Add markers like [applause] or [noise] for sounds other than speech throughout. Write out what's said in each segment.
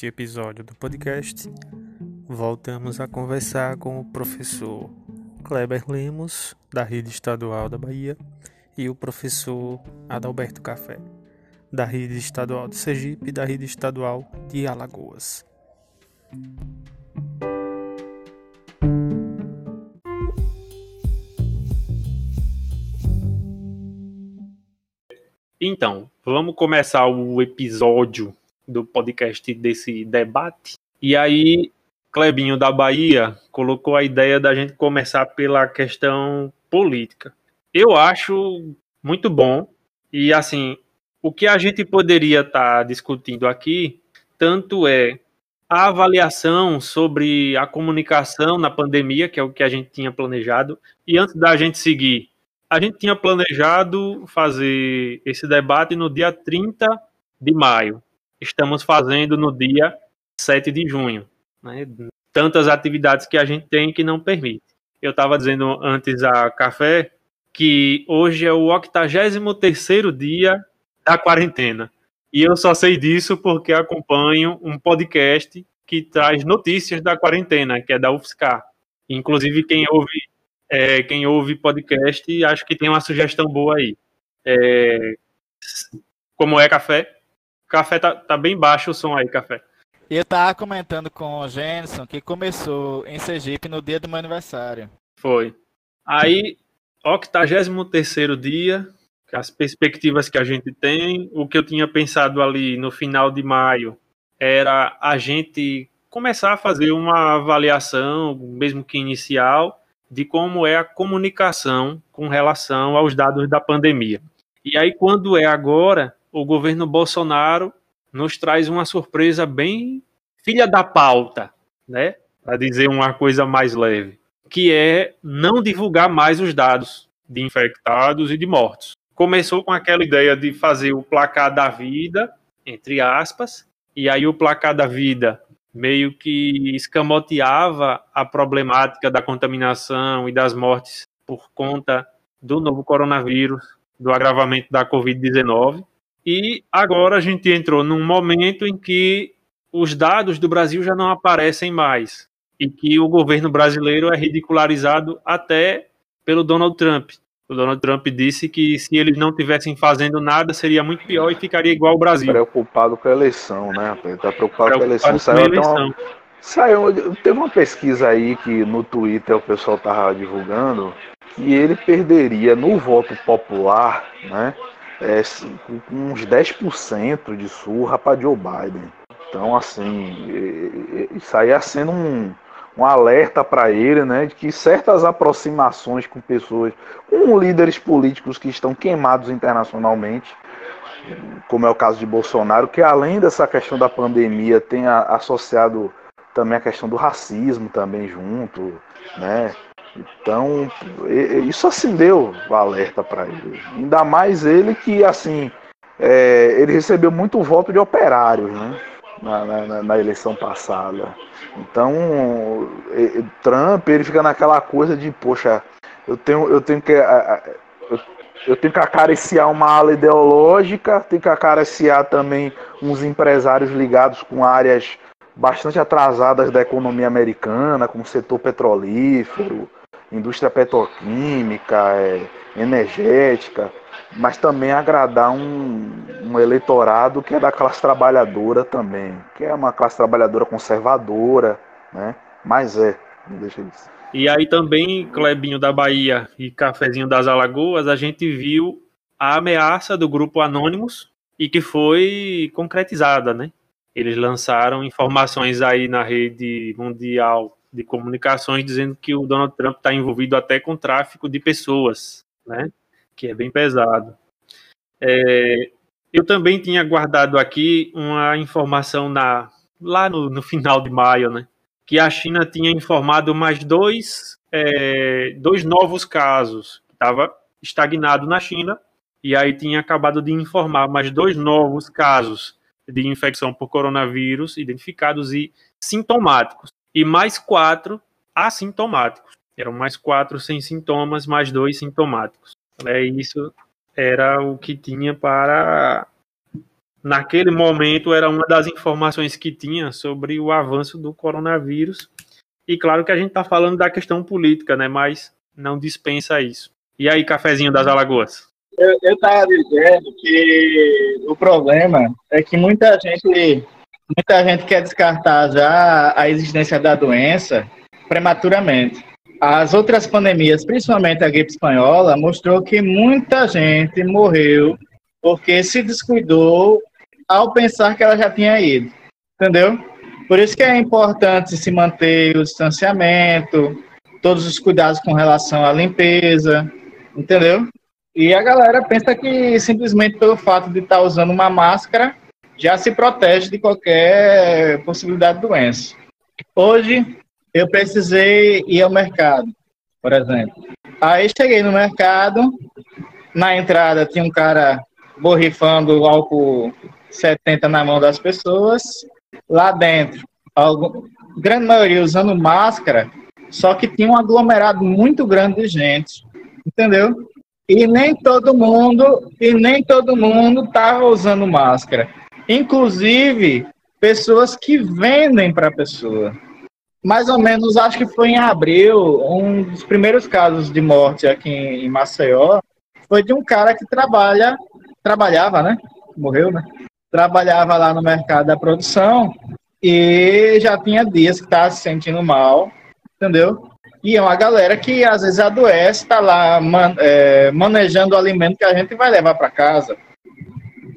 Neste episódio do podcast, voltamos a conversar com o professor Kleber Lemos, da Rede Estadual da Bahia, e o professor Adalberto Café, da Rede Estadual de Sergipe e da Rede Estadual de Alagoas. Então, vamos começar o episódio do podcast desse debate. E aí, Clebinho da Bahia colocou a ideia da gente começar pela questão política. Eu acho muito bom. E assim, o que a gente poderia estar tá discutindo aqui, tanto é a avaliação sobre a comunicação na pandemia, que é o que a gente tinha planejado, e antes da gente seguir, a gente tinha planejado fazer esse debate no dia 30 de maio. Estamos fazendo no dia 7 de junho. Né? Tantas atividades que a gente tem que não permite. Eu estava dizendo antes a Café que hoje é o 83º dia da quarentena. E eu só sei disso porque acompanho um podcast que traz notícias da quarentena, que é da UFSCar. Inclusive, quem ouve, é, quem ouve podcast, acho que tem uma sugestão boa aí. É, como é café? Café tá, tá bem baixo o som aí, café. Eu tava comentando com o Jenson que começou em Sergipe no dia do meu aniversário. Foi. Aí, 83 dia, as perspectivas que a gente tem, o que eu tinha pensado ali no final de maio era a gente começar a fazer uma avaliação, mesmo que inicial, de como é a comunicação com relação aos dados da pandemia. E aí, quando é agora, o governo Bolsonaro nos traz uma surpresa bem filha da pauta, né? Para dizer uma coisa mais leve, que é não divulgar mais os dados de infectados e de mortos começou com aquela ideia de fazer o placar da vida, entre aspas, e aí o placar da vida meio que escamoteava a problemática da contaminação e das mortes por conta do novo coronavírus, do agravamento da Covid-19. E agora a gente entrou num momento em que os dados do Brasil já não aparecem mais e que o governo brasileiro é ridicularizado até pelo Donald Trump. O Donald Trump disse que se eles não tivessem fazendo nada, seria muito pior e ficaria igual o Brasil. Preocupado com a eleição, né? Ele tá preocupado, com a eleição. Saiu, eleição. Uma... Saiu, teve uma pesquisa aí que no Twitter o pessoal tava divulgando que ele perderia no voto popular, né? É, uns 10% de surra para Joe Biden. Então, assim, isso aí ia sendo um, um alerta para ele, né, de que certas aproximações com pessoas, com líderes políticos que estão queimados internacionalmente, como é o caso de Bolsonaro, que além dessa questão da pandemia tem associado também a questão do racismo também junto, né? Então, isso acendeu o alerta para ele. Ainda mais ele que, assim, é, ele recebeu muito voto de operários, né? na, na, na, eleição passada. Então, Trump, ele fica naquela coisa de, poxa, eu tenho, eu tenho que. Eu tenho que acariciar uma ala ideológica, tenho que acariciar também uns empresários ligados com áreas bastante atrasadas da economia americana, como setor petrolífero, indústria petroquímica, é, energética mas também agradar um, um eleitorado que é da classe trabalhadora também, que é uma classe trabalhadora conservadora, né? Mas é, não deixa isso. E aí também, Clebinho da Bahia e Cafezinho das Alagoas, a gente viu a ameaça do grupo Anônimos e que foi concretizada, né? Eles lançaram informações aí na rede mundial de comunicações dizendo que o Donald Trump está envolvido até com tráfico de pessoas, né? que é bem pesado. É, eu também tinha guardado aqui uma informação na, lá no, no, final de maio, né? Que a China tinha informado mais dois, é, dois novos casos. Estava estagnado na China e aí tinha acabado de informar mais dois novos casos de infecção por coronavírus identificados e sintomáticos e mais quatro assintomáticos. Eram mais quatro sem sintomas, mais dois sintomáticos. É isso era o que tinha para naquele momento era uma das informações que tinha sobre o avanço do coronavírus. E claro que a gente está falando da questão política, né? Mas não dispensa isso. E aí, cafezinho das Alagoas? Eu estava dizendo que o problema é que muita gente, muita gente quer descartar já a existência da doença prematuramente. As outras pandemias, principalmente a gripe espanhola, mostrou que muita gente morreu porque se descuidou ao pensar que ela já tinha ido. Entendeu? Por isso que é importante se manter o distanciamento, todos os cuidados com relação à limpeza, entendeu? E a galera pensa que simplesmente pelo fato de estar usando uma máscara já se protege de qualquer possibilidade de doença. Hoje eu precisei ir ao mercado, por exemplo. Aí cheguei no mercado, na entrada tinha um cara borrifando álcool 70 na mão das pessoas. Lá dentro, a grande maioria usando máscara, só que tinha um aglomerado muito grande de gente, entendeu? E nem todo mundo, e nem todo mundo estava usando máscara. Inclusive, pessoas que vendem para a pessoa. Mais ou menos, acho que foi em abril, um dos primeiros casos de morte aqui em Maceió foi de um cara que trabalha, trabalhava, né? Morreu, né? trabalhava lá no mercado da produção e já tinha dias que estava se sentindo mal, entendeu? E é uma galera que às vezes adoece, está lá man, é, manejando o alimento que a gente vai levar para casa.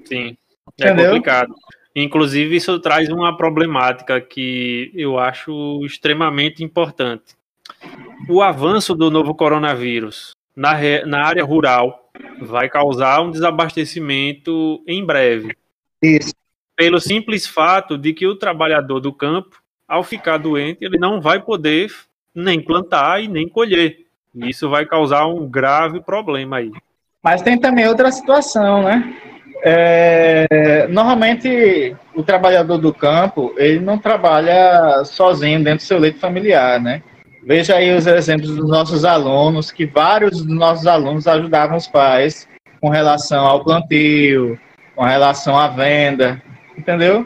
Sim, é entendeu? complicado. Inclusive, isso traz uma problemática que eu acho extremamente importante. O avanço do novo coronavírus na, na área rural vai causar um desabastecimento em breve. Isso. Pelo simples fato de que o trabalhador do campo, ao ficar doente, ele não vai poder nem plantar e nem colher. Isso vai causar um grave problema aí. Mas tem também outra situação, né? É, normalmente o trabalhador do campo ele não trabalha sozinho dentro do seu leito familiar, né? Veja aí os exemplos dos nossos alunos, que vários dos nossos alunos ajudavam os pais com relação ao plantio, com relação à venda, entendeu?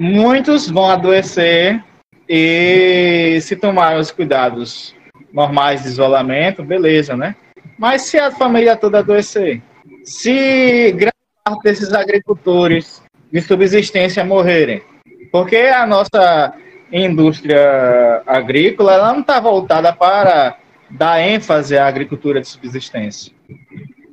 Muitos vão adoecer e se tomar os cuidados normais de isolamento, beleza, né? Mas se a família toda adoecer, se desses agricultores de subsistência morrerem, porque a nossa indústria agrícola ela não está voltada para dar ênfase à agricultura de subsistência,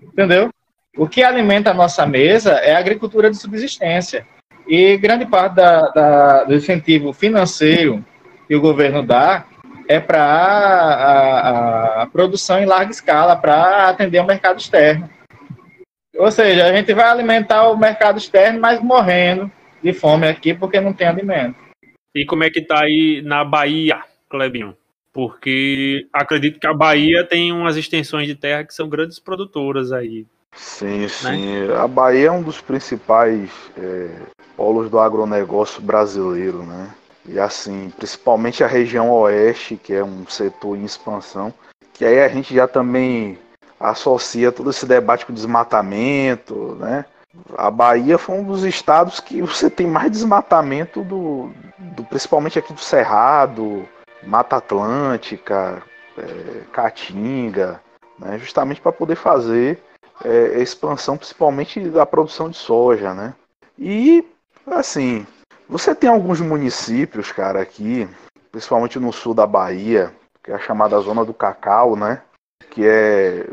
entendeu? O que alimenta a nossa mesa é a agricultura de subsistência. E grande parte da, da, do incentivo financeiro que o governo dá é para a, a, a, produção em larga escala, para atender o mercado externo. Ou seja, a gente vai alimentar o mercado externo, mas morrendo de fome aqui porque não tem alimento. E como é que está aí na Bahia, Clebinho? Porque acredito que a Bahia tem umas extensões de terra que são grandes produtoras aí. Sim, né? sim. Né? A Bahia é um dos principais é, polos do agronegócio brasileiro, né? E assim, principalmente a região oeste, que é um setor em expansão, que aí a gente já também associa todo esse debate com desmatamento, né? A Bahia foi um dos estados que você tem mais desmatamento do, do principalmente aqui do Cerrado, Mata Atlântica, é, Caatinga, né? justamente para poder fazer é, expansão, principalmente da produção de soja, né? E, assim, você tem alguns municípios, cara, aqui, principalmente no sul da Bahia, que é a chamada Zona do Cacau, né? Que é.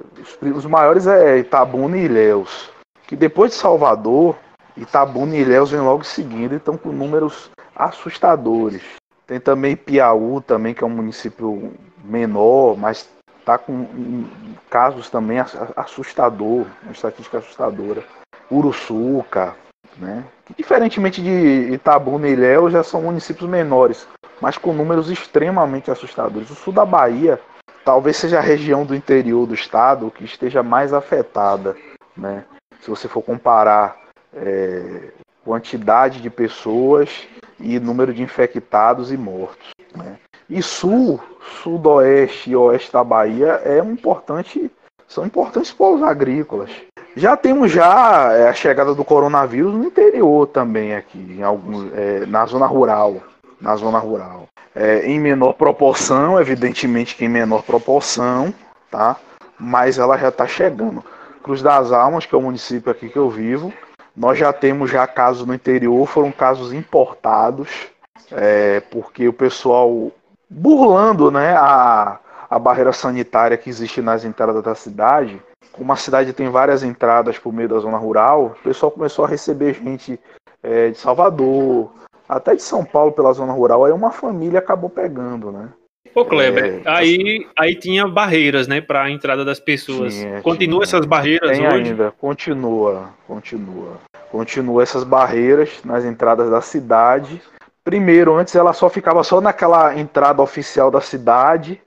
Os, maiores é Itabuna e Ilhéus. Que depois de Salvador, Itabuna e Ilhéus vem logo seguindo e estão com números assustadores. Tem também Piauí, também, que é um município menor, mas está com casos também assustador, uma estatística assustadora. Uruçuca, né? Que, diferentemente de Itabuna e Ilhéus, já são municípios menores, mas com números extremamente assustadores. O sul da Bahia talvez seja a região do interior do estado que esteja mais afetada, né? Se você for comparar é, quantidade de pessoas e número de infectados e mortos. Né? E sul, sudoeste e oeste da Bahia é um importante, são importantes polos agrícolas. Já temos já é, a chegada do coronavírus no interior também aqui, em é, na zona rural, na zona rural. É, em menor proporção, evidentemente que em menor proporção, tá? Mas ela já está chegando. Cruz das Almas, que é o município aqui que eu vivo, nós já temos já casos no interior, foram casos importados, é, porque o pessoal burlando né, a, a barreira sanitária que existe nas entradas da cidade, como a cidade tem várias entradas por meio da zona rural, o pessoal começou a receber gente é, de Salvador, até de São Paulo pela zona rural, aí uma família acabou pegando, né? Ô Kleber, é, aí, aí tinha barreiras, né, para a entrada das pessoas. Tinha, continua tinha. essas barreiras Tem hoje? ainda, continua, continua. Continua essas barreiras nas entradas da cidade. Primeiro, antes ela só ficava só naquela entrada oficial da cidade,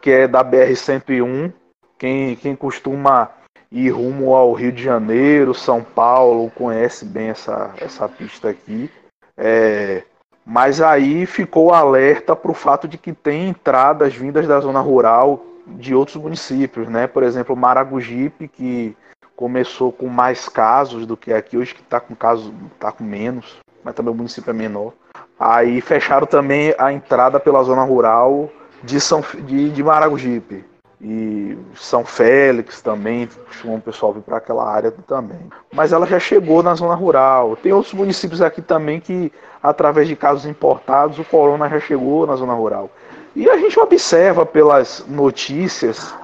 que é da BR-101. Quem, quem costuma ir rumo ao Rio de Janeiro, São Paulo, conhece bem essa, essa pista aqui. É, mas aí ficou alerta para o fato de que tem entradas vindas da zona rural de outros municípios, né? Por exemplo, Maragogipe, que começou com mais casos do que aqui, hoje que está com casos, está com menos, mas também o município é menor. Aí fecharam também a entrada pela zona rural de, São, de, de Maragogipe. E São Félix também, costumam o pessoal vir para aquela área também. Mas ela já chegou na zona rural. Tem outros municípios aqui também que, através de casos importados, o corona já chegou na zona rural. E a gente observa pelas notícias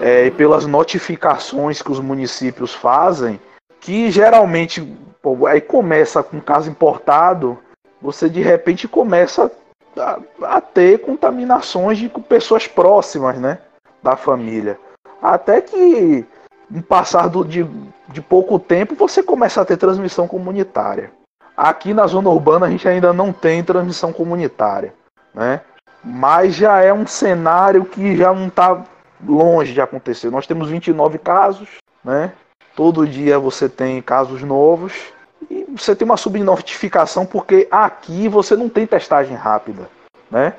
é, e pelas notificações que os municípios fazem, que geralmente pô, aí começa com caso importado, você de repente começa a, a ter contaminações de pessoas próximas, né? Da família. Até que, no passar do, de, de pouco tempo, você começa a ter transmissão comunitária. Aqui na zona urbana a gente ainda não tem transmissão comunitária, né? Mas já é um cenário que já não está longe de acontecer. Nós temos 29 casos, né? Todo dia você tem casos novos e você tem uma subnotificação porque aqui você não tem testagem rápida, né?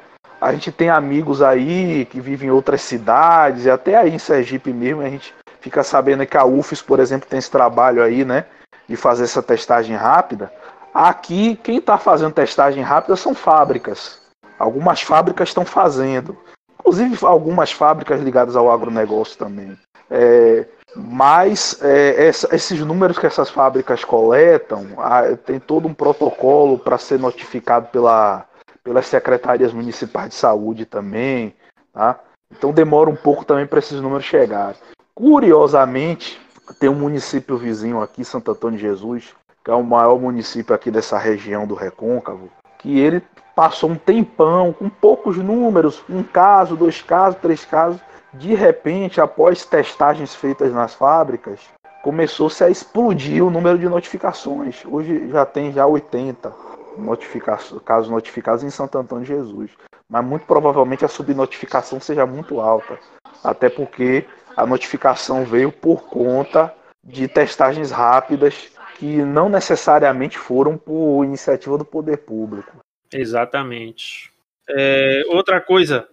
A gente tem amigos aí que vivem em outras cidades, e até aí em Sergipe mesmo, a gente fica sabendo que a UFES, por exemplo, tem esse trabalho aí, né? De fazer essa testagem rápida. Aqui, quem está fazendo testagem rápida são fábricas. Algumas fábricas estão fazendo. Inclusive algumas fábricas ligadas ao agronegócio também. É, mas é, essa, esses números que essas fábricas coletam, tem todo um protocolo para ser notificado pela, pelas secretarias municipais de saúde também, tá? Então demora um pouco também para esses números chegarem. Curiosamente, tem um município vizinho aqui, Santo Antônio de Jesus, que é o maior município aqui dessa região do Recôncavo, que ele passou um tempão com poucos números, um caso, dois casos, três casos, de repente, após testagens feitas nas fábricas, começou-se a explodir o número de notificações. Hoje já tem já 80 casos notificados em Santo Antônio de Jesus. Mas muito provavelmente a subnotificação seja muito alta. Até porque a notificação veio por conta de testagens rápidas que não necessariamente foram por iniciativa do poder público. Exatamente. É, outra coisa,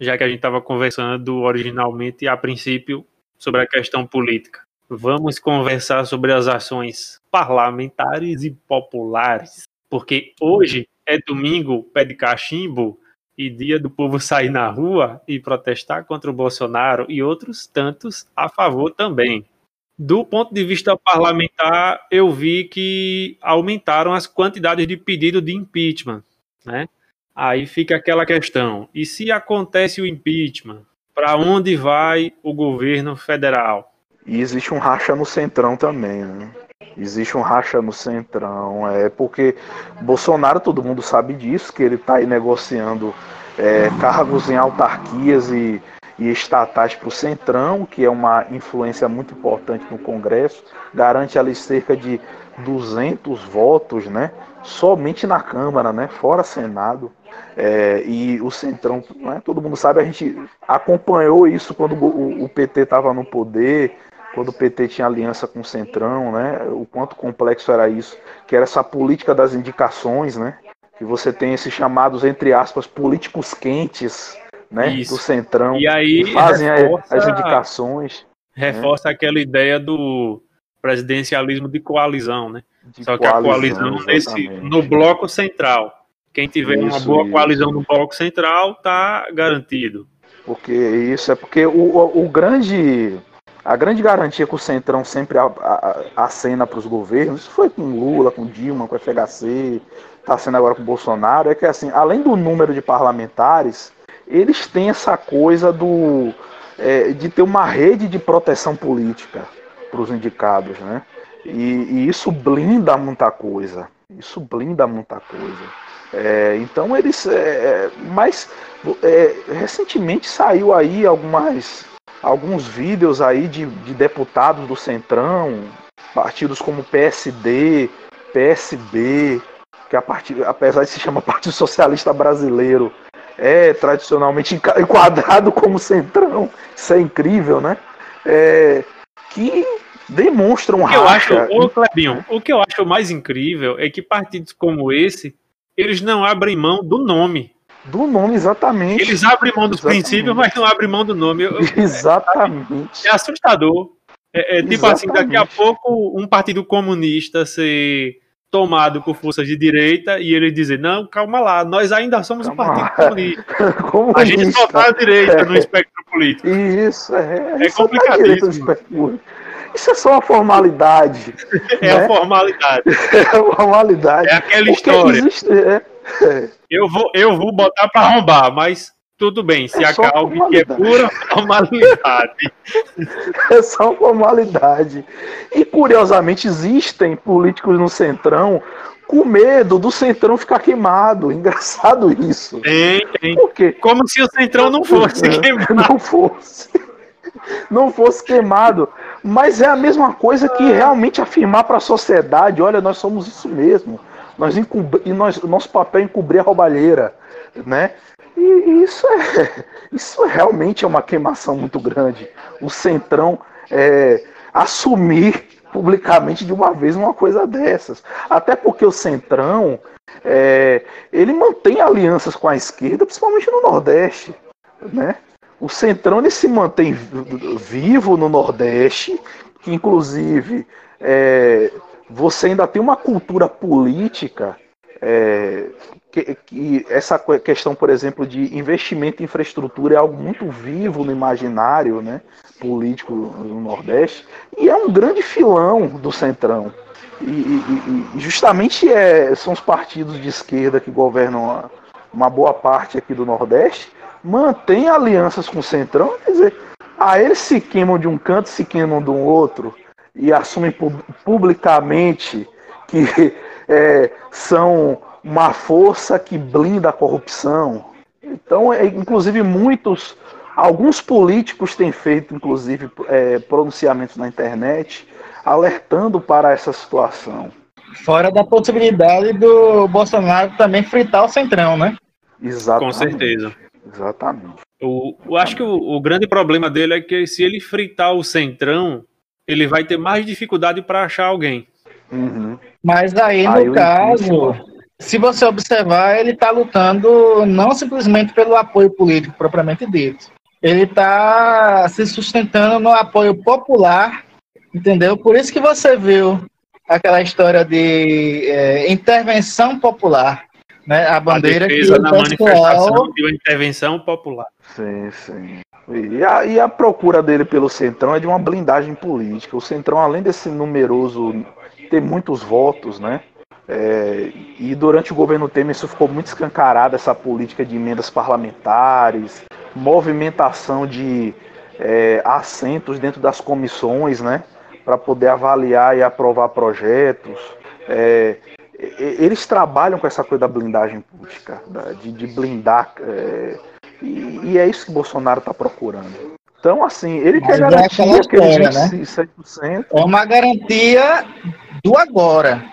já que a gente estava conversando originalmente a princípio sobre a questão política, vamos conversar sobre as ações parlamentares e populares porque hoje é domingo, pé de cachimbo, e dia do povo sair na rua e protestar contra o Bolsonaro e outros tantos a favor também. Do ponto de vista parlamentar, eu vi que aumentaram as quantidades de pedido de impeachment, né? Aí fica aquela questão: e se acontece o impeachment, para onde vai o governo federal? E existe um racha no centrão também, né? Existe um racha no centrão, é porque Bolsonaro, todo mundo sabe disso, que ele está aí negociando é, cargos em autarquias e, e estatais para o centrão, que é uma influência muito importante no Congresso, garante ali cerca de 200 votos, né? Somente na Câmara, né? Fora Senado. É, e o Centrão, né, todo mundo sabe, a gente acompanhou isso quando o, o PT estava no poder, quando o PT tinha aliança com o Centrão, né? O quanto complexo era isso, que era essa política das indicações, né? que você tem esses chamados, entre aspas, políticos quentes, né, Isso. do Centrão, e aí que fazem reforça, as indicações. Né? Reforça né? aquela ideia do presidencialismo de coalizão, né? De Só coalizão, que a coalizão nesse, no bloco central. Quem tiver isso, uma boa isso. coalizão no bloco central está garantido. Porque isso é porque o, o, o, grande a grande garantia que o Centrão sempre acena para os governos, isso foi com Lula, com Dilma, com FHC, está sendo agora com Bolsonaro, é que assim, além do número de parlamentares, eles têm essa coisa do é, de ter uma rede de proteção política para os indicados, né? E, e, isso blinda muita coisa. Isso blinda muita coisa. É, então eles. É, é mas é, recentemente saiu aí algumas, alguns vídeos aí de, de deputados do Centrão, partidos como PSD, PSB, que a partir, apesar de se chamar [laughs] Partido Socialista Brasileiro, é tradicionalmente enquadrado como centrão. Isso é incrível, né? É, que demonstram que eu acho, ô Clebinho, o que eu acho mais incrível é que partidos como esse, eles não abrem mão do nome. Do nome, exatamente. Eles abrem mão dos exatamente. princípios, mas não abrem mão do nome. Eu, [laughs] exatamente. É, é assustador. É, é tipo assim, daqui a pouco um partido comunista ser tomado por forças de direita e ele dizer, não, calma lá, nós ainda somos calma um partido comunista. [laughs] comunista. A gente só tá à direita é. no espectro político. Isso, é. É complicadíssimo. Isso é só uma formalidade. [laughs] é né? a formalidade. [laughs] É a formalidade. É aquela história. Existe, é. Eu, vou, eu vou botar para arrombar, mas tudo bem, se é acalme que é pura formalidade. [laughs] É só formalidade. E curiosamente existem políticos no Centrão com medo do Centrão ficar queimado. Engraçado isso. Tem, tem. Por quê? Como se o Centrão não fosse queimado. Não fosse. Não fosse queimado. Mas é a mesma coisa que realmente afirmar para a sociedade: olha, nós somos isso mesmo. Nós e nós, nosso papel é encobrir a roubalheira. Né? E isso é, [laughs] isso realmente é uma queimação muito grande. O Centrão é, assumir publicamente de uma vez uma coisa dessas. Até porque o Centrão é, ele mantém alianças com a esquerda, principalmente no Nordeste. Né? O Centrão ele se mantém vivo no Nordeste, que inclusive é, você ainda tem uma cultura política é, que, que, essa questão, por exemplo, de investimento em infraestrutura é algo muito vivo no imaginário né, político no Nordeste e é um grande filão do Centrão. E, e, e justamente é, são os partidos de esquerda que governam uma, uma boa parte aqui do Nordeste, mantêm alianças com o Centrão, quer dizer, a eles se queimam de um canto, se queimam do outro e assumem publicamente que [laughs] é, são uma força que blinda a corrupção. Então, é, inclusive, muitos, alguns políticos têm feito, inclusive, é, pronunciamentos na internet alertando para essa situação. Fora da possibilidade do Bolsonaro também fritar o centrão, né? Exatamente. Com certeza. Exatamente. Eu, eu acho que o, o, grande problema dele é que se ele fritar o centrão, ele vai ter mais dificuldade para achar alguém. Uhum. Mas aí, no caso, se você observar, ele está lutando não simplesmente pelo apoio político propriamente dito. Ele está se sustentando no apoio popular, entendeu? Por isso que você viu aquela história de é, intervenção popular, né? A bandeira a que na pessoal... manifestação de uma intervenção popular. Sim, sim. E a, e a procura dele pelo Centrão é de uma blindagem política. O Centrão, além desse numeroso ter muitos votos, né? É, e durante o governo Temer isso ficou muito escancarado, essa política de emendas parlamentares, movimentação de é, assentos dentro das comissões, né? Para poder avaliar e aprovar projetos. É, eles trabalham com essa coisa da blindagem política, de, de blindar. É, e, e, é isso que Bolsonaro está procurando. Então, assim, ele Mas quer garantir é aquele né? 100%. É uma garantia do agora.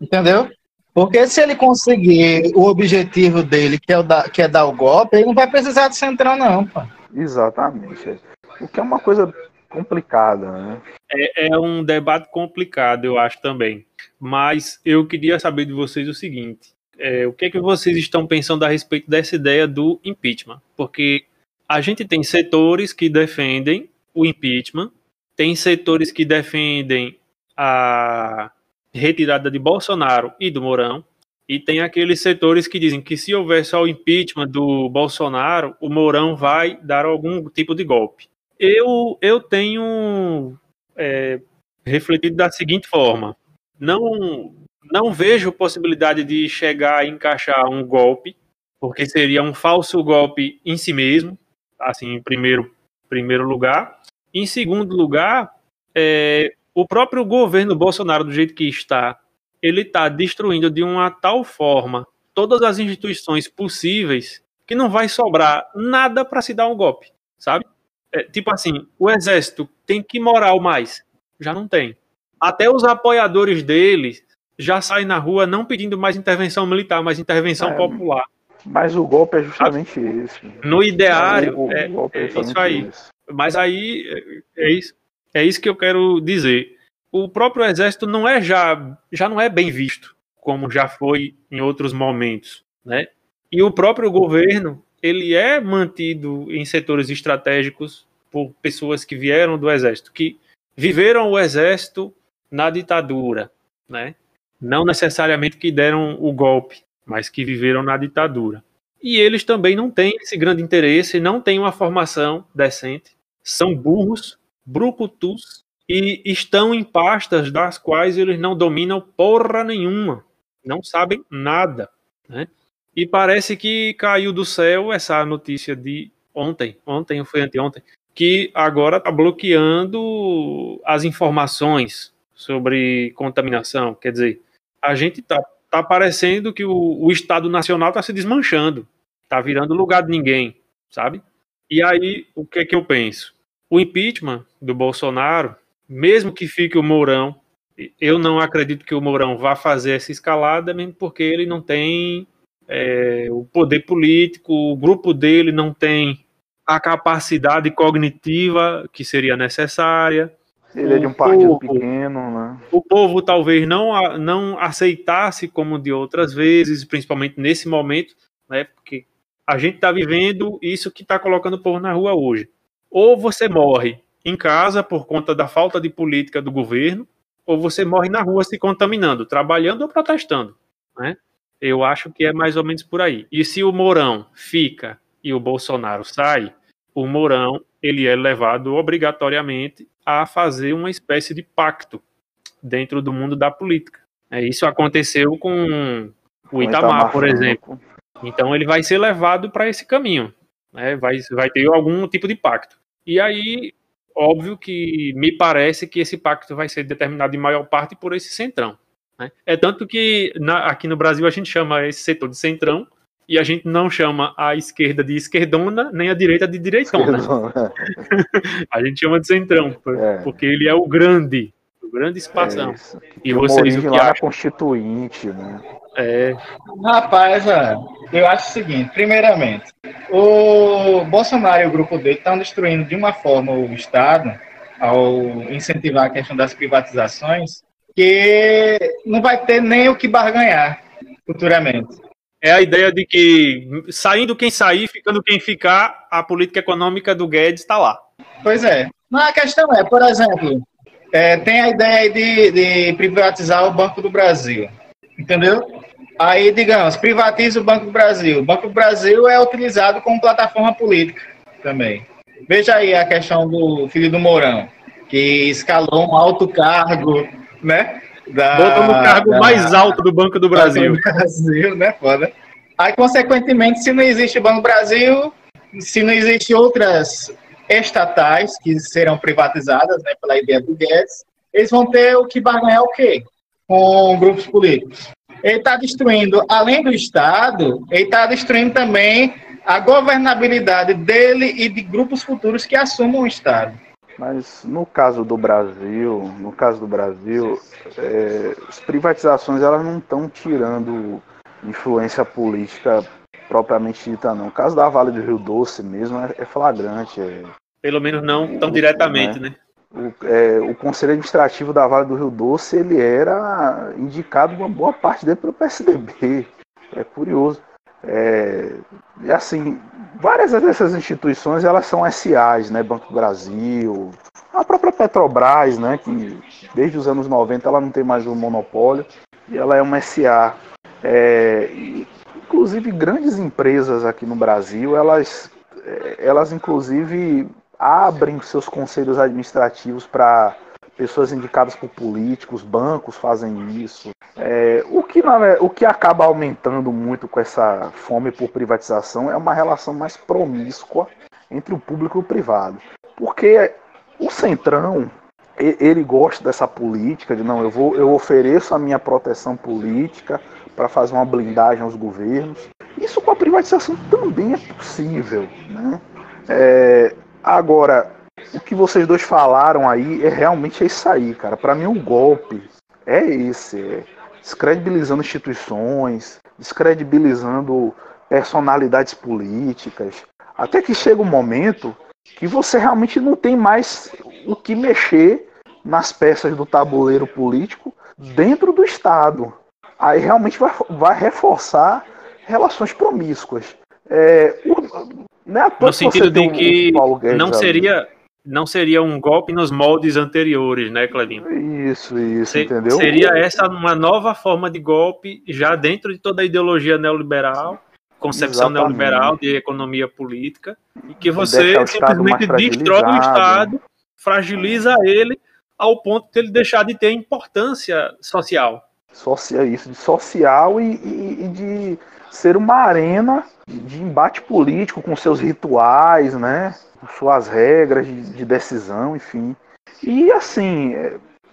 Entendeu? Porque se ele conseguir o objetivo dele, que é, o da, que é dar o golpe, ele não vai precisar de central, não, pô. Exatamente. O que é uma coisa complicada, né? É, é um debate complicado, eu acho também. Mas eu queria saber de vocês o seguinte: é, o que é que vocês estão pensando a respeito dessa ideia do impeachment? Porque a gente tem setores que defendem o impeachment, tem setores que defendem a retirada de Bolsonaro e do Mourão, e tem aqueles setores que dizem que se houver só o impeachment do Bolsonaro, o Mourão vai dar algum tipo de golpe. Eu, eu tenho é, refletido da seguinte forma: não, não vejo possibilidade de chegar a encaixar um golpe, porque seria um falso golpe em si mesmo, assim, em primeiro, primeiro lugar. Em segundo lugar, é, o próprio governo Bolsonaro, do jeito que está, ele está destruindo de uma tal forma todas as instituições possíveis que não vai sobrar nada para se dar um golpe, sabe? É, tipo assim, o exército tem que moral mais, já não tem. Até os apoiadores dele já saem na rua não pedindo mais intervenção militar, mas intervenção é, popular. Mas o golpe é justamente esse. No ideário, o, o é, é, é isso aí. Esse. Mas aí é, é isso, é isso que eu quero dizer. O próprio exército não é já, já não é bem visto como já foi em outros momentos, né? E o próprio governo ele é mantido em setores estratégicos por pessoas que vieram do exército, que viveram o exército na ditadura, né? Não necessariamente que deram o golpe, mas que viveram na ditadura. E eles também não têm esse grande interesse, não têm uma formação decente, são burros, brucutus e estão em pastas das quais eles não dominam porra nenhuma, não sabem nada, né? E parece que caiu do céu essa notícia de ontem, ontem ou foi anteontem, que agora está bloqueando as informações sobre contaminação. Quer dizer, a gente está tá parecendo que o, o Estado Nacional está se desmanchando, está virando lugar de ninguém, sabe? E aí, o que é que eu penso? O impeachment do Bolsonaro, mesmo que fique o Mourão, eu não acredito que o Mourão vá fazer essa escalada, mesmo porque ele não tem é, o poder político, o grupo dele não tem a capacidade cognitiva que seria necessária. Ele é de um partido povo, pequeno, né? O povo talvez não, não aceitasse como de outras vezes, principalmente nesse momento, né? Porque a gente está vivendo isso que está colocando o povo na rua hoje. Ou você morre em casa por conta da falta de política do governo, ou você morre na rua se contaminando, trabalhando ou protestando, né? Eu acho que é mais ou menos por aí. E se o Mourão fica e o Bolsonaro sai, o Mourão ele é levado obrigatoriamente a fazer uma espécie de pacto dentro do mundo da política. É, isso aconteceu com o Itamar, por exemplo. Então ele vai ser levado para esse caminho, né? vai, vai ter algum tipo de pacto. E aí, óbvio que me parece que esse pacto vai ser determinado em maior parte por esse centrão. Né? É tanto que na, aqui no Brasil a gente chama esse setor de centrão e a gente não chama a esquerda de esquerdona nem a direita de direitona. [laughs] a gente chama de centrão, é. porque ele é o grande, o grande espação. É e vocês o que lá acham? constituinte, né? É. Rapaz, eu acho o seguinte, primeiramente, o Bolsonaro e o grupo dele estão destruindo de uma forma o Estado ao incentivar a questão das privatizações que não vai ter nem o que barganhar futuramente. É a ideia de que saindo quem sair, ficando quem ficar, a política econômica do Guedes está lá. Pois é. Mas a questão é, por exemplo, é, tem a ideia de, de privatizar o Banco do Brasil, entendeu? Aí, digamos, privatiza o Banco do Brasil. O Banco do Brasil é utilizado como plataforma política também. Veja aí a questão do filho do Mourão, que escalou um alto cargo né? Da, no cargo da, mais alto do Banco do Brasil. Banco do Brasil, né? Foda. Aí, consequentemente, se não existe Banco do Brasil, se não existe outras estatais que serão privatizadas, né, pela ideia do Guedes, eles vão ter o que barganhar o quê? Com grupos políticos. Ele está destruindo, além do Estado, ele está destruindo também a governabilidade dele e de grupos futuros que assumam o Estado. Mas no caso do Brasil, no caso do Brasil, é, as privatizações elas não estão tirando influência política propriamente dita, não. O caso da Vale do Rio Doce mesmo é, é flagrante. É, Pelo menos não tão diretamente, né? né? O, é, o Conselho Administrativo da Vale do Rio Doce ele era indicado uma boa parte dele para o PSDB. É curioso. É, e assim, várias dessas instituições elas são SAs, né? Banco do Brasil, a própria Petrobras, né? Que desde os anos 90 ela não tem mais um monopólio e ela é uma SA. É, inclusive grandes empresas aqui no Brasil, elas, é, elas inclusive abrem seus conselhos administrativos para pessoas indicadas por políticos, bancos fazem isso. É, o, que, o que acaba aumentando muito com essa fome por privatização é uma relação mais promíscua entre o público e o privado. Porque o Centrão, ele gosta dessa política de não, eu vou, eu ofereço a minha proteção política para fazer uma blindagem aos governos. Isso com a privatização também é possível, né? É, agora, o que vocês dois falaram aí é realmente é isso aí, cara. Para mim, o golpe é esse: é descredibilizando instituições, descredibilizando personalidades políticas, até que chega um momento que você realmente não tem mais o que mexer nas peças do tabuleiro político dentro do Estado. Aí realmente vai, vai reforçar relações promíscuas. É, o, é no sentido de que não seria, não seria um golpe nos moldes anteriores, né, Clebinho? Isso, isso, Se, entendeu? Seria essa uma nova forma de golpe já dentro de toda a ideologia neoliberal, concepção Exatamente. neoliberal de economia política, e que você simplesmente destrói o Estado, fragiliza ele ao ponto de ele deixar de ter importância social. Social, isso, de social e, e, e de ser uma arena de embate político com seus rituais, né? suas regras de, de decisão, enfim. E assim,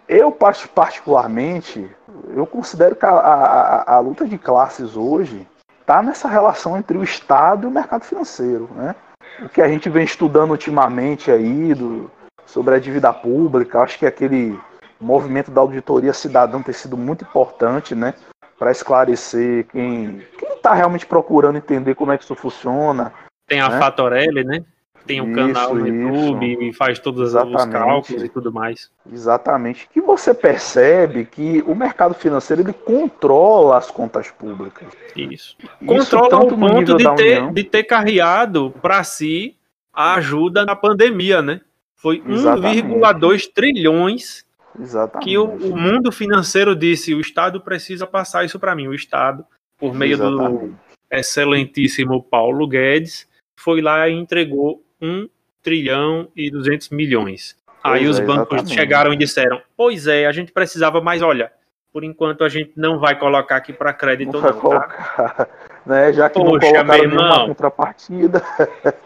eu particularmente, eu considero que a, a, a luta de classes hoje está nessa relação entre o Estado e o mercado financeiro, né? O que a gente vem estudando ultimamente aí do, sobre a dívida pública, acho que aquele movimento da auditoria cidadã tem sido muito importante, né? Para esclarecer quem está realmente procurando entender como é que isso funciona. Tem a né? Fatorelli, né? tem um isso, canal no YouTube isso. e faz todos Exatamente. os cálculos e tudo mais. Exatamente. Que você percebe que o mercado financeiro ele controla as contas públicas. Isso. isso controla o ponto de ter, de ter carreado para si a ajuda na pandemia, né? Foi 1,2 trilhões Exatamente. que o, o, mundo financeiro disse: o Estado precisa passar isso para mim. O Estado, por meio Exatamente. do excelentíssimo Paulo Guedes, foi lá e entregou 1 trilhão e 200 milhões. Pois Aí os é, bancos exatamente. chegaram e disseram: Pois é, a gente precisava, mas olha, por enquanto a gente não vai colocar aqui para crédito, não. não tá? [laughs] né? Já que Poxa, não colocaram nenhuma contrapartida.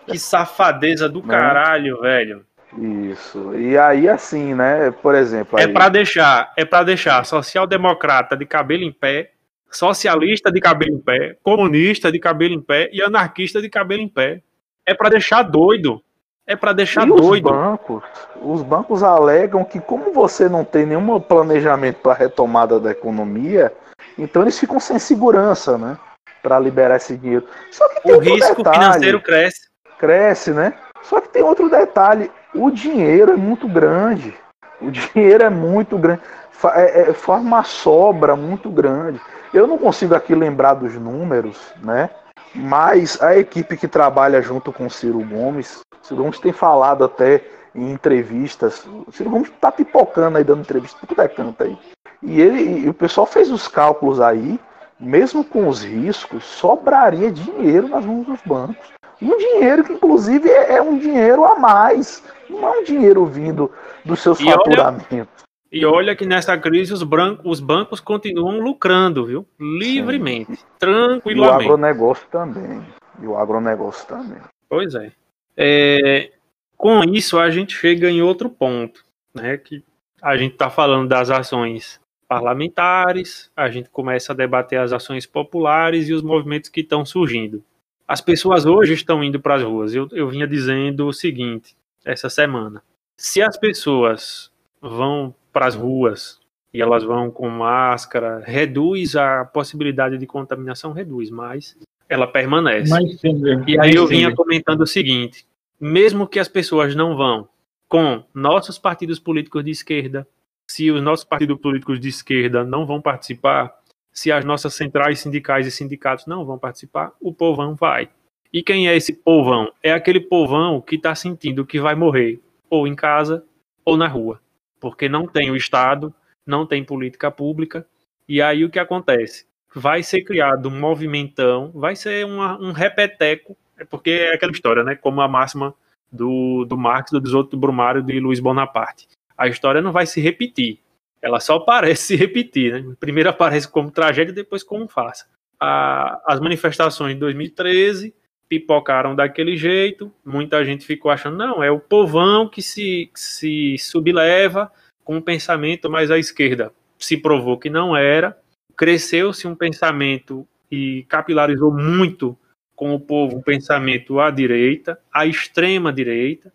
Que safadeza do [laughs] né? caralho, velho. Isso. E aí, assim, né? Por exemplo. É aí... É para deixar, é para deixar social-democrata de cabelo em pé, socialista de cabelo em pé, comunista de cabelo em pé e anarquista de cabelo em pé. É para deixar doido. É para deixar e doido. Os bancos, os bancos alegam que como você não tem nenhum planejamento para retomada da economia, então eles ficam sem segurança, né? Para liberar esse dinheiro. Só que o risco detalhe, financeiro cresce. Cresce, né? Só que tem outro detalhe: o dinheiro é muito grande. O [laughs] dinheiro é muito grande. É, é, forma uma sobra muito grande. Eu não consigo aqui lembrar dos números, né? Mas a equipe que trabalha junto com o Ciro Gomes, Ciro Gomes tem falado até em entrevistas, o Ciro Gomes tá pipocando aí, dando entrevista, tudo é canto aí. E, ele, e o pessoal fez os cálculos aí, mesmo com os riscos, sobraria dinheiro nas mãos dos bancos. Um dinheiro que, inclusive, é, é um dinheiro a mais, não é um dinheiro vindo dos seus e faturamentos. Olha, e olha que nessa crise os, brancos, os bancos continuam lucrando, viu? Livremente, Sim. tranquilamente. E o agronegócio também. E o agronegócio também. Pois é. é. Com isso, a gente chega em outro ponto, né? Que a gente está falando das ações parlamentares, a gente começa a debater as ações populares e os movimentos que estão surgindo. As pessoas hoje estão indo para as ruas. Eu, eu vinha dizendo o seguinte essa semana: se as pessoas vão para as ruas e elas vão com máscara, reduz a possibilidade de contaminação, reduz, mas ela permanece. Mas, e aí eu vinha comentando o seguinte: mesmo que as pessoas não vão com nossos partidos políticos de esquerda, se os nossos partidos políticos de esquerda não vão participar, se as nossas centrais sindicais e sindicatos não vão participar, o povão vai. E quem é esse povão? É aquele povão que está sentindo que vai morrer, ou em casa, ou na rua. Porque não tem o Estado, não tem política pública. E aí o que acontece? Vai ser criado um movimentão, vai ser uma, um repeteco, é porque é aquela história, né? Como a máxima do, do Marx, do Desoto do Brumário de Luiz Bonaparte. A história não vai se repetir ela só parece se repetir, né? Primeiro aparece como tragédia, depois como farsa. A, as manifestações de 2013 pipocaram daquele jeito, muita gente ficou achando, não, é o povão que se, que se subleva com um pensamento mais à esquerda. Se provou que não era, cresceu-se um pensamento e capilarizou muito com o povo um pensamento à direita, à extrema direita,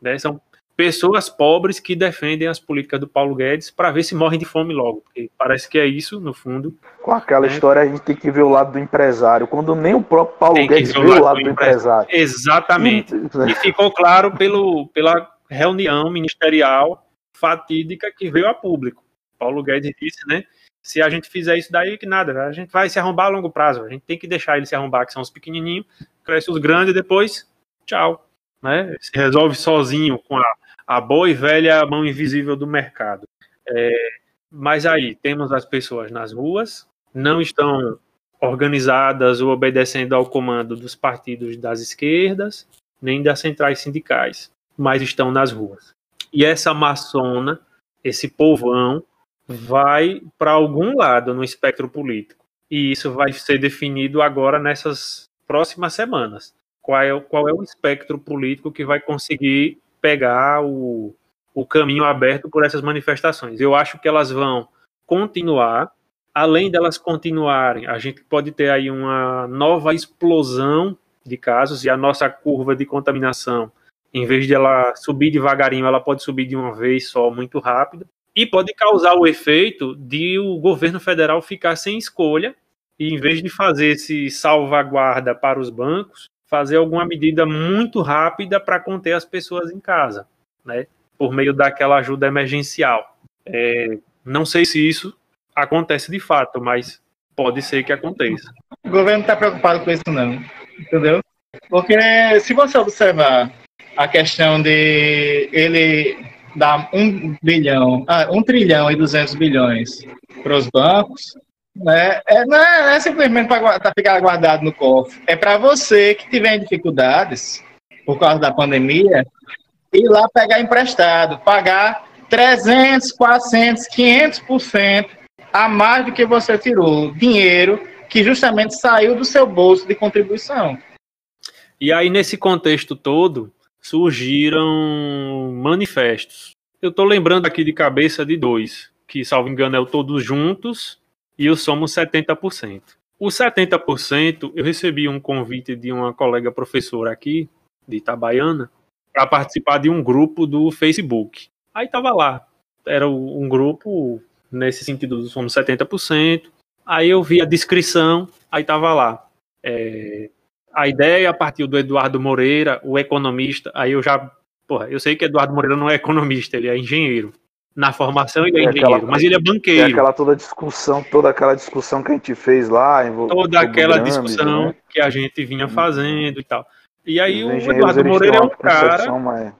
né? São pessoas pobres que defendem as políticas do Paulo Guedes para ver se morrem de fome logo. Porque parece que é isso, no fundo. Com aquela né? história, a gente tem que ver o lado do empresário, quando nem o próprio Paulo Guedes vê o lado, lado do, do empresário. Exatamente. E ficou claro pelo, pela reunião ministerial fatídica que veio a público. Paulo Guedes disse, né? Se a gente fizer isso daí, que nada, a gente vai se arrombar a longo prazo. A gente tem que deixar ele se arrombar, que são os pequenininhos, cresce os grandes, depois, tchau. Né? Se resolve sozinho com a a boa e velha mão invisível do mercado. É, mas aí temos as pessoas nas ruas, não estão organizadas ou obedecendo ao comando dos partidos das esquerdas, nem das centrais sindicais, mas estão nas ruas. E essa maçona, esse povão, vai para algum lado no espectro político. E isso vai ser definido agora nessas próximas semanas. Qual é, qual é o espectro político que vai conseguir pegar o, o caminho aberto por essas manifestações. Eu acho que elas vão continuar. Além delas continuarem, a gente pode ter aí uma nova explosão de casos e a nossa curva de contaminação, em vez de ela subir devagarinho, ela pode subir de uma vez só, muito rápido. E pode causar o efeito de o governo federal ficar sem escolha e, em vez de fazer esse salvaguarda para os bancos, fazer alguma medida muito rápida para conter as pessoas em casa, né? Por meio daquela ajuda emergencial. É, não sei se isso acontece de fato, mas pode ser que aconteça. O governo está preocupado com isso, não. Entendeu? Porque se você observar a questão de ele dar um bilhão, ah, um trilhão e duzentos bilhões para os bancos, né? É, não, é, é simplesmente para ficar guardado no cofre. É para você que tiver dificuldades por causa da pandemia, ir lá pegar emprestado, pagar 300, 400, 500% a mais do que você tirou. Dinheiro que justamente saiu do seu bolso de contribuição. E aí, nesse contexto todo, surgiram manifestos. Eu estou lembrando aqui de cabeça de dois, que, salvo engano, é o Todos Juntos e o Somos 70%. O 70%, eu recebi um convite de uma colega professora aqui, de Itabaiana, para participar de um grupo do Facebook. Aí tava lá, era um grupo nesse sentido do Somos 70%. Aí eu vi a descrição, aí tava lá. É, a ideia partiu do Eduardo Moreira, o economista. Aí eu já, porra, eu sei que Eduardo Moreira não é economista, ele é engenheiro na formação ele é, é engenheiro, aquela, mas ele é banqueiro. É aquela toda discussão, toda aquela discussão que a gente fez lá. Toda aquela discussão né? que a gente vinha fazendo e tal. E aí o Eduardo Moreira é um cara. Mas...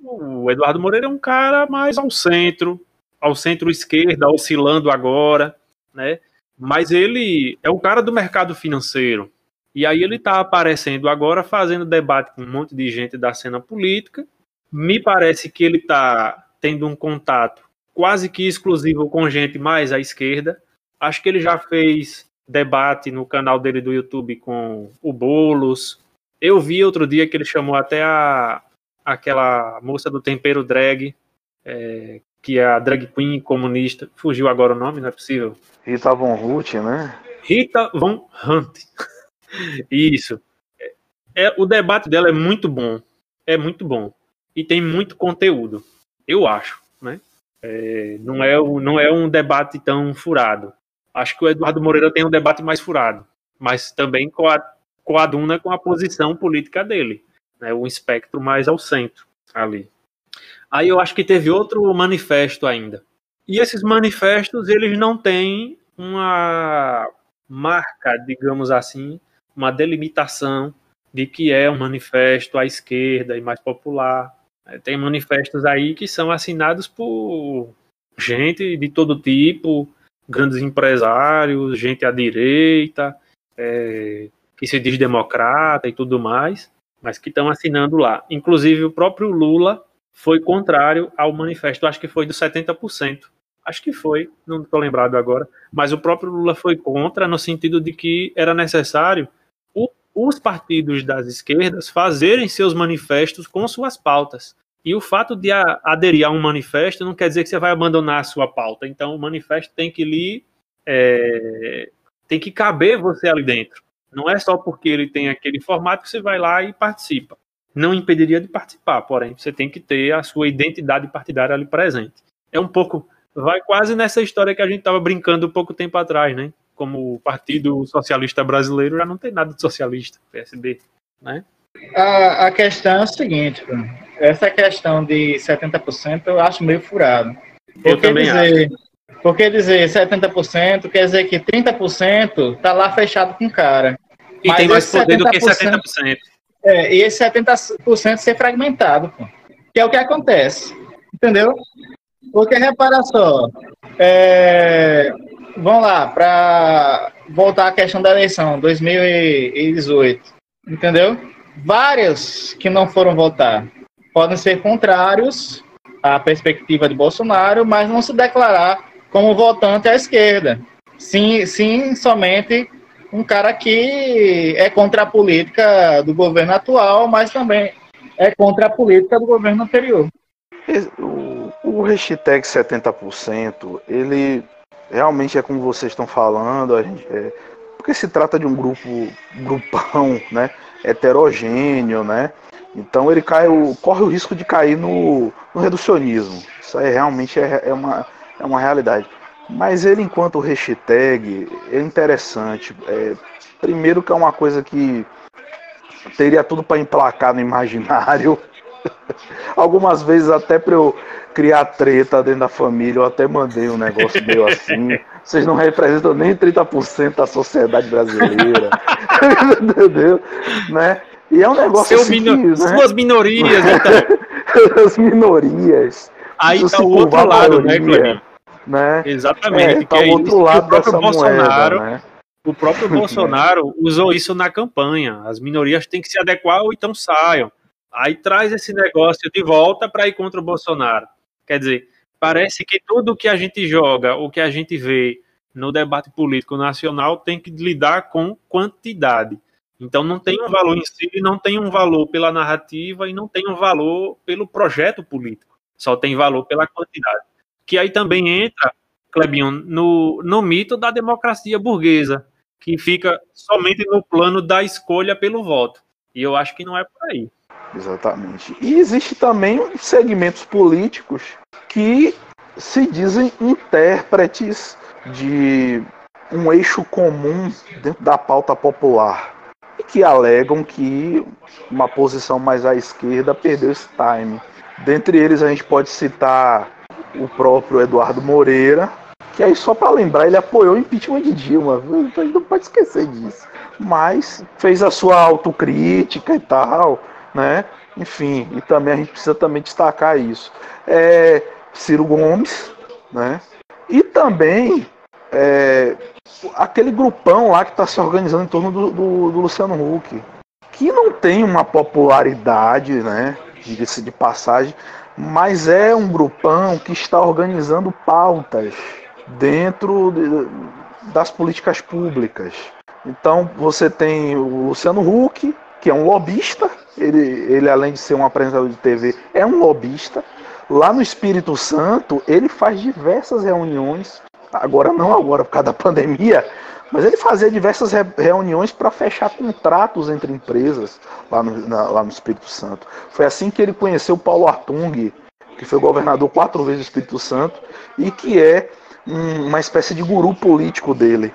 O Eduardo Moreira é um cara mais ao centro, ao centro-esquerda, oscilando agora, né? Mas ele é o cara do mercado financeiro. E aí ele está aparecendo agora fazendo debate com um monte de gente da cena política. Me parece que ele está tendo um contato quase que exclusivo com gente mais à esquerda. Acho que ele já fez debate no canal dele do YouTube com o Bolos. Eu vi outro dia que ele chamou até a aquela moça do tempero drag, é, que é a drag queen comunista. Fugiu agora o nome, não é possível. Rita Von Hunt, né? Rita Von Hunt. [laughs] Isso. É, é, o debate dela é muito bom. É muito bom. E tem muito conteúdo eu acho, né? É, não, é, não é um debate tão furado. Acho que o Eduardo Moreira tem um debate mais furado, mas também coaduna com a posição política dele, né? um espectro mais ao centro ali. Aí eu acho que teve outro manifesto ainda. E esses manifestos, eles não têm uma marca, digamos assim, uma delimitação de que é um manifesto à esquerda e mais popular. Tem manifestos aí que são assinados por gente de todo tipo, grandes empresários, gente à direita, é, que se diz democrata e tudo mais, mas que estão assinando lá. Inclusive, o próprio Lula foi contrário ao manifesto, acho que foi dos 70%. Acho que foi, não estou lembrado agora, mas o próprio Lula foi contra no sentido de que era necessário os partidos das esquerdas fazerem seus manifestos com suas pautas. E o fato de aderir a um manifesto não quer dizer que você vai abandonar a sua pauta. Então, o manifesto tem que lhe é, tem que caber você ali dentro. Não é só porque ele tem aquele formato que você vai lá e participa. Não impediria de participar, porém, você tem que ter a sua identidade partidária ali presente. É um pouco vai quase nessa história que a gente estava brincando pouco tempo atrás, né? Como o Partido Socialista Brasileiro já não tem nada de socialista, PSB, né? A, a questão é o seguinte, essa questão de 70% eu acho meio furado. Porque eu também dizer, acho. Porque dizer 70% quer dizer que 30% está lá fechado com o cara. E Mas tem mais poder do que 70%. É, e esse 70% ser fragmentado, pô, que é o que acontece. Entendeu? Porque repara só, é, vamos lá, para voltar à questão da eleição, 2018, entendeu? Vários que não foram votar podem ser contrários à perspectiva de Bolsonaro, mas não se declarar como votante à esquerda. Sim, sim, somente um cara que é contra a política do governo atual, mas também é contra a política do governo anterior. O hashtag 70%, ele realmente é como vocês estão falando, a gente, é, porque se trata de um grupo, grupão, né, heterogêneo, né, então ele cai, corre o risco de cair no, no reducionismo. Isso aí realmente é, é, uma, é uma realidade. Mas ele, enquanto hashtag, é interessante. É, primeiro que é uma coisa que teria tudo para emplacar no imaginário. Algumas vezes até para eu criar treta dentro da família. Eu até mandei um negócio meio assim. Vocês não representam nem 30% da sociedade brasileira. [laughs] Entendeu? Né? E é um negócio Seu assim, né? Suas minorias, então. [laughs] As minorias. Aí tá o outro lado, né, Cleber? Né? Exatamente. É, tá o outro lado o próprio Bolsonaro, moeda, né? O próprio [laughs] Bolsonaro usou isso na campanha. As minorias têm que se adequar ou então saiam. Aí traz esse negócio de volta para ir contra o Bolsonaro. Quer dizer, parece que tudo que a gente joga, o que a gente vê no debate político nacional tem que lidar com quantidade. Então não tem um valor em si, não tem um valor pela narrativa e não tem um valor pelo projeto político. Só tem valor pela quantidade. Que aí também entra, Clebinho, no, no mito da democracia burguesa, que fica somente no plano da escolha pelo voto. E eu acho que não é por aí. Exatamente. E existe também segmentos políticos que se dizem intérpretes de um eixo comum dentro da pauta popular e que alegam que uma posição mais à esquerda perdeu esse time. Dentre eles a gente pode citar o próprio Eduardo Moreira, que aí só para lembrar ele apoiou o impeachment de Dilma, a gente não pode esquecer disso. Mas fez a sua autocrítica e tal, né? Enfim, e também a gente precisa também destacar isso. É, Ciro Gomes, né? E também é, aquele grupão lá que está se organizando em torno do, do, do, Luciano Huck, que não tem uma popularidade, né? Diga-se de passagem, mas é um grupão que está organizando pautas dentro de, das políticas públicas. Então você tem o Luciano Huck, que é um lobista, ele, ele além de ser um apresentador de TV, é um lobista. Lá no Espírito Santo, ele faz diversas reuniões, agora não agora por causa da pandemia, mas ele fazia diversas re reuniões para fechar contratos entre empresas lá no, na, lá no Espírito Santo. Foi assim que ele conheceu o Paulo Artung, que foi governador quatro vezes do Espírito Santo e que é um, uma espécie de guru político dele.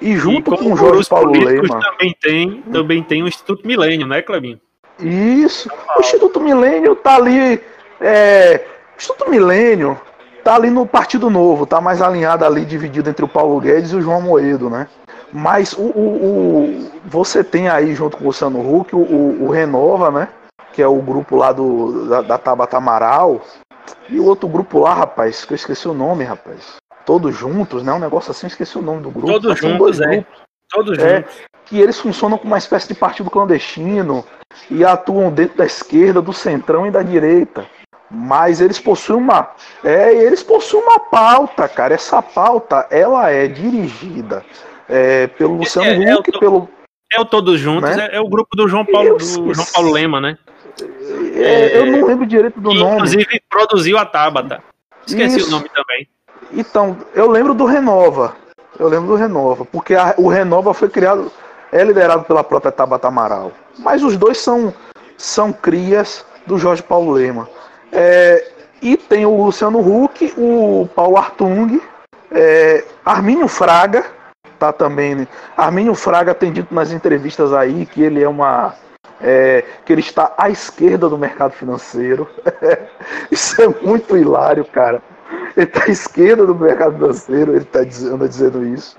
E junto e com o Jorge Paulo Lema. Também tem, também tem o Instituto Milênio, né, Clebinho? Isso. O Instituto Milênio tá ali. É, o Instituto Milênio tá ali no Partido Novo, tá mais alinhado ali, dividido entre o Paulo Guedes e o João Moedo, né? Mas o, o, o você tem aí, junto com o Luciano Huck, o, o, Renova, né? Que é o grupo lá do, da, da Tabata Amaral. E o outro grupo lá, rapaz, que eu esqueci o nome, rapaz. Todos juntos, né? Um negócio assim, esqueci o nome do grupo. Todos juntos, é. Grupos. Todos é, juntos. Que eles funcionam como uma espécie de partido clandestino e atuam dentro da esquerda, do centrão e da direita. Mas eles possuem uma. É, eles possuem uma pauta, cara. Essa pauta ela é dirigida é, pelo Luciano é, Huck, é pelo. É o Todos Juntos, né? é, é, o grupo do João Paulo, do João Paulo Lema, né? É, eu não lembro direito do nome. Inclusive produziu a Tabata. Esqueci Isso. o nome também. Então, eu lembro do Renova. Eu lembro do Renova, porque a, o Renova foi criado, é liderado pela própria Tabata Amaral. Mas os dois são, são crias do Jorge Paulo Lema. É, e tem o Luciano Huck, o Paulo Artung, é, Arminio Fraga, tá também. Né? Arminio Fraga tem dito nas entrevistas aí que ele é uma. É, que ele está à esquerda do mercado financeiro. [laughs] Isso é muito hilário, cara. Ele está à esquerda do mercado financeiro, ele está dizendo, dizendo isso.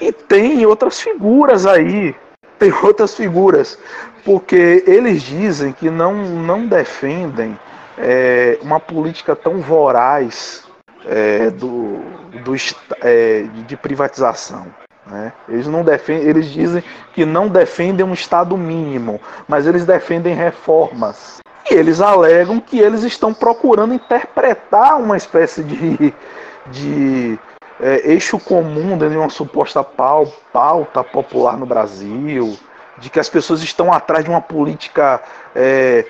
E tem outras figuras aí. Tem outras figuras. Porque eles dizem que não, não defendem é, uma política tão voraz é, do, do, é, de privatização. Né? Eles não defendem, eles dizem que não defendem um Estado mínimo, mas eles defendem reformas. E eles alegam que eles estão procurando interpretar uma espécie de, de é, eixo comum de uma suposta pauta popular no Brasil, de que as pessoas estão atrás de uma política é,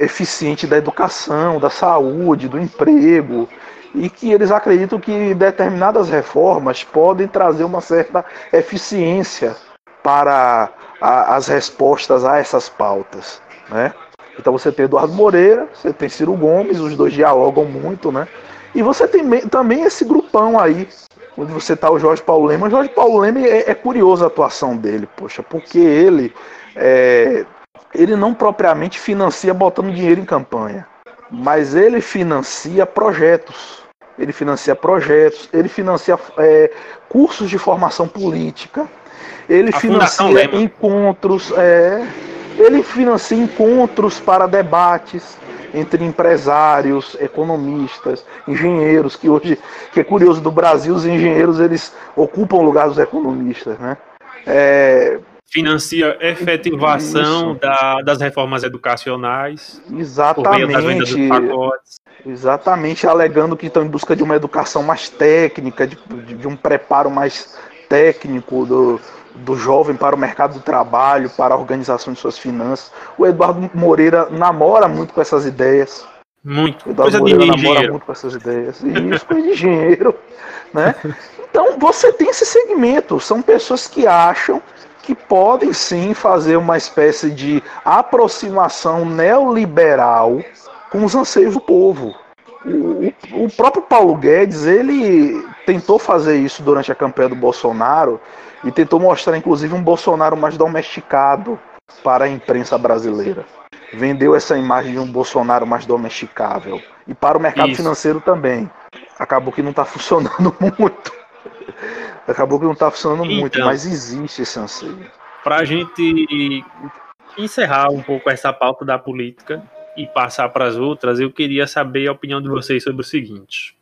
eficiente da educação, da saúde, do emprego, e que eles acreditam que determinadas reformas podem trazer uma certa eficiência para a, as respostas a essas pautas, né? Então você tem Eduardo Moreira, você tem Ciro Gomes, os dois dialogam muito, né? E você tem também esse grupão aí, onde você tá o Jorge Paulo Lema. O Jorge Paulo Lema é, é curiosa a atuação dele, poxa, porque ele é, ele não propriamente financia botando dinheiro em campanha, mas ele financia projetos. Ele financia projetos, ele financia é, cursos de formação política, ele a financia encontros, é, ele financia encontros para debates entre empresários, economistas, engenheiros, que hoje, que é curioso do Brasil, os engenheiros eles ocupam o lugar dos economistas, né? É, financia efetivação da, das reformas educacionais. Exatamente. Exatamente, alegando que estão em busca de uma educação mais técnica, de, de um preparo mais técnico do, do jovem para o mercado do trabalho, para a organização de suas finanças. O Eduardo Moreira namora muito com essas ideias. Muito. O Eduardo coisa Moreira namora muito com essas ideias. Isso, coisa de engenheiro. [laughs] Né? Então, você tem esse segmento. São pessoas que acham que podem sim fazer uma espécie de aproximação neoliberal com os anseios do povo. O, o, próprio Paulo Guedes, ele tentou fazer isso durante a campanha do Bolsonaro e tentou mostrar, inclusive, um Bolsonaro mais domesticado para a imprensa brasileira. Vendeu essa imagem de um Bolsonaro mais domesticável. E para o mercado isso. financeiro também. Acabou que não está [laughs] funcionando muito. Acabou que não está funcionando então, muito, mas existe esse anseio. Para a gente encerrar um pouco essa pauta da política e passar para as outras, eu queria saber a opinião de vocês sobre o seguinte.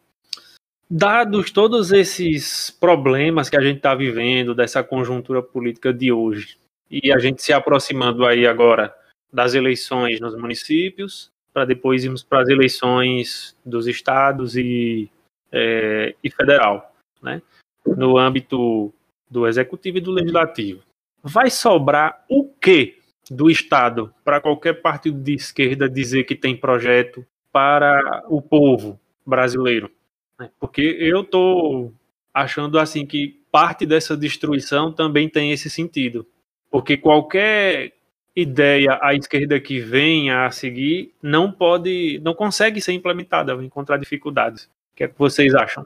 Dados todos esses problemas que a gente está vivendo, dessa conjuntura política de hoje, e a gente se aproximando aí agora das eleições nos municípios, para depois irmos para as eleições dos estados e, é, e federal, né? no âmbito do executivo e do legislativo. Vai sobrar o que do Estado para qualquer partido de esquerda dizer que tem projeto para o povo brasileiro? Porque eu estou achando assim que parte dessa destruição também tem esse sentido. Porque qualquer ideia à esquerda que venha a seguir não pode, não consegue ser implementada, vai encontrar dificuldades. O que é que vocês acham?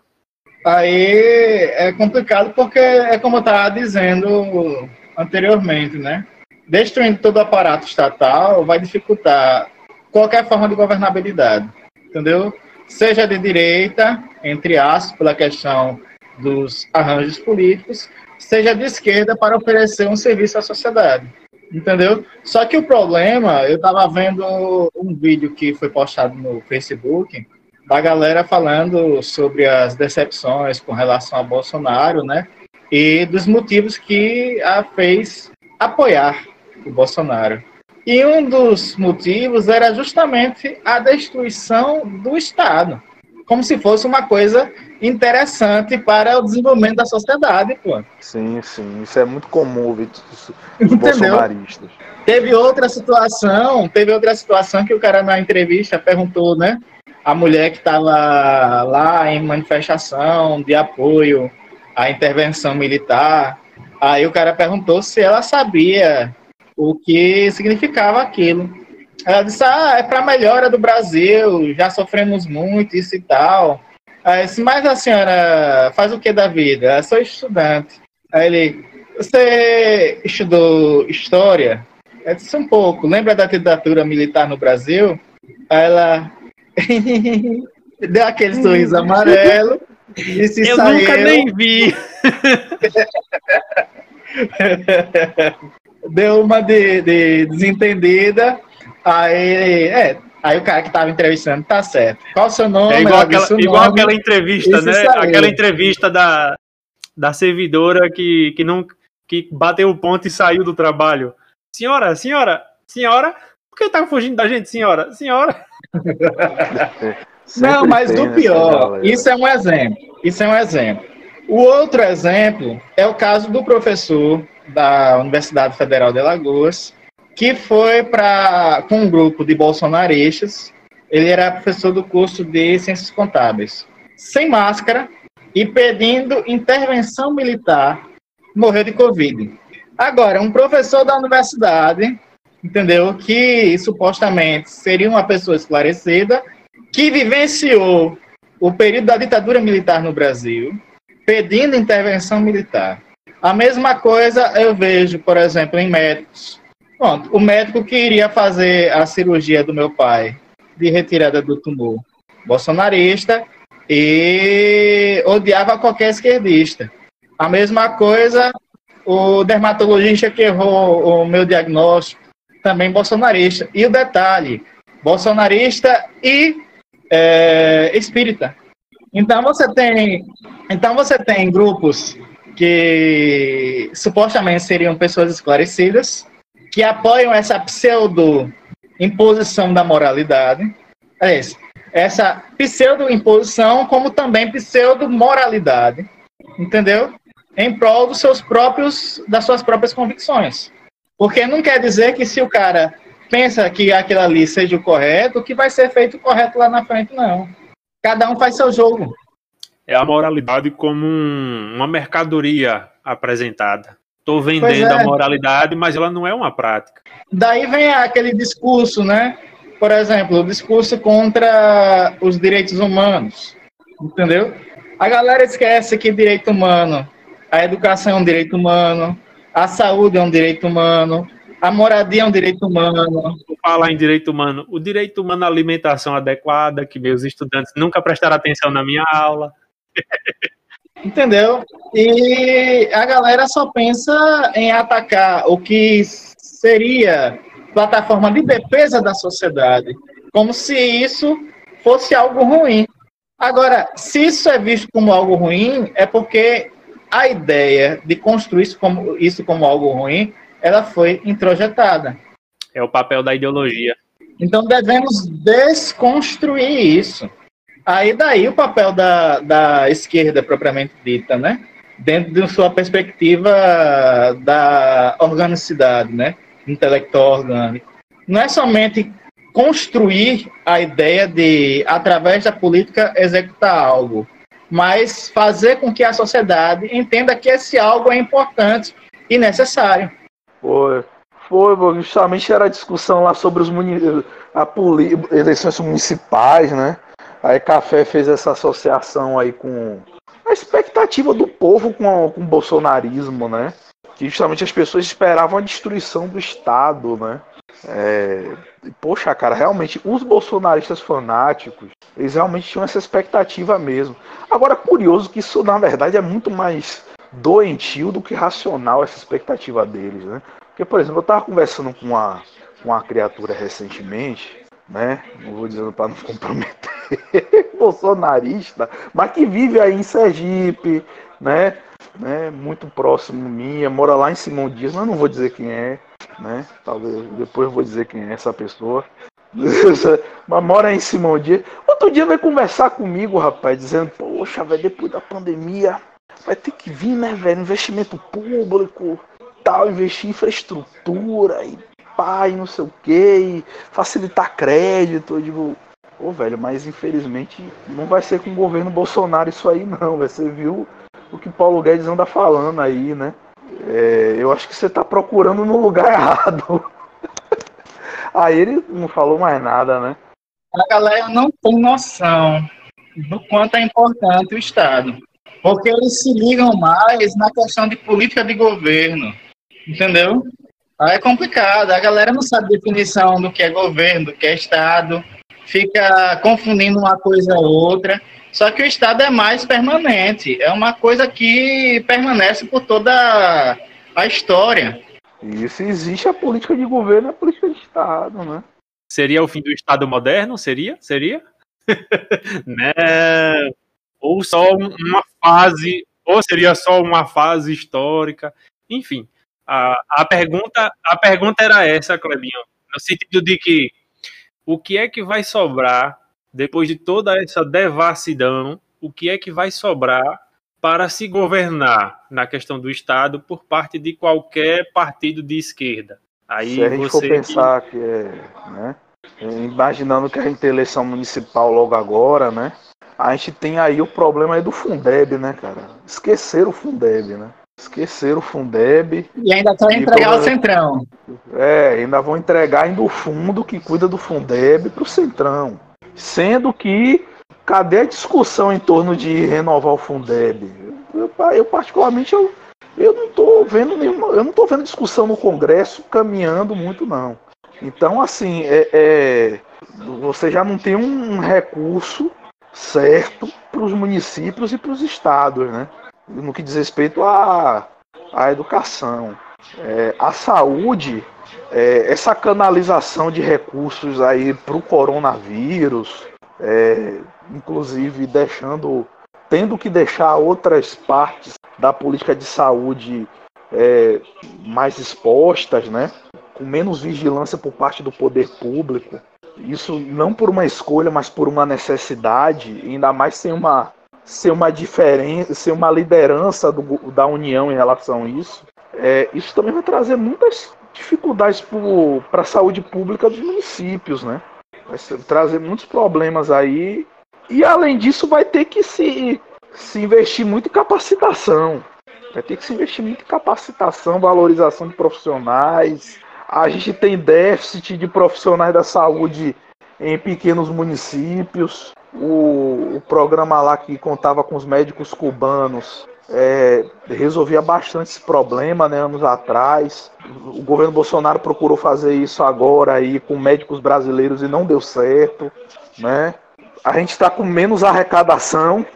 Aí é complicado porque é como eu estava dizendo anteriormente, né? Destruindo todo o aparato estatal vai dificultar qualquer forma de governabilidade, entendeu? Seja de direita, entre aspas, pela questão dos arranjos políticos, seja de esquerda para oferecer um serviço à sociedade. Entendeu? Só que o problema, eu estava vendo um vídeo que foi postado no Facebook da galera falando sobre as decepções com relação a Bolsonaro, né? E dos motivos que a fez apoiar o Bolsonaro. E um dos motivos era justamente a destruição do Estado, como se fosse uma coisa interessante para o desenvolvimento da sociedade, pô. Sim, sim, isso é muito comum, dos bolsonaristas. Teve outra situação, teve outra situação que o cara na entrevista perguntou, né? A mulher que estava lá em manifestação de apoio à intervenção militar. Aí o cara perguntou se ela sabia o que significava aquilo. Ela disse: Ah, é para melhora do Brasil, já sofremos muito, isso e tal. Aí disse, mas a senhora faz o que da vida? Eu sou estudante. Aí ele, você estudou história? Eu disse um pouco. Lembra da ditadura militar no Brasil? Aí ela [laughs] deu aquele sorriso amarelo e se Eu saiu. nunca nem vi. [laughs] deu uma de, de desentendida. Aí, é, aí o cara que tava entrevistando, tá certo. Qual o seu nome? É igual, Ela aquela, o igual nome. aquela entrevista, né? saiu. Aquela entrevista da, da servidora que, que não que bateu o ponto e saiu do trabalho. Senhora, senhora, senhora, por que tá fugindo da gente, senhora? Senhora. [laughs] Não, mas do pior, isso é um exemplo. Isso é um exemplo. O outro exemplo é o caso do professor da Universidade Federal de Alagoas, que foi para com um grupo de bolsonaristas. Ele era professor do curso de Ciências Contábeis, sem máscara e pedindo intervenção militar, morreu de Covid. Agora, um professor da universidade, entendeu? Que supostamente seria uma pessoa esclarecida, que vivenciou o período da ditadura militar no Brasil, pedindo intervenção militar. A mesma coisa eu vejo, por exemplo, em médicos. Pronto, o médico que iria fazer a cirurgia do meu pai de retirada do tumor, bolsonarista, e odiava qualquer esquerdista. A mesma coisa o dermatologista que errou o meu diagnóstico, também bolsonarista. E o detalhe, bolsonarista e é, espírita. Então você tem, então você tem grupos que supostamente seriam pessoas esclarecidas, que apoiam essa pseudo imposição da moralidade, é esse, essa pseudo imposição como também pseudo moralidade, entendeu? Em prol dos seus próprios, das suas próprias convicções. Porque não quer dizer que se o cara pensa que aquilo ali seja o correto, que vai ser feito correto lá na frente, não. Cada um faz seu jogo. É a moralidade como um- uma mercadoria apresentada. Estou vendendo é. a moralidade, mas ela não é uma prática. Daí vem aquele discurso, né? Por exemplo, o discurso contra os direitos humanos. Entendeu? A galera esquece que direito humano, a educação é um direito humano, a saúde é um direito humano, a moradia é um direito humano. Vou falar em direito humano. O direito humano à alimentação adequada, que meus estudantes nunca prestaram atenção na minha aula. [laughs] Entendeu? E a galera só pensa em atacar o que seria plataforma de defesa da sociedade, como se isso fosse algo ruim. Agora, se isso é visto como algo ruim, é porque a ideia de construir isso como, isso como algo ruim, ela foi introjetada. É o papel da ideologia. Então devemos desconstruir isso. Aí daí o papel da, da esquerda propriamente dita, né? Dentro de sua perspectiva da organicidade, né? Intelectual orgânico. Não é somente construir a ideia de, através da política, executar algo, mas fazer com que a sociedade entenda que esse algo é importante e necessário. Foi, foi, justamente era a discussão lá sobre os muni eleições municipais, né? Aí Café fez essa associação aí com a expectativa do povo com, com o bolsonarismo, né? Que justamente as pessoas esperavam a destruição do Estado, né? É, poxa, cara, realmente, os bolsonaristas fanáticos, eles realmente tinham essa expectativa mesmo. Agora, curioso que isso, na verdade, é muito mais doentio do que racional, essa expectativa deles, né? Porque, por exemplo, eu estava conversando com uma, com uma criatura recentemente, né? Não vou dizendo para não [laughs] comprometer, [laughs] bolsonarista, mas que vive aí em Sergipe, né? né? Muito próximo minha, mora lá em Simão Dias, mas não vou dizer quem é, né? Talvez depois vou dizer quem é essa pessoa. [laughs] mas mora em Simão Dias. Outro dia vai conversar comigo, rapaz, dizendo, poxa, velho, depois da pandemia vai ter que vir, né, velho? Investimento público, tal, investir em infraestrutura e pai, não sei o que, facilitar crédito. Eu digo, pô, velho, mas infelizmente não vai ser com o governo Bolsonaro isso aí, não. Você viu o que Paulo Guedes anda falando aí, né? É, eu acho que você tá procurando no lugar [laughs] errado. aí ele não falou mais nada, né? A galera não tem noção do quanto é importante o Estado. Porque eles se ligam mais na questão de política de governo. Entendeu? Aí é complicado. A galera não sabe definição do que é governo, do que é Estado. Fica confundindo uma coisa ou outra. Só que o Estado é mais permanente. É uma coisa que permanece por toda a história. Isso existe a política de governo e a política de Estado, né? Seria o fim do Estado moderno? Seria? Seria? [laughs] né? Ou só uma fase, ou seria só uma fase histórica. Enfim, a, a, pergunta, a pergunta era essa, Clebinho, no sentido de que o que é que vai sobrar depois de toda essa devassidão? O que é que vai sobrar para se governar na questão do Estado por parte de qualquer partido de esquerda? Aí se a gente for pensar que, é, né, imaginando que a gente tem eleição municipal logo agora, né? A gente tem aí o problema aí do Fundeb, né, cara? Esquecer o Fundeb, né? Esqueceram o Fundeb. E ainda quer entregar o Centrão. É, ainda vão entregar ainda o fundo que cuida do Fundeb para o Centrão. Sendo que, cadê a discussão em torno de renovar o Fundeb? Eu, eu particularmente, eu, eu não estou vendo nenhuma, eu não tô vendo discussão no Congresso caminhando muito, não. Então, assim, é, é você já não tem um recurso certo para os municípios e para os estados, né? No que diz respeito à, à educação. É, a saúde, é, essa canalização de recursos aí para o coronavírus, é, inclusive deixando, tendo que deixar outras partes da política de saúde é, mais expostas, né? com menos vigilância por parte do poder público. Isso não por uma escolha, mas por uma necessidade, ainda mais sem uma ser uma diferença, ser uma liderança do, da União em relação a isso, é, isso também vai trazer muitas dificuldades para a saúde pública dos municípios, né? Vai trazer muitos problemas aí. E além disso, vai ter que se, se investir muito em capacitação. Vai ter que se investir muito em capacitação, valorização de profissionais. A gente tem déficit de profissionais da saúde em pequenos municípios o, o programa lá que contava com os médicos cubanos é, resolvia bastante esse problema né, anos atrás. O governo Bolsonaro procurou fazer isso agora aí com médicos brasileiros e não deu certo. Né? A gente está com menos arrecadação,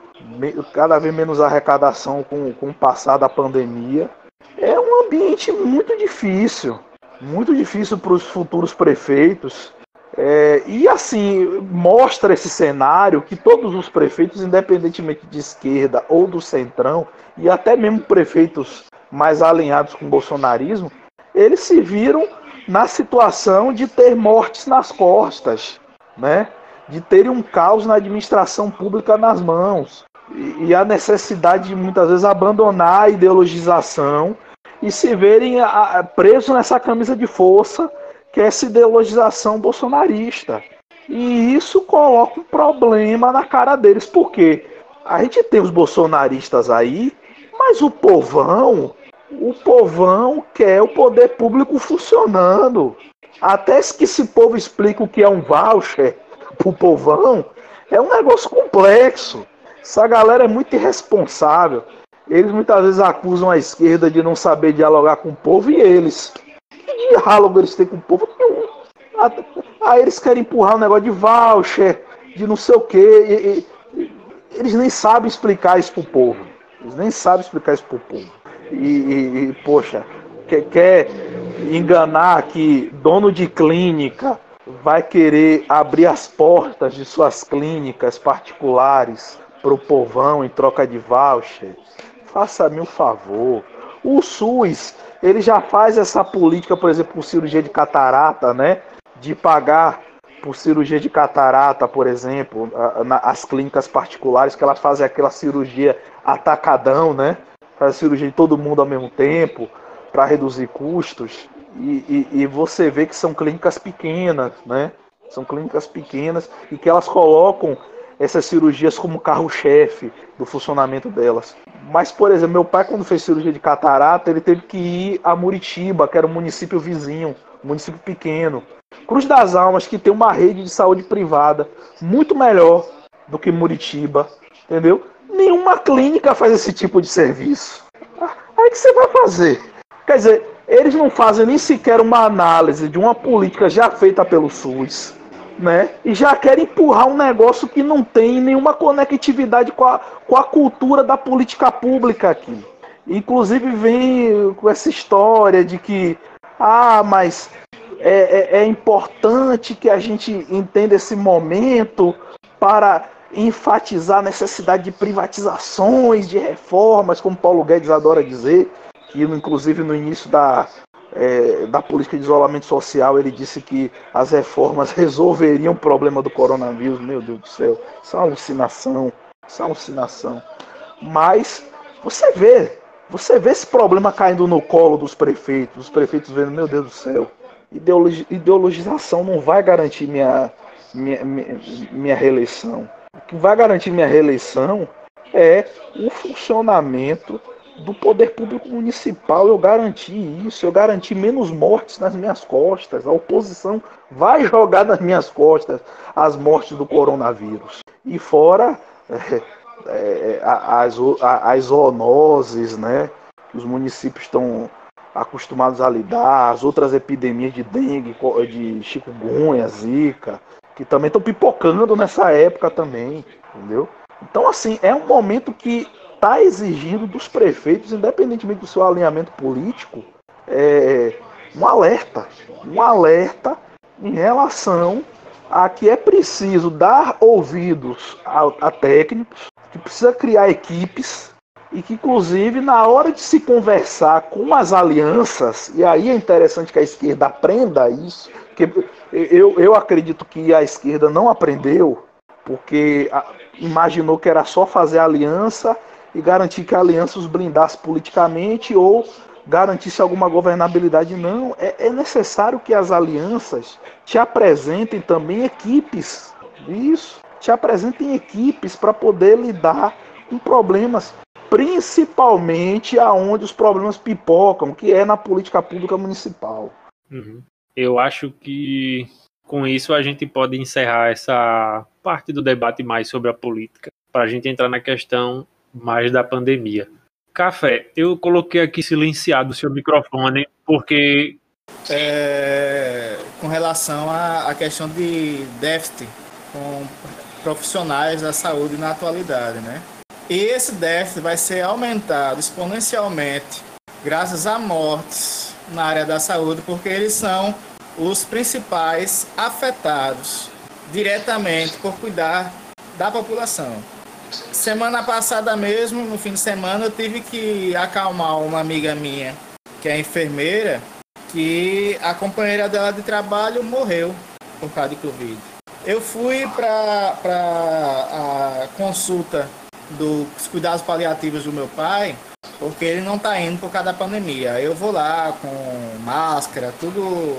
cada vez menos arrecadação com, com o passar da pandemia. É um ambiente muito difícil, muito difícil para os futuros prefeitos. É, e assim, mostra esse cenário que todos os prefeitos, independentemente de esquerda ou do centrão, e até mesmo prefeitos mais alinhados com o bolsonarismo, eles se viram na situação de ter mortes nas costas, né? de terem um caos na administração pública nas mãos, e, e a necessidade de muitas vezes abandonar a ideologização e se verem presos nessa camisa de força que é essa ideologização bolsonarista. E isso coloca um problema na cara deles, porque a gente tem os bolsonaristas aí, mas o povão, o povão quer o poder público funcionando. Até que esse povo explica o que é um voucher pro povão, é um negócio complexo. Essa galera é muito irresponsável. Eles muitas vezes acusam a esquerda de não saber dialogar com o povo e eles diálogo eles têm com o povo? Nenhum. Aí eles querem empurrar um negócio de voucher, de não sei o quê. E, e, eles nem sabem explicar isso pro povo. Eles nem sabem explicar isso pro povo. E, e, e poxa, quer, quer enganar que dono de clínica vai querer abrir as portas de suas clínicas particulares para o povão em troca de voucher. Faça-me um favor. O SUS, ele já faz essa política, por exemplo, por cirurgia de catarata, né? De pagar por cirurgia de catarata, por exemplo, as clínicas particulares que elas fazem aquela cirurgia atacadão, né? Faz cirurgia de todo mundo ao mesmo tempo para reduzir custos. E, e, e, você vê que são clínicas pequenas, né? São clínicas pequenas e que elas colocam essas cirurgias como carro-chefe do funcionamento delas. Mas, por exemplo, meu pai, quando fez cirurgia de catarata, ele teve que ir a Muritiba, que era um município vizinho, um município pequeno. Cruz das Almas, que tem uma rede de saúde privada muito melhor do que Muritiba, entendeu? Nenhuma clínica faz esse tipo de serviço. Aí que você vai fazer? Quer dizer, eles não fazem nem sequer uma análise de uma política já feita pelo SUS né? E já querem empurrar um negócio que não tem nenhuma conectividade com a, com a cultura da política pública aqui. Inclusive vem com essa história de que, ah, mas é, é, é importante que a gente entenda esse momento para enfatizar a necessidade de privatizações, de reformas, como Paulo Guedes adora dizer, que inclusive no início da, é, da política de isolamento social, ele disse que as reformas [laughs] resolveriam o problema do coronavírus. Meu Deus do céu, isso é uma alucinação, isso é uma alucinação. Mas você vê, você vê esse problema caindo no colo dos prefeitos, os prefeitos vendo, meu Deus do céu, ideologi ideologização não vai garantir minha, minha, minha, minha reeleição. O que vai garantir minha reeleição é o funcionamento do poder público municipal eu garanti isso, eu garanti menos mortes nas minhas costas. A oposição vai jogar nas minhas costas as mortes do coronavírus. E fora [laughs] é, é, as, as zoonoses, né? Que os municípios estão acostumados a lidar, as outras epidemias de dengue, de chikungunya, zika, que também estão pipocando nessa época também, entendeu? Então, assim, é um momento que está exigindo dos prefeitos, independentemente do seu alinhamento político, é, um alerta. Um alerta em relação a que é preciso dar ouvidos a, a técnicos, que precisa criar equipes e que, inclusive, na hora de se conversar com as alianças, e aí é interessante que a esquerda aprenda isso, que eu, eu acredito que a esquerda não aprendeu, porque imaginou que era só fazer aliança e garantir que a aliança os blindasse politicamente ou garantisse alguma governabilidade. Não, é, é necessário que as alianças te apresentem também equipes. Isso, te apresentem equipes para poder lidar com problemas, principalmente aonde os problemas pipocam, que é na política pública municipal. Uhum. Eu acho que com isso a gente pode encerrar essa parte do debate mais sobre a política, para a gente entrar na questão mais da pandemia. Café, eu coloquei aqui silenciado o seu microfone porque. É, com relação à, à questão de déficit com profissionais da saúde na atualidade, né? E esse déficit vai ser aumentado exponencialmente graças a mortes na área da saúde, porque eles são os principais afetados diretamente por cuidar da população. Semana passada mesmo, no fim de semana, eu tive que acalmar uma amiga minha, que é enfermeira, que a companheira dela de trabalho morreu por causa de Covid. Eu fui para a consulta dos cuidados paliativos do meu pai, porque ele não está indo por causa da pandemia. Eu vou lá com máscara, tudo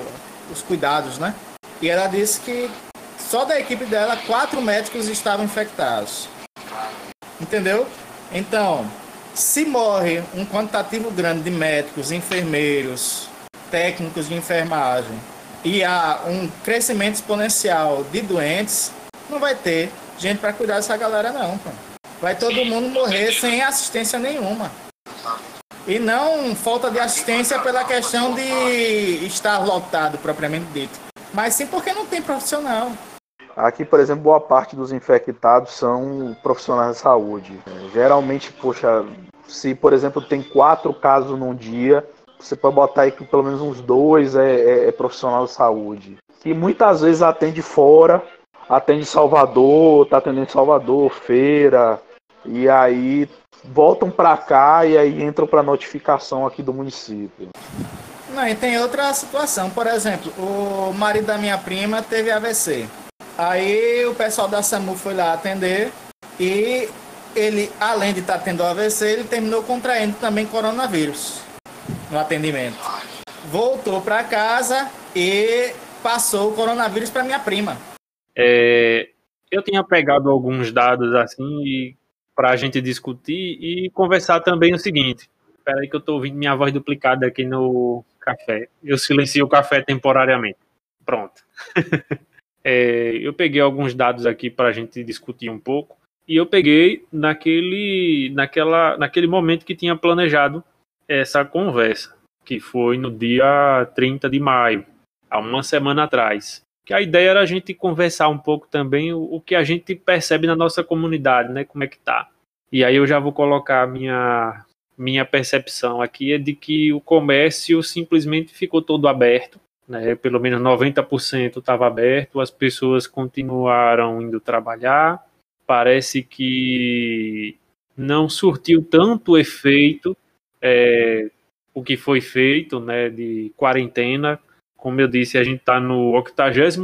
os cuidados, né? E ela disse que só da equipe dela, quatro médicos estavam infectados. Entendeu? Então, se morre um quantitativo grande de médicos, enfermeiros, técnicos de enfermagem e há um crescimento exponencial de doentes, não vai ter gente para cuidar dessa galera não, pô. Vai todo mundo morrer sem assistência nenhuma. E não falta de assistência pela questão de estar lotado propriamente dito. mas sim porque não tem profissional. Aqui, por exemplo, boa parte dos infectados são profissionais de saúde. Geralmente, poxa, se, por exemplo, tem quatro casos num dia, você pode botar aí que pelo menos uns dois é, é, é profissional de saúde. Que muitas vezes atende fora, atende Salvador, tá atendendo Salvador, feira, e aí voltam para cá e aí entram para notificação aqui do município. Não, e tem outra situação, por exemplo, o marido da minha prima teve AVC. Aí o pessoal da SAMU foi lá atender e ele, além de estar tá tendo AVC, ele terminou contraindo também coronavírus no atendimento. Voltou para casa e passou o coronavírus para minha prima. É, eu tinha pegado alguns dados assim para a gente discutir e conversar também o seguinte. Espera aí que eu estou ouvindo minha voz duplicada aqui no café. Eu silencio o café temporariamente. Pronto. [laughs] é, eu peguei alguns dados aqui para a gente discutir um pouco e eu peguei naquele, naquela, naquele momento que tinha planejado essa conversa, que foi no dia 30 de maio, há uma semana atrás que a ideia era a gente conversar um pouco também o, o, que a gente percebe na nossa comunidade, né? Como é que tá. E aí eu já vou colocar a minha minha percepção aqui é de que o comércio simplesmente ficou todo aberto, né? Pelo menos 90% estava aberto, as pessoas continuaram indo trabalhar. Parece que não surtiu tanto efeito é, o que foi feito, né, de quarentena como eu disse, a gente está no 83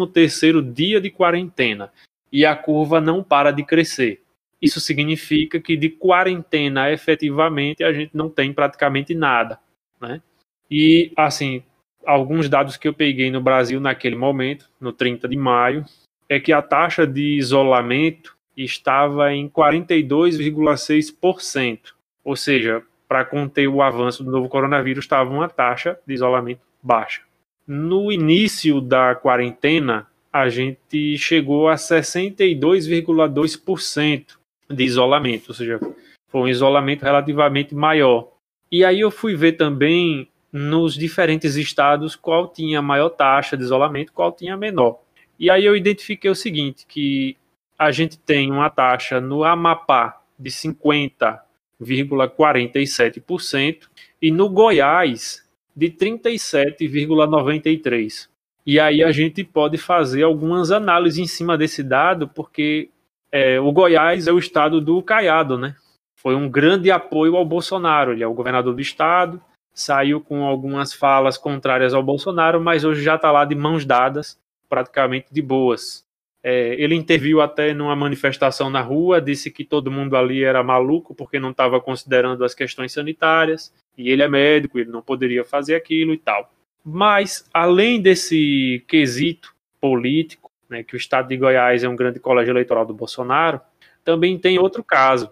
dia de quarentena e a curva não para de crescer. Isso significa que de quarentena efetivamente a gente não tem praticamente nada, né? E assim, alguns dados que eu peguei no Brasil naquele momento, no 30 de maio, é que a taxa de isolamento estava em 42,6%. Ou seja, para conter o avanço do novo coronavírus, estava uma taxa de isolamento baixa. No início da quarentena, a gente chegou a 62,2% de isolamento, ou seja, foi um isolamento relativamente maior. E aí eu fui ver também nos diferentes estados qual tinha maior taxa de isolamento, qual tinha menor. E aí eu identifiquei o seguinte, que a gente tem uma taxa no Amapá de 50,47% e no Goiás de 37,93. E aí a gente pode fazer algumas análises em cima desse dado, porque é, o Goiás é o estado do Caiado, né? Foi um grande apoio ao Bolsonaro. Ele é o governador do estado, saiu com algumas falas contrárias ao Bolsonaro, mas hoje já está lá de mãos dadas, praticamente de boas. É, ele interviu até numa manifestação na rua, disse que todo mundo ali era maluco porque não estava considerando as questões sanitárias e ele é médico, ele não poderia fazer aquilo e tal. Mas, além desse quesito político, né, que o estado de Goiás é um grande colégio eleitoral do Bolsonaro, também tem outro caso.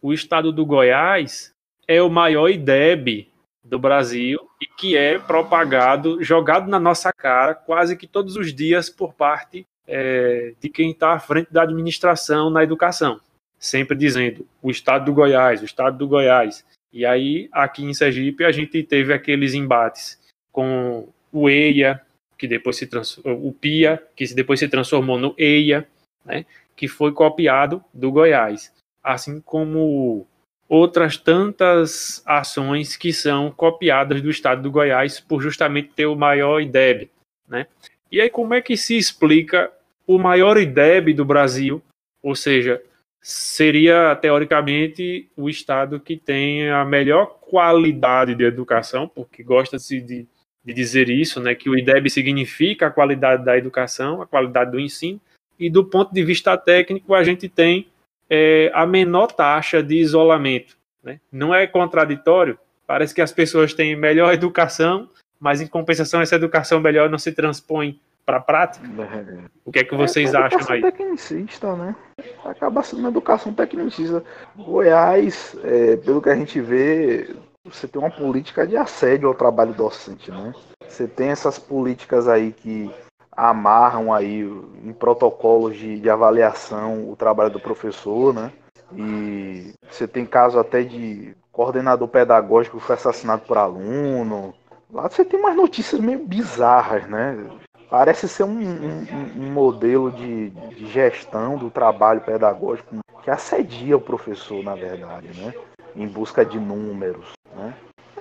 O estado do Goiás é o maior IDEB do Brasil e que é propagado, jogado na nossa cara quase que todos os dias por parte é, de quem está à frente da administração na educação. Sempre dizendo o estado do Goiás, o estado do Goiás. E aí, aqui em Sergipe, a gente teve aqueles embates com o EIA, que depois se o PIA, que depois se transformou no EIA, né, que foi copiado do Goiás, assim como outras tantas ações que são copiadas do estado do Goiás por justamente ter o maior IDEB, né? E aí como é que se explica o maior IDEB do Brasil, ou seja, seria, teoricamente, o estado que tem a melhor qualidade de educação, porque gosta-se de, de dizer isso, né, que o IDEB significa a qualidade da educação, a qualidade do ensino, e do ponto de vista técnico, a gente tem é, a menor taxa de isolamento. Né? Não é contraditório, parece que as pessoas têm melhor [laughs] educação, mas em compensação essa educação melhor não se transpõe para a prática? É. O que é que vocês é, acham aí? tecnicista, né? Acaba sendo uma educação tecnicista. Goiás, é, pelo que a gente vê, você tem uma política de assédio ao trabalho docente, né? Você tem essas políticas aí que amarram aí em protocolos de, de avaliação o trabalho do professor, né? E você tem caso até de coordenador pedagógico que foi assassinado por aluno. Lá você tem umas notícias meio bizarras, né? parece ser um, um, um modelo de, de, gestão do trabalho pedagógico que assedia o professor, na verdade, né? Em busca de números, né?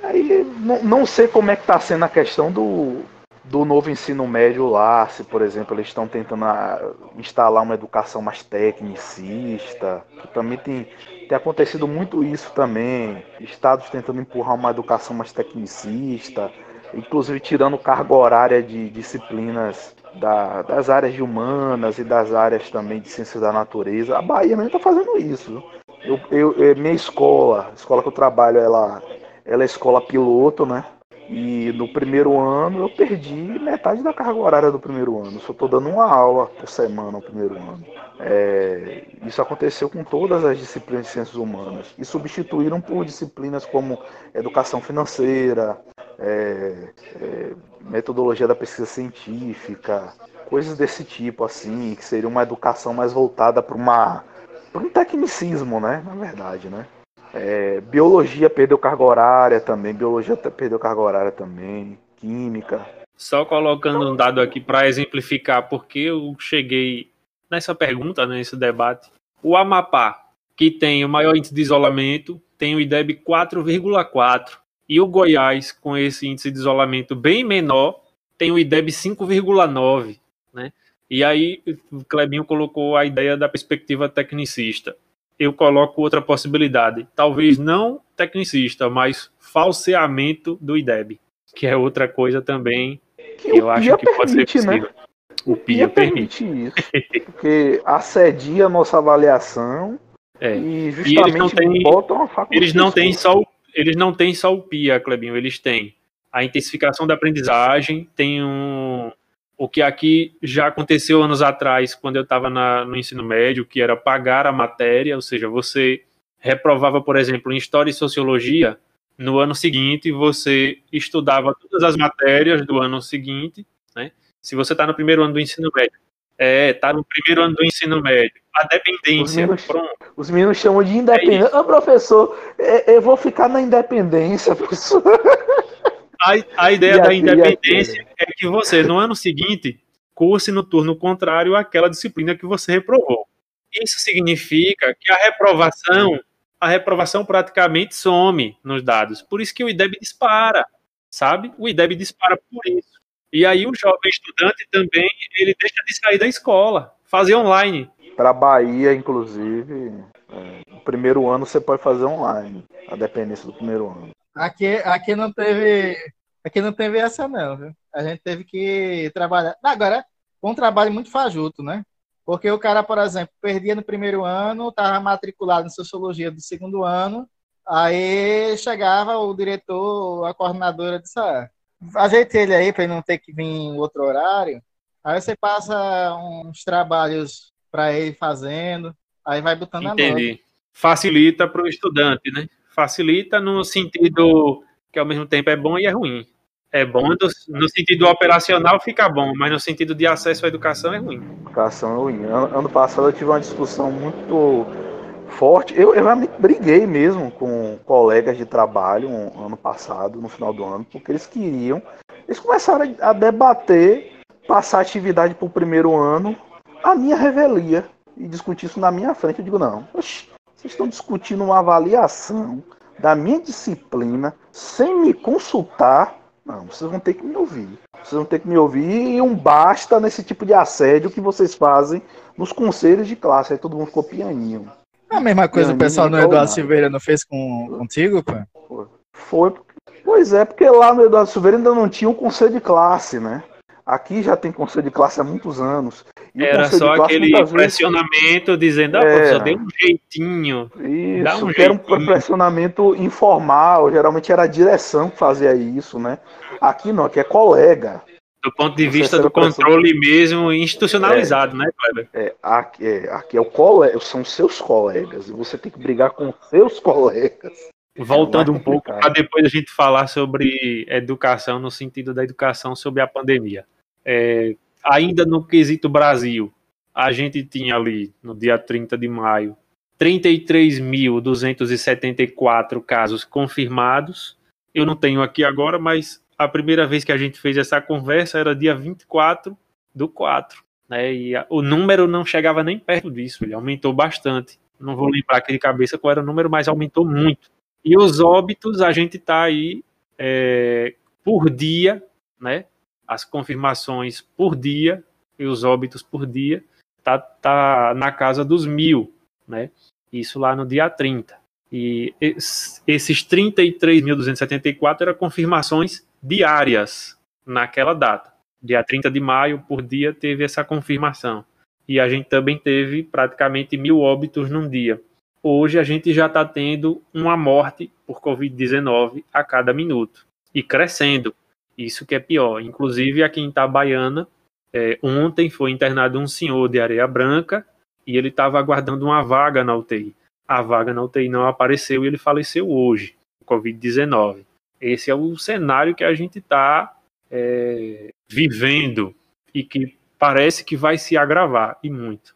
Aí não, não sei como é que está sendo a questão do, do novo ensino médio lá, se por exemplo eles estão tentando ah, instalar uma educação mais tecnicista, que também tem, tem acontecido muito isso também, estados tentando empurrar uma educação mais tecnicista, inclusive tirando carga horária de disciplinas da, das áreas humanas e das áreas também de ciências da natureza. A Bahia mesmo está fazendo isso. Eu, eu, minha escola, a escola que eu trabalho, ela ela é escola piloto, né? E no primeiro ano eu perdi metade da carga horária do primeiro ano. Só estou dando uma aula por semana no primeiro ano. É, isso aconteceu com todas as disciplinas de ciências humanas. E substituíram por disciplinas como educação financeira, é, é, metodologia da pesquisa científica, coisas desse tipo, assim, que seria uma educação mais voltada para para um tecnicismo, né? Na verdade, né? É, biologia perdeu carga horária também, biologia perdeu carga horária também, química. Só colocando um dado aqui para exemplificar porque eu cheguei nessa pergunta, né, nesse debate. O Amapá, que tem o maior índice de isolamento, tem o IDEB 4,4. E o Goiás, com esse índice de isolamento bem menor, tem o IDEB 5,9. Né? E aí o Clebinho colocou a ideia da perspectiva tecnicista eu coloco outra possibilidade. Talvez não tecnicista, mas falseamento do IDEB, que é outra coisa também que eu acho que pode permite, ser né? possível. Né? O, PIA, permite. permite isso. porque assedia a nossa avaliação é. e justamente e eles não têm, botam a faculdade. Eles não têm só o, eles não têm só o PIA, Clebinho, eles têm a intensificação da aprendizagem, tem um, o que aqui já aconteceu anos atrás, quando eu estava no ensino médio, que era pagar a matéria, ou seja, você reprovava, por exemplo, em História e Sociologia, no ano seguinte você estudava todas as matérias do ano seguinte, né? Se você está no primeiro ano do ensino médio, é, está no primeiro ano do ensino médio, a dependência, os meninos, pronto. Os meninos chamam de independência. É Ô, professor, eu vou ficar na independência, [laughs] professor. A, a ideia da independência é que você, no ano seguinte, curse no turno contrário àquela disciplina que você reprovou. Isso significa que a reprovação, a reprovação praticamente some nos dados. Por isso que o IDEB dispara, sabe? O IDEB dispara por isso. E aí o jovem estudante também, ele deixa de sair da escola, fazer online. Para a Bahia, inclusive, é, o primeiro ano você pode fazer online, a dependência do primeiro ano. Aqui, aqui não teve. Aqui não teve essa, não, viu? A gente teve que trabalhar. Agora, um trabalho muito fajuto, né? Porque o cara, por exemplo, perdia no primeiro ano, estava matriculado em sociologia do segundo ano, aí chegava o diretor, a coordenadora disse: ah, ajeite ele aí para ele não ter que vir em outro horário. Aí você passa uns trabalhos para ele fazendo, aí vai botando Entendi. a Entendi. Facilita para o estudante, né? Facilita no sentido que ao mesmo tempo é bom e é ruim. É bom no, no sentido operacional fica bom, mas no sentido de acesso à educação é ruim. Educação é ruim. Ano, ano passado eu tive uma discussão muito forte. Eu, eu realmente briguei mesmo com colegas de trabalho um, ano passado, no final do ano, porque eles queriam. Eles começaram a debater, passar atividade para o primeiro ano, a minha revelia, e discutir isso na minha frente. Eu digo, não, oxi, vocês estão discutindo uma avaliação da minha disciplina sem me consultar. Não, vocês vão ter que me ouvir. Vocês vão ter que me ouvir e um basta nesse tipo de assédio que vocês fazem nos conselhos de classe. Aí todo mundo ficou pianinho. A mesma coisa pianinho, o pessoal no Eduardo Silveira não fez com, contigo, pô? Foi. Pois é, porque lá no Eduardo Silveira ainda não tinha um conselho de classe, né? Aqui já tem conselho de classe há muitos anos. Era só aquele pressionamento vezes... dizendo, ah, é, professor, dê um jeitinho. Isso, um que era um pressionamento informal, geralmente era a direção que fazia isso, né? Aqui não, aqui é colega. Do ponto de vista do controle mesmo institucionalizado, é, né, Kleber? É, aqui, é, aqui é o colega, são seus colegas, e você tem que brigar com seus colegas. [laughs] Voltando é um pouco para depois a gente falar sobre educação no sentido da educação sobre a pandemia. É, ainda no quesito Brasil, a gente tinha ali no dia 30 de maio 33.274 casos confirmados. Eu não tenho aqui agora, mas a primeira vez que a gente fez essa conversa era dia 24 do 4. Né? E a, o número não chegava nem perto disso, ele aumentou bastante. Não vou lembrar aqui de cabeça qual era o número, mas aumentou muito. E os óbitos, a gente está aí é, por dia, né? As confirmações por dia e os óbitos por dia tá, tá na casa dos mil, né? Isso lá no dia 30. E esses 33.274 eram confirmações diárias naquela data. Dia 30 de maio, por dia, teve essa confirmação. E a gente também teve praticamente mil óbitos num dia. Hoje a gente já está tendo uma morte por Covid-19 a cada minuto. E crescendo. Isso que é pior. Inclusive aqui em Itabaiana, é, ontem foi internado um senhor de Areia Branca e ele estava aguardando uma vaga na UTI a vaga na UTI não apareceu e ele faleceu hoje, Covid-19. Esse é o cenário que a gente está é, vivendo e que parece que vai se agravar, e muito.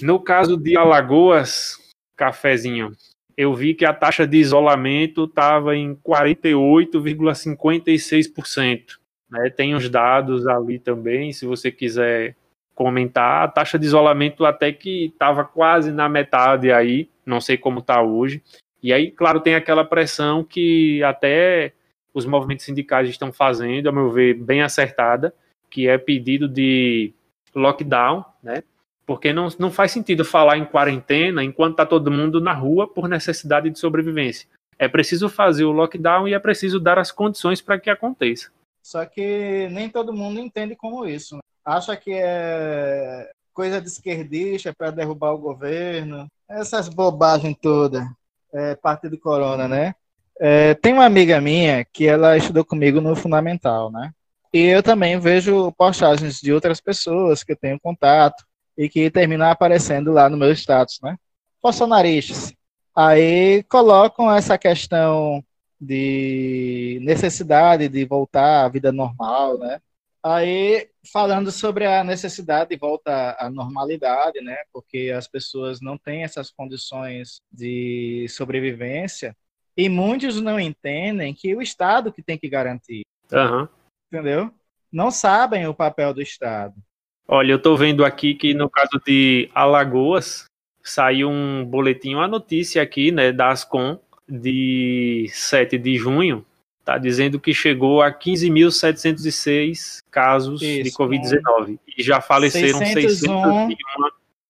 No caso de Alagoas, cafezinho, eu vi que a taxa de isolamento estava em 48,56%. Né? Tem os dados ali também, se você quiser comentar. A taxa de isolamento até que estava quase na metade aí, não sei como está hoje. E aí, claro, tem aquela pressão que até os movimentos sindicais estão fazendo, a meu ver, bem acertada, que é pedido de lockdown, né? Porque não, não faz sentido falar em quarentena enquanto está todo mundo na rua por necessidade de sobrevivência. É preciso fazer o lockdown e é preciso dar as condições para que aconteça. Só que nem todo mundo entende como isso. Né? Acha que é coisa de esquerdista para derrubar o governo, essas bobagens todas, é, parte do corona, né? É, tem uma amiga minha que ela estudou comigo no fundamental, né? E eu também vejo postagens de outras pessoas que eu tenho contato e que terminam aparecendo lá no meu status, né? Bolsonaristas. Aí colocam essa questão de necessidade de voltar à vida normal, né? Aí, falando sobre a necessidade de volta à normalidade, né? Porque as pessoas não têm essas condições de sobrevivência e muitos não entendem que o Estado que tem que garantir. Uhum. Entendeu? Não sabem o papel do Estado. Olha, eu estou vendo aqui que no caso de Alagoas saiu um boletim, uma notícia aqui, né, da Ascom de 7 de junho, está dizendo que chegou a 15.706 casos Isso, de Covid-19 e já faleceram 601,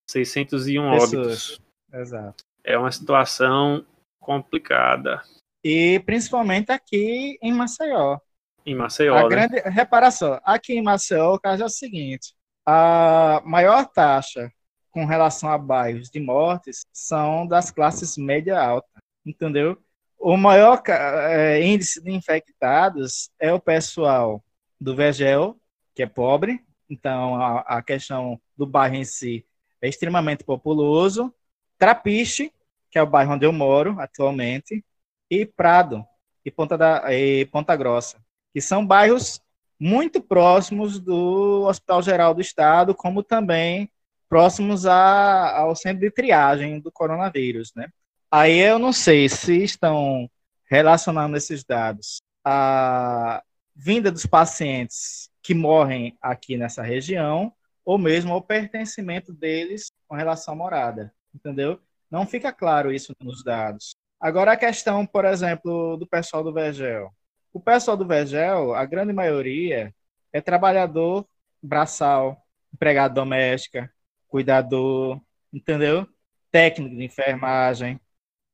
601 óbitos. Exato. É uma situação complicada. E principalmente aqui em Maceió. Em Maceió. A né? grande reparação, aqui em Maceió o caso é o seguinte: a maior taxa com relação a bairros de mortes são das classes média alta, entendeu? O maior é, índice de infectados é o pessoal do Vegel, que é pobre, então a, a questão do bairro em si é extremamente populoso. Trapiche, que é o bairro onde eu moro atualmente, e Prado e Ponta, da, e Ponta Grossa, que são bairros muito próximos do Hospital Geral do Estado, como também próximos a, ao centro de triagem do coronavírus, né? Aí eu não sei se estão relacionando esses dados à vinda dos pacientes que morrem aqui nessa região ou mesmo ao pertencimento deles com relação à morada, entendeu? Não fica claro isso nos dados. Agora a questão, por exemplo, do pessoal do Vergel. O pessoal do Vergel, a grande maioria, é trabalhador braçal, empregado doméstica, cuidador, entendeu? Técnico de enfermagem,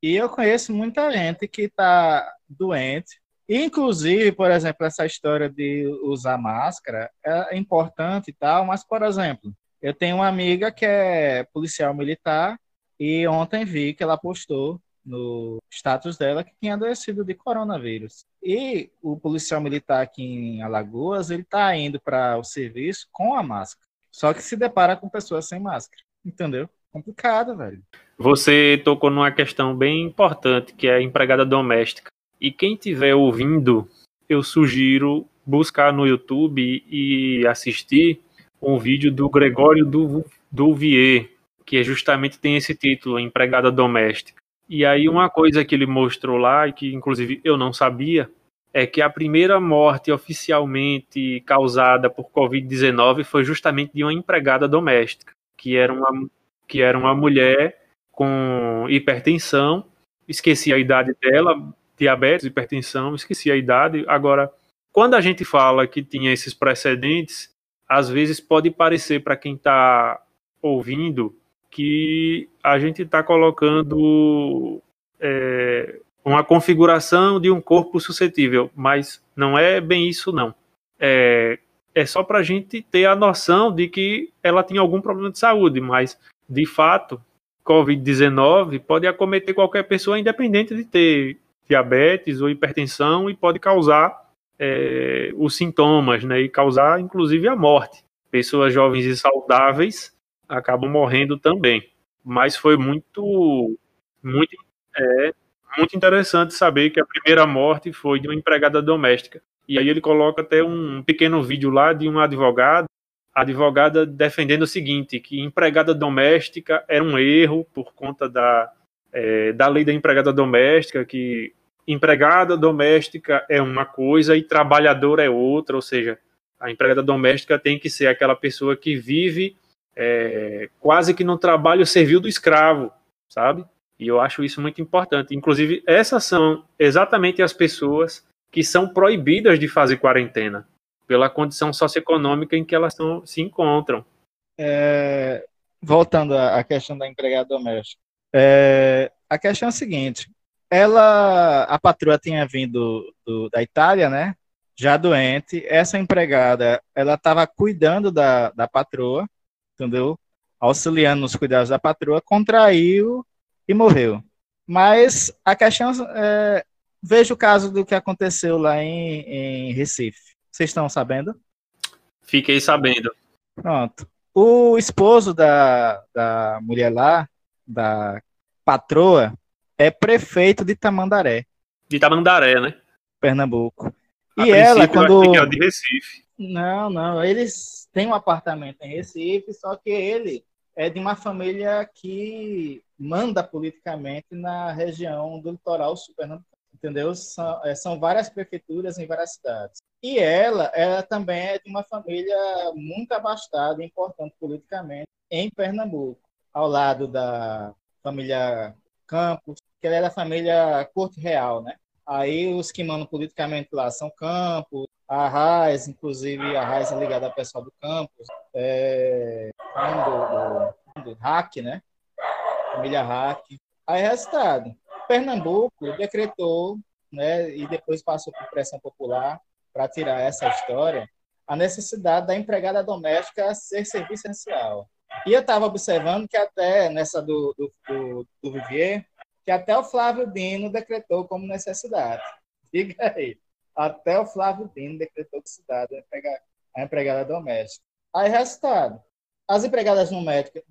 e eu conheço muita gente que está doente. Inclusive, por exemplo, essa história de usar máscara é importante e tal, mas, por exemplo, eu tenho uma amiga que é policial militar e ontem vi que ela postou no status dela que tinha adoecido de coronavírus. E o policial militar aqui em Alagoas, ele está indo para o serviço com a máscara. Só que se depara com pessoas sem máscara, entendeu? Complicado, velho. Você tocou numa questão bem importante, que é a empregada doméstica. E quem estiver ouvindo, eu sugiro buscar no YouTube e assistir um vídeo do Gregório Duvier, que é justamente tem esse título, Empregada Doméstica. E aí uma coisa que ele mostrou lá, e que inclusive eu não sabia, é que a primeira morte oficialmente causada por Covid-19 foi justamente de uma empregada doméstica, que era uma, que era uma mulher com hipertensão, esqueci a idade dela, diabetes, hipertensão, esqueci a idade. Agora, quando a gente fala que tinha esses precedentes, às vezes pode parecer para quem está ouvindo que a gente está colocando é, uma configuração de um corpo suscetível, mas não é bem isso não. É, é só para a gente ter a noção de que ela tinha algum problema de saúde, mas de fato, Covid-19 pode acometer qualquer pessoa, independente de ter diabetes ou hipertensão, e pode causar é, os sintomas, né, e causar inclusive a morte. Pessoas jovens e saudáveis acabam morrendo também. Mas foi muito, muito, é, muito interessante saber que a primeira morte foi de uma empregada doméstica. E aí ele coloca até um pequeno vídeo lá de um advogado, advogada defendendo o seguinte, que empregada doméstica era um erro por conta da, é, da lei da empregada doméstica, que empregada doméstica é uma coisa e trabalhador é outra, ou seja, a empregada doméstica tem que ser aquela pessoa que vive é, quase que no trabalho servil do escravo, sabe? E eu acho isso muito importante. Inclusive, essas são exatamente as pessoas que são proibidas de fazer quarentena, pela condição socioeconômica em que elas tão, se encontram. É, voltando à questão da empregada doméstica. É, a questão é a seguinte: ela, a patroa tinha vindo do, da Itália, né? Já doente. Essa empregada, ela estava cuidando da, da patroa, entendeu? Auxiliando nos cuidados da patroa, contraiu e morreu. Mas a questão é, veja o caso do que aconteceu lá em, em Recife. Vocês estão sabendo? Fiquei sabendo. Pronto. O esposo da, da mulher lá, da patroa, é prefeito de Tamandaré. De Tamandaré, né? Pernambuco. A e ela, quando. É de Recife. Não, não. Eles têm um apartamento em Recife, só que ele é de uma família que manda politicamente na região do litoral sul entendeu? São, é, são, várias prefeituras em várias cidades. E ela, ela também é de uma família muito abastada e importante politicamente em Pernambuco, ao lado da família Campos, que ela é da família Corte Real, né? Aí os que mandam politicamente lá são Campos, a Raiz, inclusive a Raiz é ligada ao pessoal do Campos, é, do, do, do Hack, né? família Hack. Aí, resultado, Pernambuco decretou, né, e depois passou por pressão popular para tirar essa história, a necessidade da empregada doméstica ser serviço essencial. E eu estava observando que até nessa do, do, do, do Vivier, que até o Flávio Dino decretou como necessidade. [laughs] Diga aí. Até o Flávio Dino decretou necessidade a empregada doméstica. Aí, resultado, as empregadas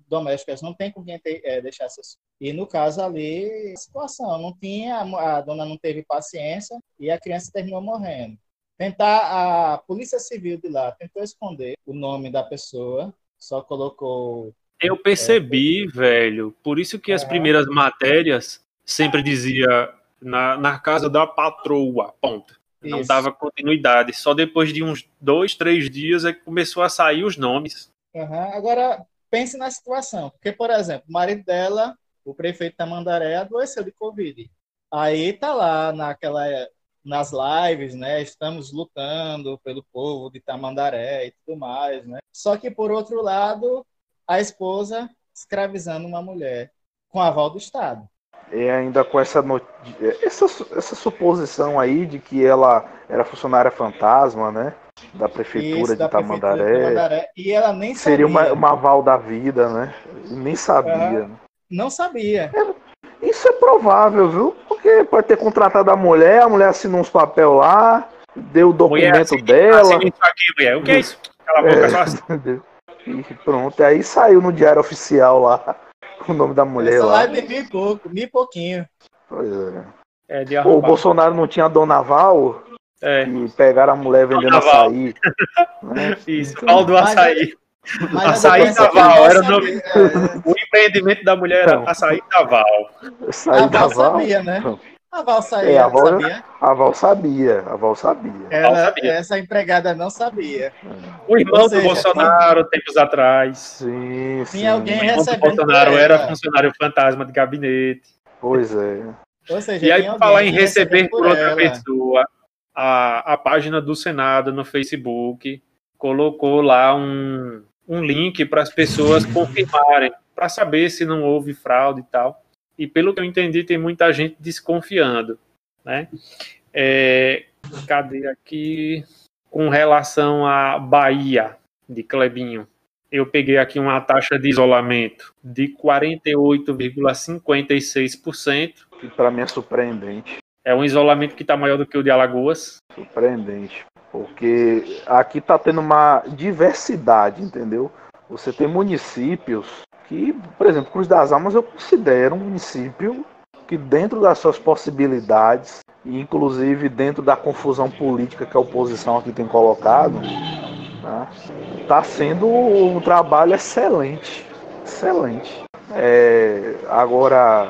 domésticas não têm com quem ter, é, deixar seus E no caso ali, a situação, não tinha, a dona não teve paciência e a criança terminou morrendo. Tentar, a Polícia Civil de lá tentou esconder o nome da pessoa, só colocou. Eu percebi, velho. Por isso que as primeiras matérias sempre dizia na, na casa da patroa, ponto. Não isso. dava continuidade. Só depois de uns dois, três dias é que começou a sair os nomes. Uhum. Agora, pense na situação. Porque, por exemplo, o marido dela, o prefeito da Mandaré, adoeceu de Covid. Aí tá lá naquela nas lives, né? Estamos lutando pelo povo de Tamandaré e tudo mais, né? Só que por outro lado, a esposa escravizando uma mulher com aval do Estado. E ainda com essa, not... essa essa suposição aí de que ela era funcionária fantasma, né? da prefeitura, Isso, de, da Tamandaré. prefeitura de Tamandaré. E ela nem Seria sabia. Seria uma, uma aval da vida, né? Nem sabia. não sabia. É, isso é provável, viu? Porque pode ter contratado a mulher, a mulher assinou uns papel lá, deu o documento mulher, dela. Isso aqui, mulher. O que é isso? Cala a boca, é, [laughs] E pronto, aí saiu no diário oficial lá [laughs] o nome da mulher Essa lá. live de mil e pouco, mil e pouquinho. Pois é. é Pô, o Bolsonaro não tinha Dona Val, é. E pegaram a mulher vendendo açaí. Né? [laughs] Isso, pau do açaí. Mas açaí da Val, era o nome. É... O empreendimento da mulher era açaí da Val. Açaí da Val. Sabia, né? A Val sabia. É, a, Val, sabia. a Val sabia. A Val sabia. Ela, sabia. Essa empregada não sabia. O irmão seja, do Bolsonaro, tempos atrás. Sim, sim. Tinha alguém. O Bolsonaro era funcionário fantasma de gabinete. Pois é. Ou seja, e aí, para falar em receber por, por outra pessoa, a, a página do Senado no Facebook colocou lá um, um link para as pessoas confirmarem, para saber se não houve fraude e tal. E pelo que eu entendi, tem muita gente desconfiando, né? É, cadê aqui? Com relação à Bahia, de Clebinho, eu peguei aqui uma taxa de isolamento de 48,56%. Que para mim é surpreendente. É um isolamento que está maior do que o de Alagoas. Surpreendente, porque aqui está tendo uma diversidade, entendeu? Você tem municípios que, por exemplo, Cruz das Almas eu considero um município que dentro das suas possibilidades, e inclusive dentro da confusão política que a oposição aqui tem colocado, está né, sendo um trabalho excelente. Excelente. É, agora,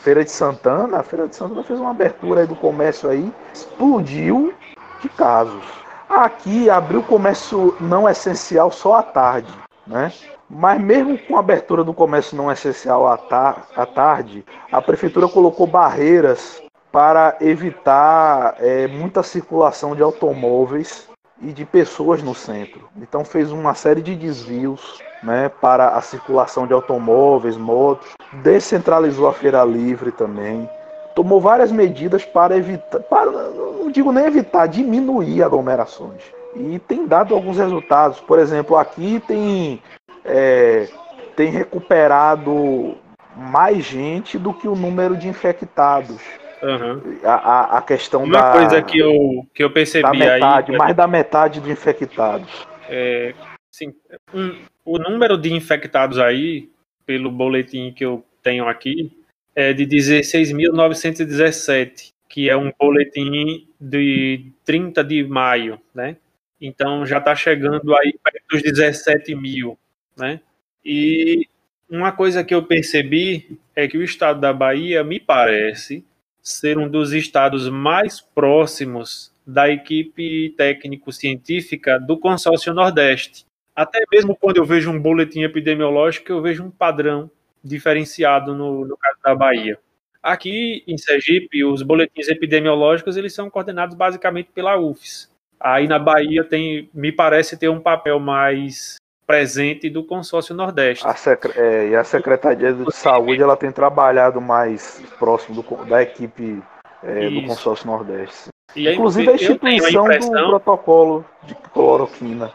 Feira de Santana, a Feira de Santana fez uma abertura aí do comércio aí, explodiu de casos. Aqui abriu comércio não essencial só à tarde, né? Mas mesmo com a abertura do comércio não essencial à, tar à tarde, a prefeitura colocou barreiras para evitar é, muita circulação de automóveis e de pessoas no centro. Então fez uma série de desvios né, para a circulação de automóveis, motos, descentralizou a feira livre também, tomou várias medidas para evitar, para, não digo nem evitar, diminuir aglomerações. E tem dado alguns resultados. Por exemplo, aqui tem, é, tem recuperado mais gente do que o número de infectados. Uhum. A, a, a, questão Uma da. coisa que eu, que eu percebi da metade, aí. Mais da metade de infectados. É, sim, um, o número de infectados aí, pelo boletim que eu tenho aqui, é de 16.917, que é um boletim de 30 de maio, né? Então já está chegando aí perto dos 17 mil, né? E uma coisa que eu percebi é que o estado da Bahia me parece ser um dos estados mais próximos da equipe técnico-científica do consórcio Nordeste. Até mesmo quando eu vejo um boletim epidemiológico, eu vejo um padrão diferenciado no, no caso da Bahia. Aqui em Sergipe, os boletins epidemiológicos eles são coordenados basicamente pela UFES. Aí na Bahia tem, me parece ter um papel mais presente do consórcio Nordeste. A é, e a Secretaria de Saúde ela tem trabalhado mais próximo do, da equipe é, do consórcio Nordeste. E Inclusive a instituição a do protocolo de cloroquina.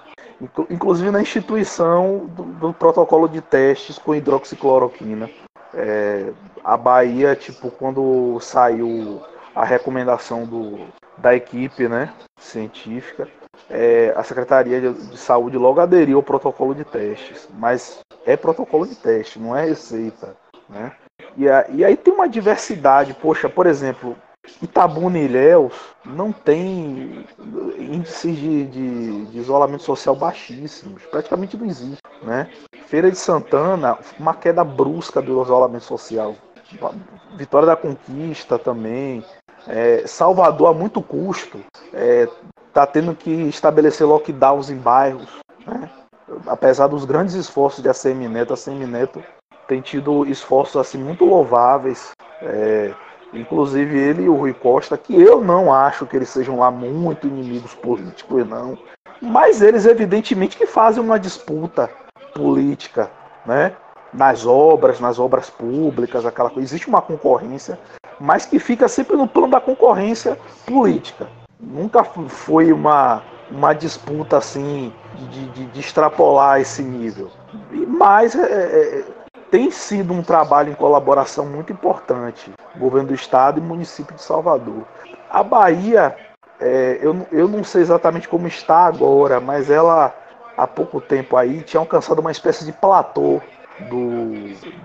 Inclusive na instituição do, do protocolo de testes com hidroxicloroquina. É, a Bahia, tipo, quando saiu a recomendação do, da equipe né, científica, é, a Secretaria de, Saúde logo aderiu ao protocolo de testes, mas é protocolo de teste, não é receita. Né? E, a, e aí tem uma diversidade, poxa, por exemplo, Itabuna e Ilhéus não tem índices de, de, de, isolamento social baixíssimos, praticamente não existe. Né? Feira de Santana, uma queda brusca do isolamento social. Vitória da Conquista também. É, Salvador a muito custo. É, está tendo que estabelecer lockdowns em bairros. Né? Apesar dos grandes esforços de ACM Neto, a ACM Neto tem tido esforços assim muito louváveis. É, inclusive ele e o Rui Costa, que eu não acho que eles sejam lá muito inimigos políticos, não. Mas eles evidentemente que fazem uma disputa política, né? Nas obras, nas obras públicas, aquela coisa. Existe uma concorrência, mas que fica sempre no plano da concorrência política nunca foi uma, uma disputa assim de, de, de extrapolar esse nível. Mas é, é, tem sido um trabalho em colaboração muito importante, governo do estado e município de Salvador. A Bahia, é, eu, eu não sei exatamente como está agora, mas ela há pouco tempo aí tinha alcançado uma espécie de platô do,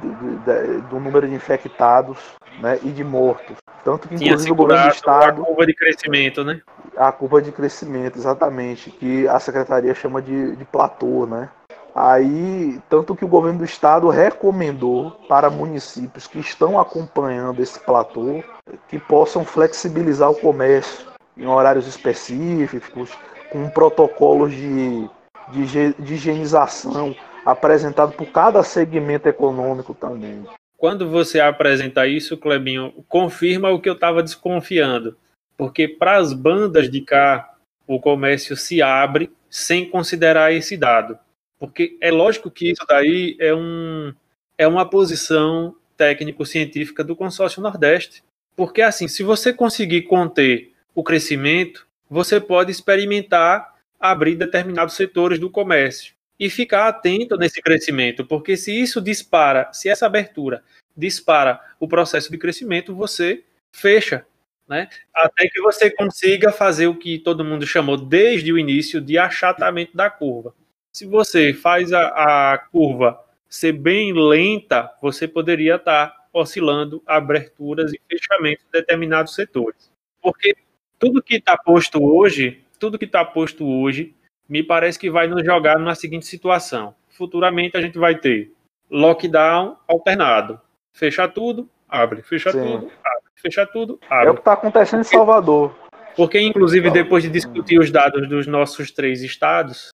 do, do, número de infectados né, e de mortos. Tanto que, inclusive, o governo do Estado. A curva de crescimento, né? A curva de crescimento, exatamente. Que a secretaria chama de, de platô, né? Aí, tanto que o governo do estado recomendou para municípios que estão acompanhando esse platô que possam flexibilizar o comércio em horários específicos, com protocolos de, de, de higienização apresentado por cada segmento econômico também. Quando você apresenta isso, Clebinho, confirma o que eu estava desconfiando. Porque para as bandas de cá, o comércio se abre sem considerar esse dado. Porque é lógico que isso daí é, um, é uma posição técnico-científica do consórcio Nordeste. Porque, assim, se você conseguir conter o crescimento, você pode experimentar abrir determinados setores do comércio e ficar atento nesse crescimento, porque se isso dispara, se essa abertura dispara o processo de crescimento, você fecha, né? Até que você consiga fazer o que todo mundo chamou desde o início de achatamento da curva. Se você faz a, a curva ser bem lenta, você poderia estar oscilando aberturas e fechamentos de determinados setores. Porque tudo que está posto hoje, tudo que está posto hoje, me parece que vai nos jogar na seguinte situação. Futuramente a gente vai ter lockdown alternado. Fecha tudo, abre. Fecha tudo, abre. Fecha tudo, abre. É o que está acontecendo em Salvador. Porque, inclusive, depois de discutir os dados dos nossos três estados,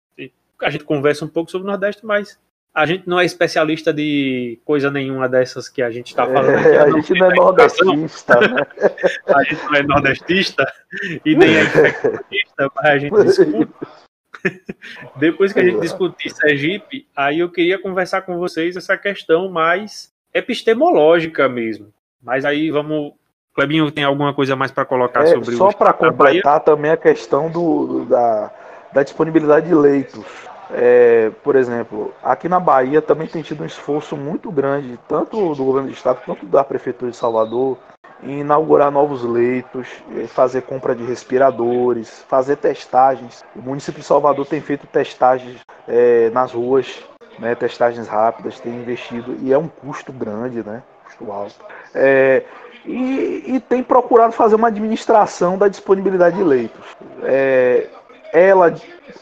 a gente conversa um pouco sobre o Nordeste, mas a gente não é especialista de coisa nenhuma dessas que a gente está falando. É, a gente não é nordestista, né? [laughs] a gente não é nordestista e nem é [laughs] infectista, mas a gente discute. [laughs] Depois que a gente discutir Sergipe, aí eu queria conversar com vocês essa questão mais epistemológica mesmo. Mas aí vamos. Clebinho, tem alguma coisa mais para colocar é, sobre Só para completar também a questão do, da, da disponibilidade de leitos. É, por exemplo, aqui na Bahia também tem tido um esforço muito grande, tanto do governo do estado quanto da prefeitura de Salvador, inaugurar novos leitos, fazer compra de respiradores, fazer testagens. O município de Salvador tem feito testagens é, nas ruas, né, testagens rápidas, tem investido e é um custo grande, né, custo alto. É, e, e, tem procurado fazer uma administração da disponibilidade de leitos. É, ela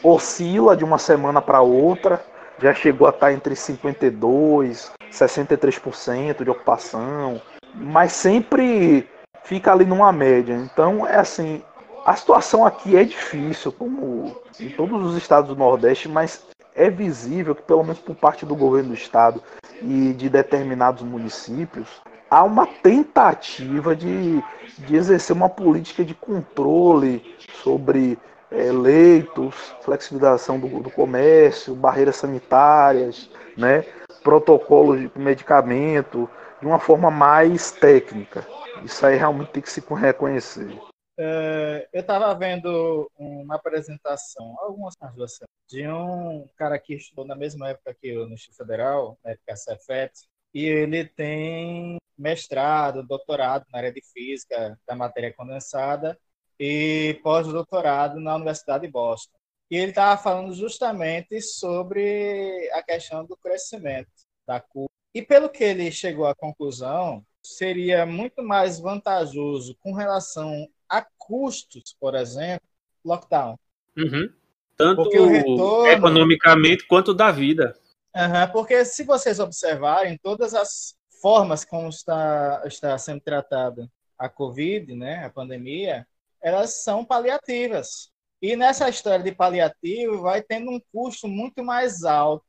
oscila de uma semana para outra, já chegou a estar entre 52% 63% de ocupação, mas sempre fica ali numa média. Então, é assim, a situação aqui é difícil, como em todos os estados do Nordeste, mas é visível que, pelo menos por parte do governo do estado e de determinados municípios, há uma tentativa de, de exercer uma política de controle sobre é, leitos, flexibilização do, do, comércio, barreiras sanitárias, né, protocolos de medicamento, de uma forma mais técnica. Isso aí realmente tem que se reconhecer. É, eu estava vendo uma apresentação, algumas duas de um cara que estudou na mesma época que eu no Instituto Federal, na época Cefet, e ele tem mestrado, doutorado na área de física da matéria condensada e pós-doutorado na Universidade de Boston. E ele estava falando justamente sobre a questão do crescimento da curva. E pelo que ele chegou à conclusão, seria muito mais vantajoso com relação a custos, por exemplo, lockdown. Uhum. Tanto retorno... economicamente quanto da vida. Uhum, porque se vocês observarem, todas as formas como está, está sendo tratada a Covid, né, a pandemia, elas são paliativas. E nessa história de paliativo, vai tendo um custo muito mais alto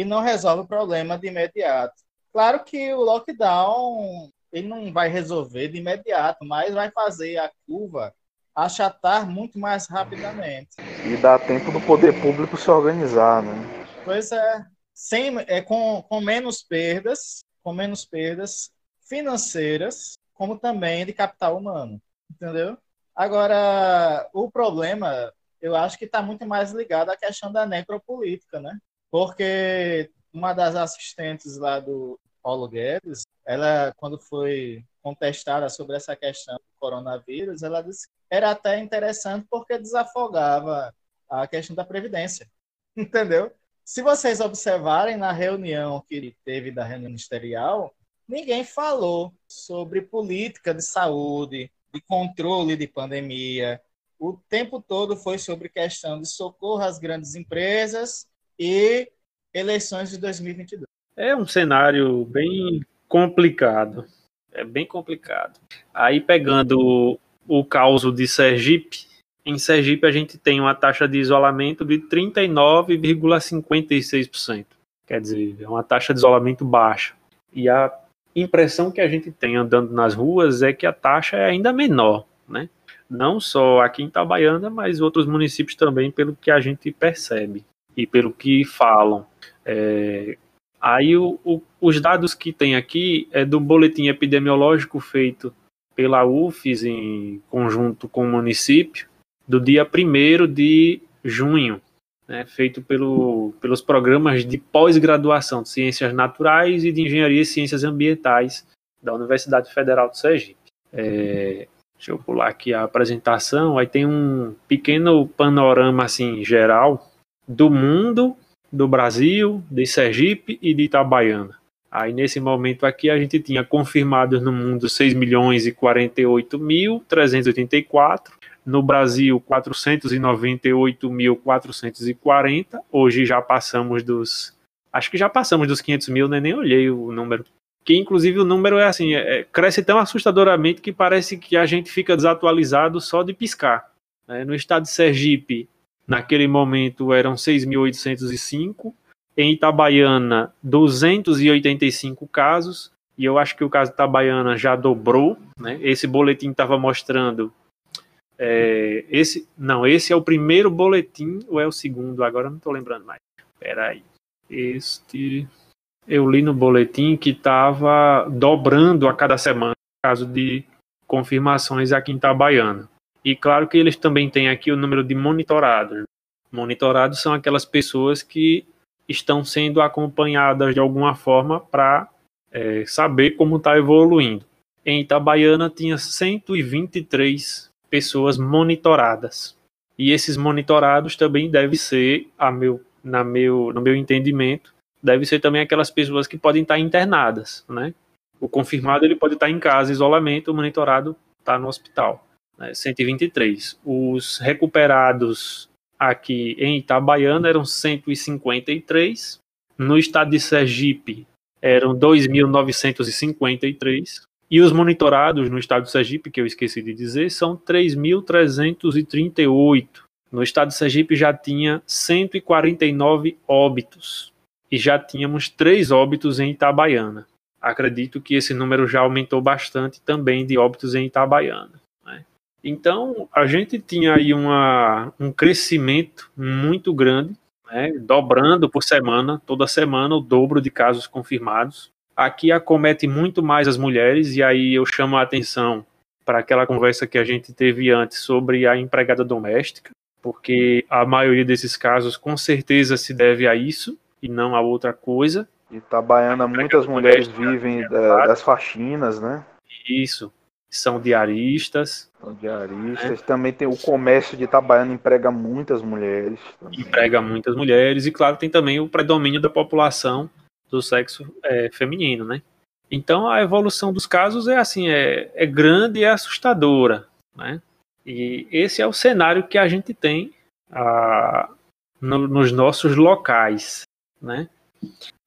e não resolve o problema de imediato. Claro que o lockdown ele não vai resolver de imediato, mas vai fazer a curva achatar muito mais rapidamente. E dá tempo do poder público se organizar, né? Pois é, sem, é com, com menos perdas, com menos perdas financeiras, como também de capital humano, entendeu? Agora, o problema, eu acho que está muito mais ligado à questão da necropolítica, né? Porque uma das assistentes lá do Paulo Guedes, ela, quando foi contestada sobre essa questão do coronavírus, ela disse que era até interessante porque desafogava a questão da Previdência. [laughs] Entendeu? Se vocês observarem na reunião que teve da reunião ministerial, ninguém falou sobre política de saúde, de controle de pandemia. O tempo todo foi sobre questão de socorro às grandes empresas e eleições de 2022. É um cenário bem complicado. É bem complicado. Aí pegando o caso de Sergipe, em Sergipe a gente tem uma taxa de isolamento de 39,56%. Quer dizer, é uma taxa de isolamento baixa. E a impressão que a gente tem andando nas ruas é que a taxa é ainda menor, né? Não só aqui em Itabaiana, mas outros municípios também, pelo que a gente percebe e pelo que falam. É, aí o, o, os dados que tem aqui é do boletim epidemiológico feito pela UFES em conjunto com o município, do dia 1 de junho, né, feito pelo, pelos programas de pós-graduação de Ciências Naturais e de Engenharia e Ciências Ambientais da Universidade Federal de Sergipe. É, deixa eu pular aqui a apresentação, aí tem um pequeno panorama assim geral do mundo, do Brasil, de Sergipe e de Itabaiana. Aí nesse momento aqui a gente tinha confirmados no mundo 6 milhões e 48 mil 384 no Brasil 498.440, hoje já passamos dos, acho que já passamos dos 500 mil, né? nem olhei o número, que inclusive o número é assim, é, cresce tão assustadoramente que parece que a gente fica desatualizado só de piscar. Né? No estado de Sergipe, naquele momento eram 6.805, em Itabaiana 285 casos, e eu acho que o caso Itabaiana já dobrou, né? Esse boletim estava mostrando é, esse, não, esse é o primeiro boletim ou é o segundo? Agora não estou lembrando mais. Espera aí. Este eu li no boletim que estava dobrando a cada semana o caso de confirmações aqui em Itabaiana. E claro que eles também têm aqui o número de monitorados. Monitorados são aquelas pessoas que estão sendo acompanhadas de alguma forma para é, saber como está evoluindo. Em Itabaiana tinha 123 pessoas monitoradas. E esses monitorados também devem ser, a meu, na meu, no meu entendimento, deve ser também aquelas pessoas que podem estar internadas, né? O confirmado ele pode estar em casa, isolamento, o monitorado está no hospital. Né? 123. Os recuperados aqui em Itabaiana eram 153. No estado de Sergipe eram 2.953. E os monitorados no estado de Sergipe, que eu esqueci de dizer, são 3.338. No estado de Sergipe já tinha 149 óbitos. E já tínhamos três óbitos em Itabaiana. Acredito que esse número já aumentou bastante também de óbitos em Itabaiana. Então, a gente tinha aí uma, um crescimento muito grande, né? dobrando por semana, toda semana o dobro de casos confirmados. Aqui acomete muito mais as mulheres, e aí eu chamo a atenção para aquela conversa que a gente teve antes sobre a empregada doméstica, porque a maioria desses casos com certeza se deve a isso e não a outra coisa. Itabaiana, muitas mulheres vivem da, das faxinas, né? Isso. São diaristas. São diaristas. Né? Também tem o comércio de Itabaiana emprega muitas mulheres. Também. Emprega muitas mulheres. E claro, tem também o predomínio da população do sexo é, feminino, né? Então a evolução dos casos é assim, é, é grande e é assustadora, né? E esse é o cenário que a gente tem a, no, nos nossos locais, né?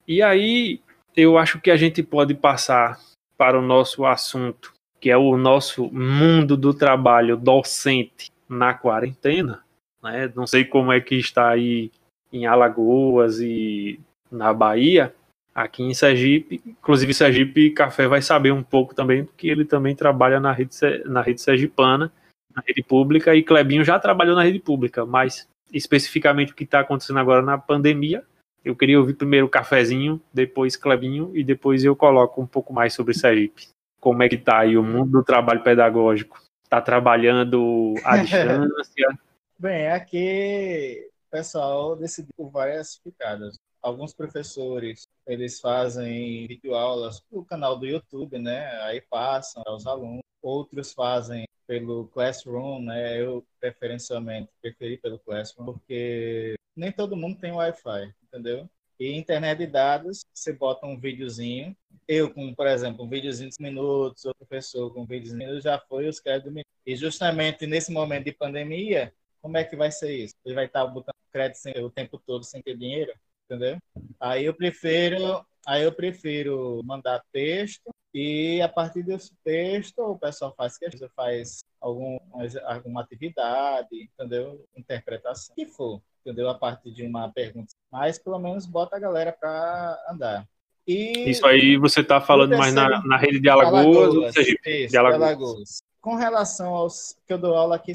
E aí eu acho que a gente pode passar para o nosso assunto, que é o nosso mundo do trabalho docente na quarentena, né? Não sei como é que está aí em Alagoas e na Bahia, aqui em Sergipe. Inclusive, Sergipe Café vai saber um pouco também, porque ele também trabalha na rede, na rede sergipana, na rede pública, e Clebinho já trabalhou na rede pública, mas especificamente o que está acontecendo agora na pandemia. Eu queria ouvir primeiro o cafezinho, depois Clebinho, e depois eu coloco um pouco mais sobre Sergipe. Como é que está aí o mundo do trabalho pedagógico? Está trabalhando à [laughs] distância? Bem, aqui o pessoal decidiu várias picadas alguns professores eles fazem videoaulas no canal do YouTube, né? Aí passam aos alunos. Outros fazem pelo Classroom, né? Eu preferencialmente preferi pelo Classroom porque nem todo mundo tem Wi-Fi, entendeu? E internet de dados, você bota um videozinho. Eu, com, por exemplo, um videozinho de minutos, outro professor com um videozinho de minutos, já foi os créditos. E justamente nesse momento de pandemia, como é que vai ser isso? Ele vai estar botando crédito o tempo todo sem ter dinheiro? entendeu? Aí eu prefiro, aí eu prefiro mandar texto e a partir desse texto o pessoal faz questão, faz algum, alguma atividade, entendeu? Interpretação, que for, entendeu? A partir de uma pergunta, mas pelo menos bota a galera para andar. E Isso aí você está falando mais na, na rede de Alagoas, Alagoas ou isso, de Alagoas. Alagoas. Com relação aos que eu dou aula aqui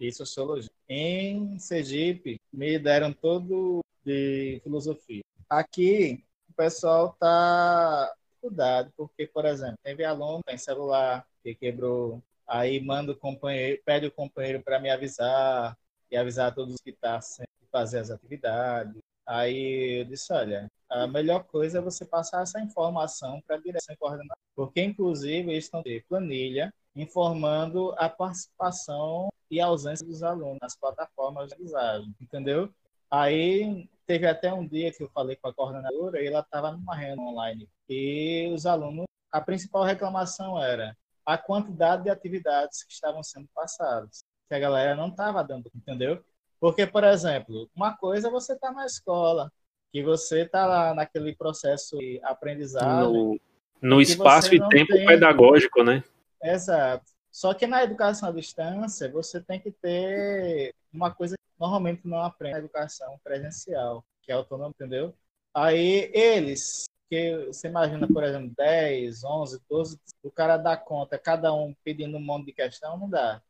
em sociologia, em Sergipe me deram todo de filosofia. Aqui o pessoal está cuidado, porque, por exemplo, teve aluno tem celular que quebrou, aí manda o companheiro, pede o companheiro para me avisar e avisar todos que estão tá sem fazer as atividades. Aí eu disse, olha, a melhor coisa é você passar essa informação para a direção coordenadora, porque inclusive eles estão de planilha informando a participação e ausência dos alunos nas plataformas de aprendizagem, entendeu? Aí teve até um dia que eu falei com a coordenadora e ela estava numa reunião online e os alunos, a principal reclamação era a quantidade de atividades que estavam sendo passadas, que a galera não estava dando, entendeu? Porque, por exemplo, uma coisa é você está na escola, que você está lá naquele processo de aprendizado. No, no espaço e tempo tem... pedagógico, né? Exato. Só que na educação à distância, você tem que ter uma coisa que normalmente não aprende na educação presencial, que é autônomo, entendeu? Aí eles, que você imagina, por exemplo, 10, 11, 12, o cara dá conta, cada um pedindo um monte de questão, não dá.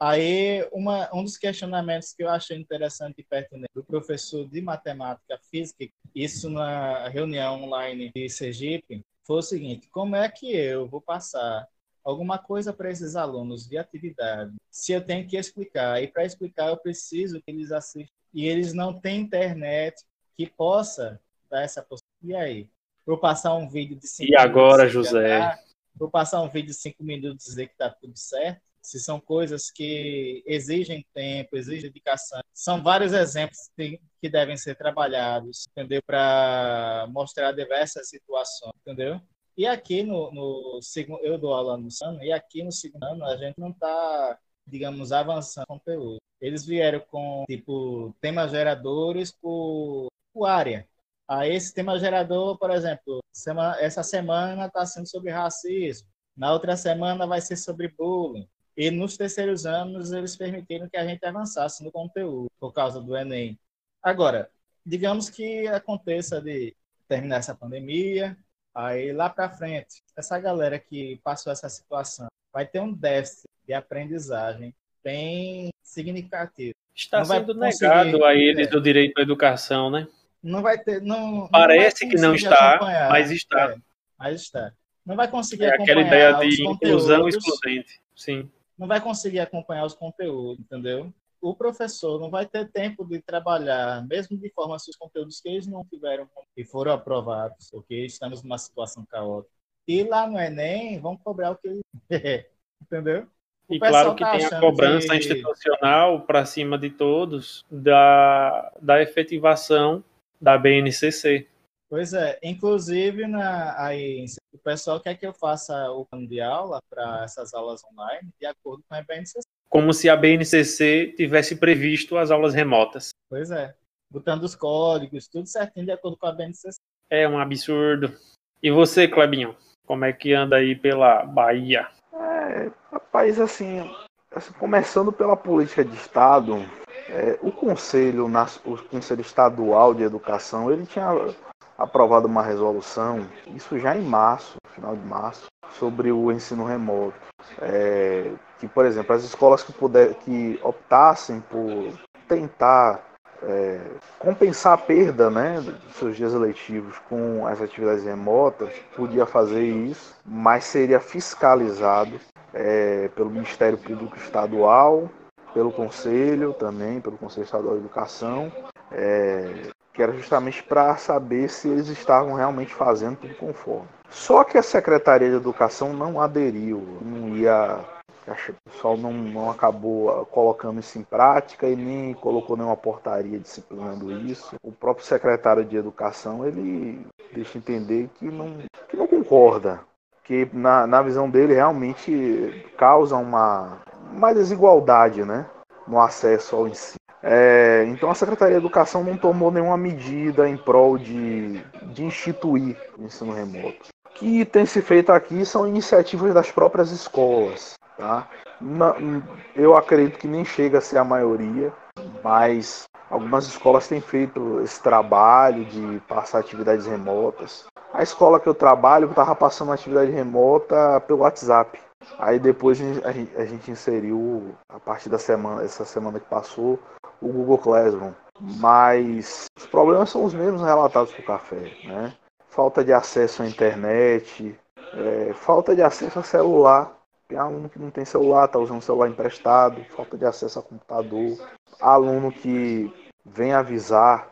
Aí, uma, um dos questionamentos que eu achei interessante e pertinente do professor de matemática física, isso na reunião online de Sergipe, foi o seguinte: como é que eu vou passar alguma coisa para esses alunos de atividade se eu tenho que explicar? E para explicar, eu preciso que eles assistam. E eles não têm internet que possa dar essa possibilidade. E aí? Vou passar um vídeo de cinco E agora, José? Vou passar um vídeo de cinco minutos e dizer que está tudo certo? Se são coisas que exigem tempo, exigem dedicação. São vários exemplos que devem ser trabalhados, entendeu? Para mostrar diversas situações, entendeu? E aqui no, no eu dou aula no ano, e aqui no segundo ano a gente não está, digamos, avançando o conteúdo. Eles vieram com, tipo, temas geradores por, por área. Aí esse tema gerador, por exemplo, semana, essa semana está sendo sobre racismo, na outra semana vai ser sobre bullying, e nos terceiros anos, eles permitiram que a gente avançasse no conteúdo, por causa do Enem. Agora, digamos que aconteça de terminar essa pandemia, aí lá para frente, essa galera que passou essa situação vai ter um déficit de aprendizagem bem significativo. Está não sendo negado a eles é, o direito à educação, né? Não vai ter, não. Parece não que não está, mas está. É, mas está. Não vai conseguir é aquela ideia de inclusão excludente, sim não vai conseguir acompanhar os conteúdos, entendeu? O professor não vai ter tempo de trabalhar, mesmo de forma os conteúdos que eles não tiveram e foram aprovados, porque estamos numa situação caótica. E lá no Enem, vão cobrar o que eles [laughs] entendeu? O e claro que tá tem a cobrança que... institucional para cima de todos da, da efetivação da BNCC. Pois é, inclusive na, aí, o pessoal quer que eu faça o plano de aula para essas aulas online de acordo com a BNCC. Como se a BNCC tivesse previsto as aulas remotas. Pois é, botando os códigos, tudo certinho de acordo com a BNCC. É um absurdo. E você, Clebinho, como é que anda aí pela Bahia? É, rapaz, assim, assim começando pela política de Estado, é, o Conselho, o Conselho Estadual de Educação, ele tinha aprovado uma resolução, isso já em março, final de março, sobre o ensino remoto. É, que, por exemplo, as escolas que, puder, que optassem por tentar é, compensar a perda né, dos seus dias eletivos com as atividades remotas, podia fazer isso, mas seria fiscalizado é, pelo Ministério Público Estadual, pelo Conselho também, pelo Conselho Estadual de Educação, é, que era justamente para saber se eles estavam realmente fazendo tudo conforme. Só que a Secretaria de Educação não aderiu, não ia. O pessoal não, não acabou colocando isso em prática e nem colocou nenhuma portaria disciplinando isso. O próprio secretário de Educação ele deixa entender que não, que não concorda, que na, na visão dele realmente causa uma, uma desigualdade né, no acesso ao ensino. É, então a Secretaria de Educação não tomou nenhuma medida em prol de, de instituir o ensino remoto. O que tem se feito aqui são iniciativas das próprias escolas. Tá? eu acredito que nem chega a ser a maioria, mas algumas escolas têm feito esse trabalho de passar atividades remotas. A escola que eu trabalho estava passando atividade remota pelo WhatsApp. Aí depois a gente, a gente inseriu, a partir da semana, essa semana que passou, o Google Classroom. Mas os problemas são os mesmos relatados o café, né? Falta de acesso à internet, é, falta de acesso a celular. Tem aluno que não tem celular, está usando celular emprestado, falta de acesso a computador. Aluno que vem avisar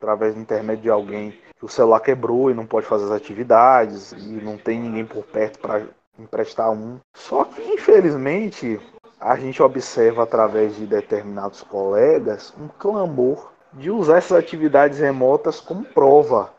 através da internet de alguém que o celular quebrou e não pode fazer as atividades e não tem ninguém por perto para emprestar um. Só que, infelizmente, a gente observa através de determinados colegas um clamor de usar essas atividades remotas como prova.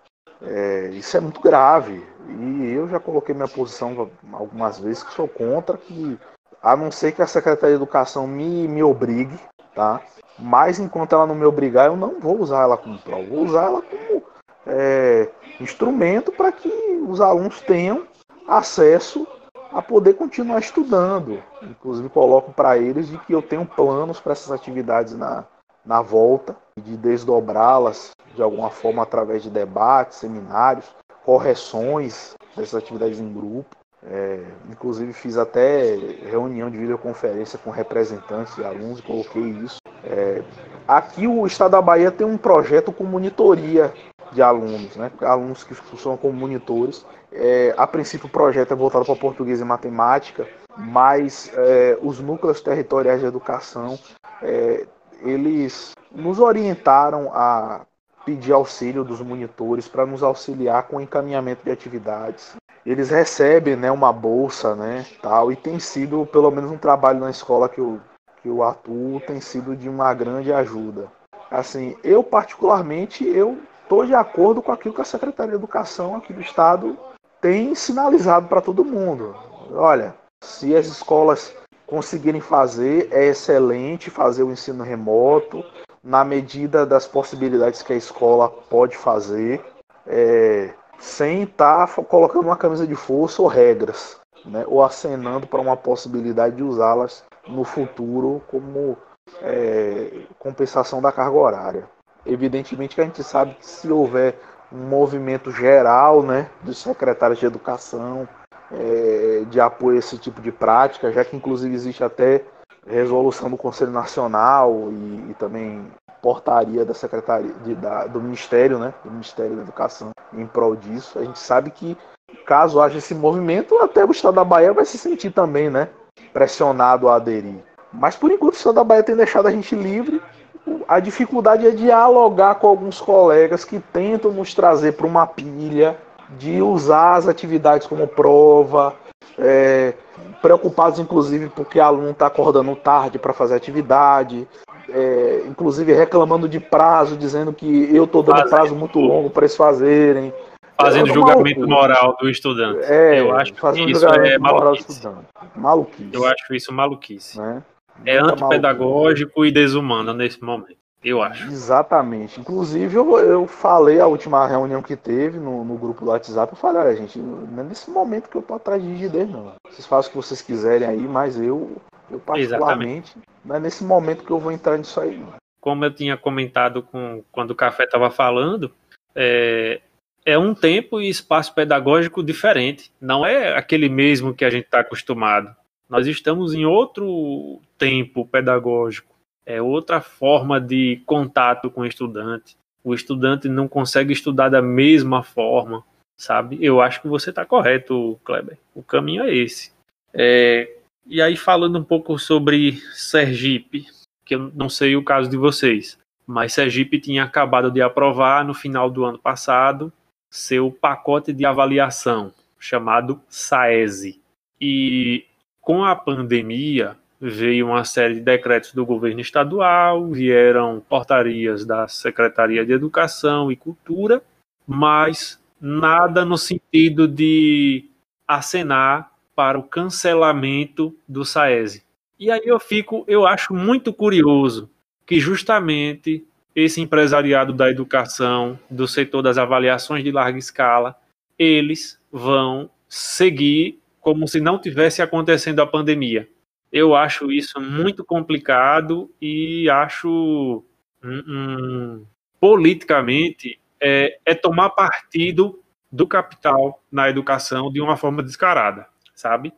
É, isso é muito grave. E eu já coloquei minha posição algumas vezes que sou contra que, a não ser que a Secretaria de Educação me, me obrigue, tá? Mas enquanto ela não me obrigar, eu não vou usar ela como prova. Vou usar ela como é, instrumento para que os alunos tenham acesso a poder continuar estudando. Inclusive coloco para eles de que eu tenho planos para essas atividades na, na volta, de desdobrá-las de alguma forma através de debates, seminários, correções dessas atividades em grupo. É, inclusive fiz até reunião de videoconferência com representantes de alunos e coloquei isso. É, aqui o Estado da Bahia tem um projeto com monitoria de alunos, né? alunos que funcionam como monitores. É, a princípio o projeto é voltado para português e matemática, mas é, os núcleos territoriais de educação é, eles nos orientaram a pedir auxílio dos monitores para nos auxiliar com o encaminhamento de atividades. Eles recebem né, uma bolsa né, tal, e tem sido, pelo menos um trabalho na escola que eu, que eu atuo, tem sido de uma grande ajuda. Assim, eu particularmente, eu estou de acordo com aquilo que a Secretaria de Educação aqui do Estado tem sinalizado para todo mundo. Olha, se as escolas conseguirem fazer, é excelente fazer o ensino remoto, na medida das possibilidades que a escola pode fazer, é, sem estar tá colocando uma camisa de força ou regras, né, ou acenando para uma possibilidade de usá-las no futuro como é, compensação da carga horária. Evidentemente que a gente sabe que se houver um movimento geral né, dos secretários de educação é, de apoio a esse tipo de prática, já que inclusive existe até resolução do Conselho Nacional e, e também portaria da Secretaria de, da, do Ministério, né, do Ministério da Educação em prol disso. A gente sabe que caso haja esse movimento, até o Estado da Bahia vai se sentir também, né, pressionado a aderir. Mas por enquanto o Estado da Bahia tem deixado a gente livre a dificuldade é dialogar com alguns colegas que tentam nos trazer para uma pilha de usar as atividades como prova, é, preocupados inclusive porque aluno está acordando tarde para fazer atividade, é, inclusive reclamando de prazo, dizendo que eu estou dando prazo muito longo para eles fazerem. Fazendo é julgamento moral do estudante. É, eu acho fazendo que isso julgamento é moral do estudante. Maluquice. Eu acho isso maluquice. Né? É antipedagógico e desumano nesse momento, eu acho. Exatamente. Inclusive, eu, eu falei a última reunião que teve no, no grupo do WhatsApp, eu falei, olha, gente, não é nesse momento que eu tô atrás de rigidez, não. Vocês fazem o que vocês quiserem aí, mas eu, eu particularmente, Exatamente. não é nesse momento que eu vou entrar nisso aí, não. Como eu tinha comentado com, quando o Café estava falando, é, é um tempo e espaço pedagógico diferente. Não é aquele mesmo que a gente está acostumado. Nós estamos em outro tempo pedagógico, é outra forma de contato com o estudante. O estudante não consegue estudar da mesma forma, sabe? Eu acho que você está correto, Kleber. O caminho é esse. É, e aí, falando um pouco sobre Sergipe, que eu não sei o caso de vocês, mas Sergipe tinha acabado de aprovar no final do ano passado seu pacote de avaliação, chamado SAESE. E com a pandemia, veio uma série de decretos do governo estadual, vieram portarias da Secretaria de Educação e Cultura, mas nada no sentido de acenar para o cancelamento do SAESE. E aí eu fico, eu acho muito curioso que justamente esse empresariado da educação, do setor das avaliações de larga escala, eles vão seguir como se não tivesse acontecendo a pandemia. Eu acho isso muito complicado e acho um, um, politicamente é, é tomar partido do capital na educação de uma forma descarada, sabe?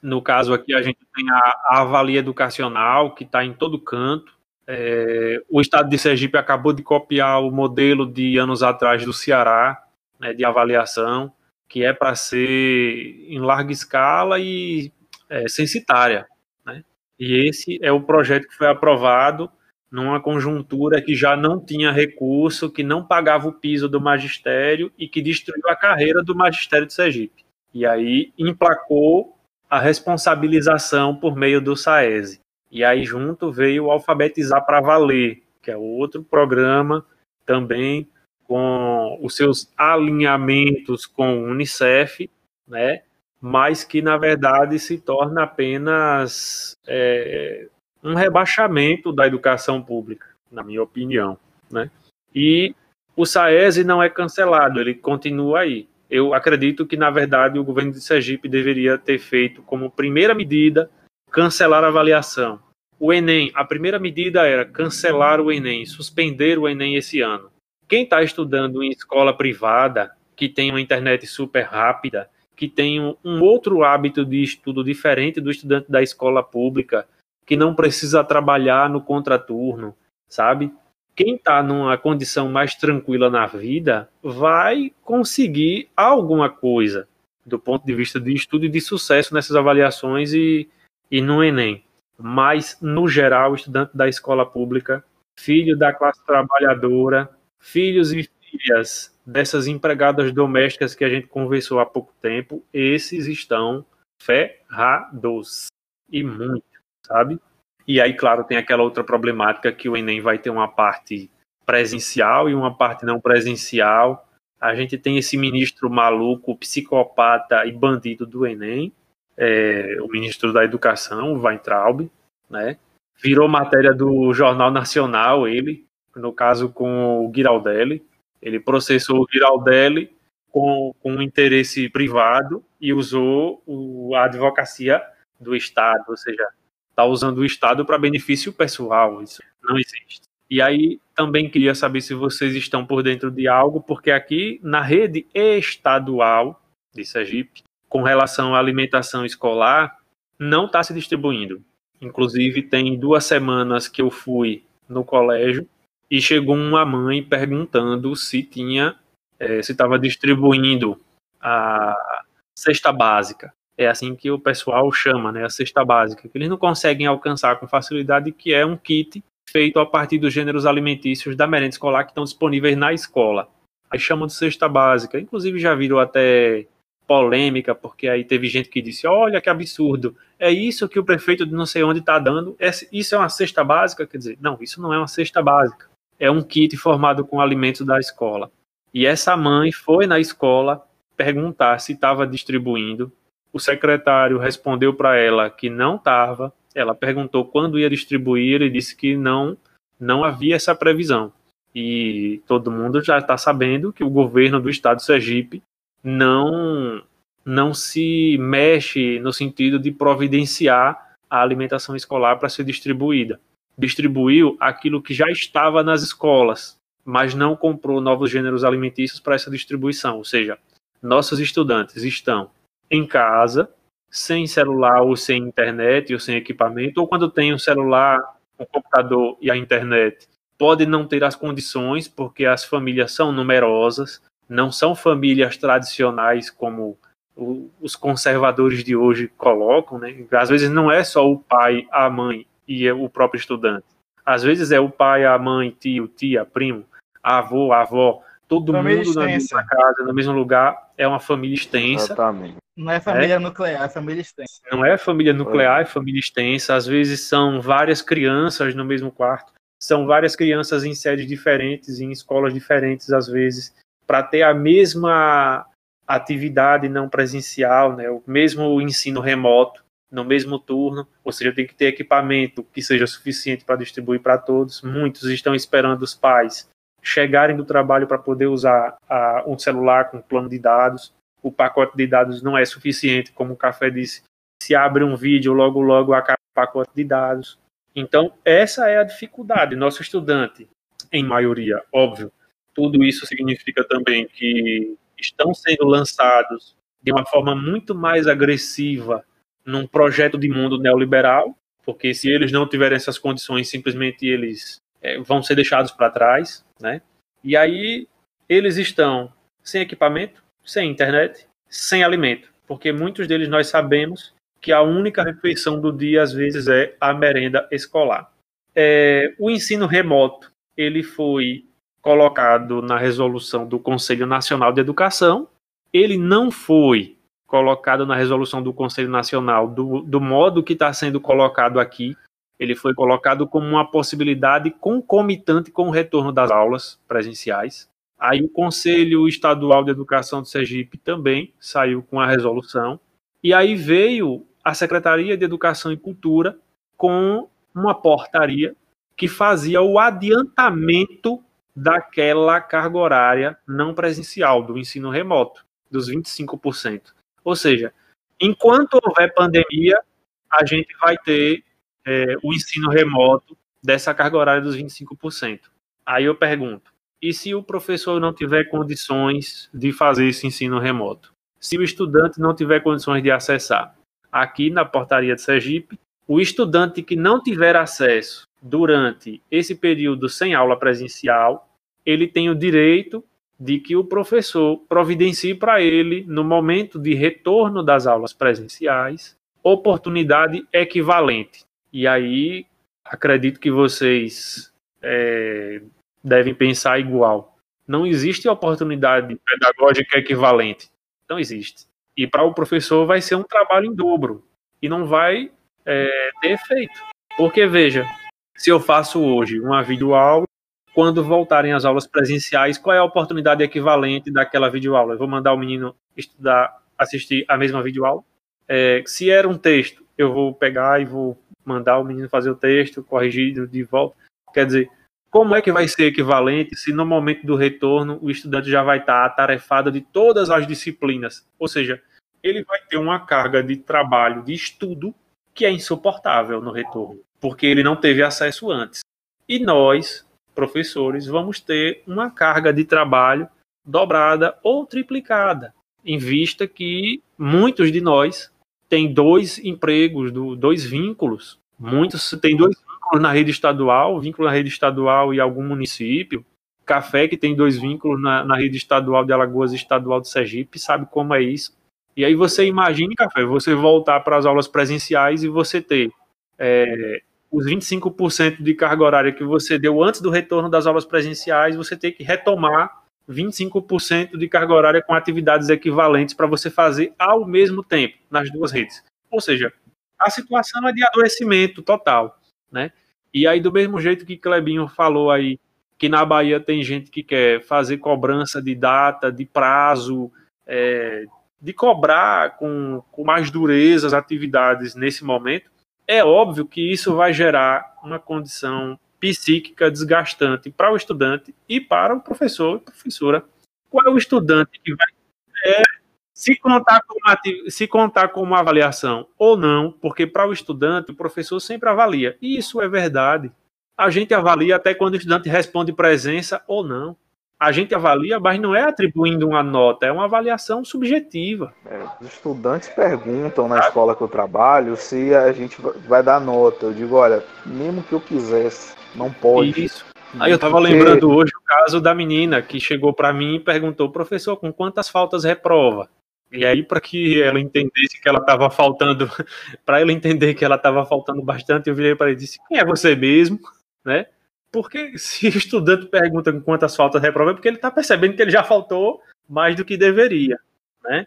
No caso aqui, a gente tem a, a avalia educacional, que está em todo canto. É, o estado de Sergipe acabou de copiar o modelo de anos atrás do Ceará, né, de avaliação, que é para ser em larga escala e é, censitária. Né? E esse é o projeto que foi aprovado numa conjuntura que já não tinha recurso, que não pagava o piso do magistério e que destruiu a carreira do magistério de Sergipe. E aí emplacou a responsabilização por meio do SAESE. E aí junto veio o Alfabetizar para Valer, que é outro programa também com os seus alinhamentos com o Unicef, né? mas que na verdade se torna apenas é, um rebaixamento da educação pública, na minha opinião, né? E o SAESE não é cancelado, ele continua aí. Eu acredito que, na verdade, o governo de Sergipe deveria ter feito como primeira medida cancelar a avaliação. O Enem, a primeira medida era cancelar o Enem, suspender o Enem esse ano. Quem está estudando em escola privada, que tem uma internet super rápida, que tem um, outro hábito de estudo diferente do estudante da escola pública, que não precisa trabalhar no contraturno, sabe? Quem está numa condição mais tranquila na vida vai conseguir alguma coisa do ponto de vista de estudo e de sucesso nessas avaliações e, e no Enem. Mas, no geral, o estudante da escola pública, filho da classe trabalhadora, filhos e filhas dessas empregadas domésticas que a gente conversou há pouco tempo, esses estão ferrados. E muito sabe? E aí, claro, tem aquela outra problemática que o Enem vai ter uma parte presencial e uma parte não presencial. A gente tem esse ministro maluco, psicopata e bandido do Enem, é, o ministro da Educação, o Weintraub, né? Virou matéria do Jornal Nacional, ele, no caso com o Giraldelli. Ele processou o Giraldelli com, com um interesse privado e usou o, a advocacia do Estado, ou seja, está usando o Estado para benefício pessoal. Isso não existe. E aí também queria saber se vocês estão por dentro de algo, porque aqui na rede estadual de Sergipe, com relação à alimentação escolar, não está se distribuindo. Inclusive, tem duas semanas que eu fui no colégio e chegou uma mãe perguntando se tinha, é, se estava distribuindo a cesta básica é assim que o pessoal chama, né, a cesta básica, que eles não conseguem alcançar com facilidade, que é um kit feito a partir dos gêneros alimentícios da merenda escolar que estão disponíveis na escola. Aí chamam de cesta básica. Inclusive já virou até polêmica, porque aí teve gente que disse: olha que absurdo, é isso que o prefeito de não sei onde está dando, isso é uma cesta básica? Quer dizer, não, isso não é uma cesta básica, é um kit formado com alimentos da escola. E essa mãe foi na escola perguntar se estava distribuindo o secretário respondeu para ela que não estava. Ela perguntou quando ia distribuir e disse que não, não havia essa previsão. E todo mundo já está sabendo que o governo do estado de Sergipe não, não se mexe no sentido de providenciar a alimentação escolar para ser distribuída. Distribuiu aquilo que já estava nas escolas, mas não comprou novos gêneros alimentícios para essa distribuição. Ou seja, nossos estudantes estão em casa, sem celular ou sem internet ou sem equipamento, ou quando tem um celular, um computador e a internet, pode não ter as condições, porque as famílias são numerosas, não são famílias tradicionais como os conservadores de hoje colocam, né? Às vezes não é só o pai, a mãe e o próprio estudante. Às vezes é o pai, a mãe, tio, tia, primo, avô, avó, todo família mundo extensa. na mesma casa, no mesmo lugar, é uma família extensa. Exatamente. Não é família é? nuclear, é família extensa. Não é família nuclear, é família extensa. Às vezes são várias crianças no mesmo quarto. São várias crianças em sedes diferentes, em escolas diferentes, às vezes, para ter a mesma atividade não presencial, né, o mesmo ensino remoto. No mesmo turno, ou seja, tem que ter equipamento que seja suficiente para distribuir para todos. Muitos estão esperando os pais chegarem do trabalho para poder usar uh, um celular com plano de dados. O pacote de dados não é suficiente, como o Café disse. Se abre um vídeo, logo, logo acaba o pacote de dados. Então, essa é a dificuldade. Nosso estudante, em maioria, óbvio, tudo isso significa também que estão sendo lançados de uma forma muito mais agressiva num projeto de mundo neoliberal, porque se eles não tiverem essas condições, simplesmente eles é, vão ser deixados para trás, né? E aí eles estão sem equipamento, sem internet, sem alimento, porque muitos deles nós sabemos que a única refeição do dia às vezes é a merenda escolar. É, o ensino remoto ele foi colocado na resolução do Conselho Nacional de Educação. Ele não foi colocado na resolução do Conselho Nacional do, do modo que está sendo colocado aqui. Ele foi colocado como uma possibilidade concomitante com o retorno das aulas presenciais. Aí o Conselho Estadual de Educação de Sergipe também saiu com a resolução. E aí veio a Secretaria de Educação e Cultura com uma portaria que fazia o adiantamento daquela carga horária não presencial do ensino remoto, dos 25%. Ou seja, enquanto houver pandemia, a gente vai ter é, o ensino remoto dessa carga horária dos 25%. Aí eu pergunto: e se o professor não tiver condições de fazer esse ensino remoto? Se o estudante não tiver condições de acessar? Aqui na portaria de Sergipe, o estudante que não tiver acesso durante esse período sem aula presencial, ele tem o direito de que o professor providencie para ele, no momento de retorno das aulas presenciais, oportunidade equivalente. E aí, acredito que vocês é, devem pensar igual. Não existe oportunidade pedagógica equivalente. Não existe. E para o professor vai ser um trabalho em dobro. E não vai é, ter efeito. Porque, veja, se eu faço hoje uma videoaula quando voltarem as aulas presenciais, qual é a oportunidade equivalente daquela videoaula? Eu vou mandar o menino estudar, assistir a mesma videoaula? É, se era um texto, eu vou pegar e vou mandar o menino fazer o texto, corrigir de volta. Quer dizer, como é que vai ser equivalente se no momento do retorno o estudante já vai estar atarefado de todas as disciplinas? Ou seja, ele vai ter uma carga de trabalho, de estudo, que é insuportável no retorno, porque ele não teve acesso antes. E nós, professores, vamos ter uma carga de trabalho dobrada ou triplicada, em vista que muitos de nós têm dois empregos, dois vínculos. Muitos têm dois vínculos na rede estadual, vínculo na rede estadual e algum município. Café, que tem dois vínculos na, na rede estadual de Alagoas e estadual de Sergipe, sabe como é isso. E aí você imagine, Café, você voltar para as aulas presenciais e você ter é, os 25% de carga horária que você deu antes do retorno das aulas presenciais, você tem que retomar 25% de carga horária com atividades equivalentes para você fazer ao mesmo tempo nas duas redes. Ou seja, a situação é de adoecimento total, né? E aí do mesmo jeito que Clebinho falou aí que na Bahia tem gente que quer fazer cobrança de data, de prazo, é, de cobrar com, com mais dureza as atividades nesse momento, é óbvio que isso vai gerar uma condição psíquica desgastante para o estudante e para o professor e professora. Qual é o estudante que vai é, se contar com se contar com uma avaliação ou não, porque para o estudante o professor sempre avalia. E isso é verdade. A gente avalia até quando o estudante responde presença ou não a gente avalia, mas não é atribuindo uma nota, é uma avaliação subjetiva. É, os estudantes perguntam na escola que eu trabalho se a gente vai dar nota. Eu digo, olha, mesmo que eu quisesse, não pode. Isso. Aí eu estava Porque... lembrando hoje o caso da menina que chegou para mim e perguntou, professor, com quantas faltas reprova? E aí, para que ela entendesse que ela estava faltando, [laughs] para ela entender que ela estava faltando bastante, eu virei para ele e disse: Quem é você mesmo? Né? Porque [laughs] se o estudante pergunta quantas faltas reprova, é porque ele está percebendo que ele já faltou mais do que deveria. Né?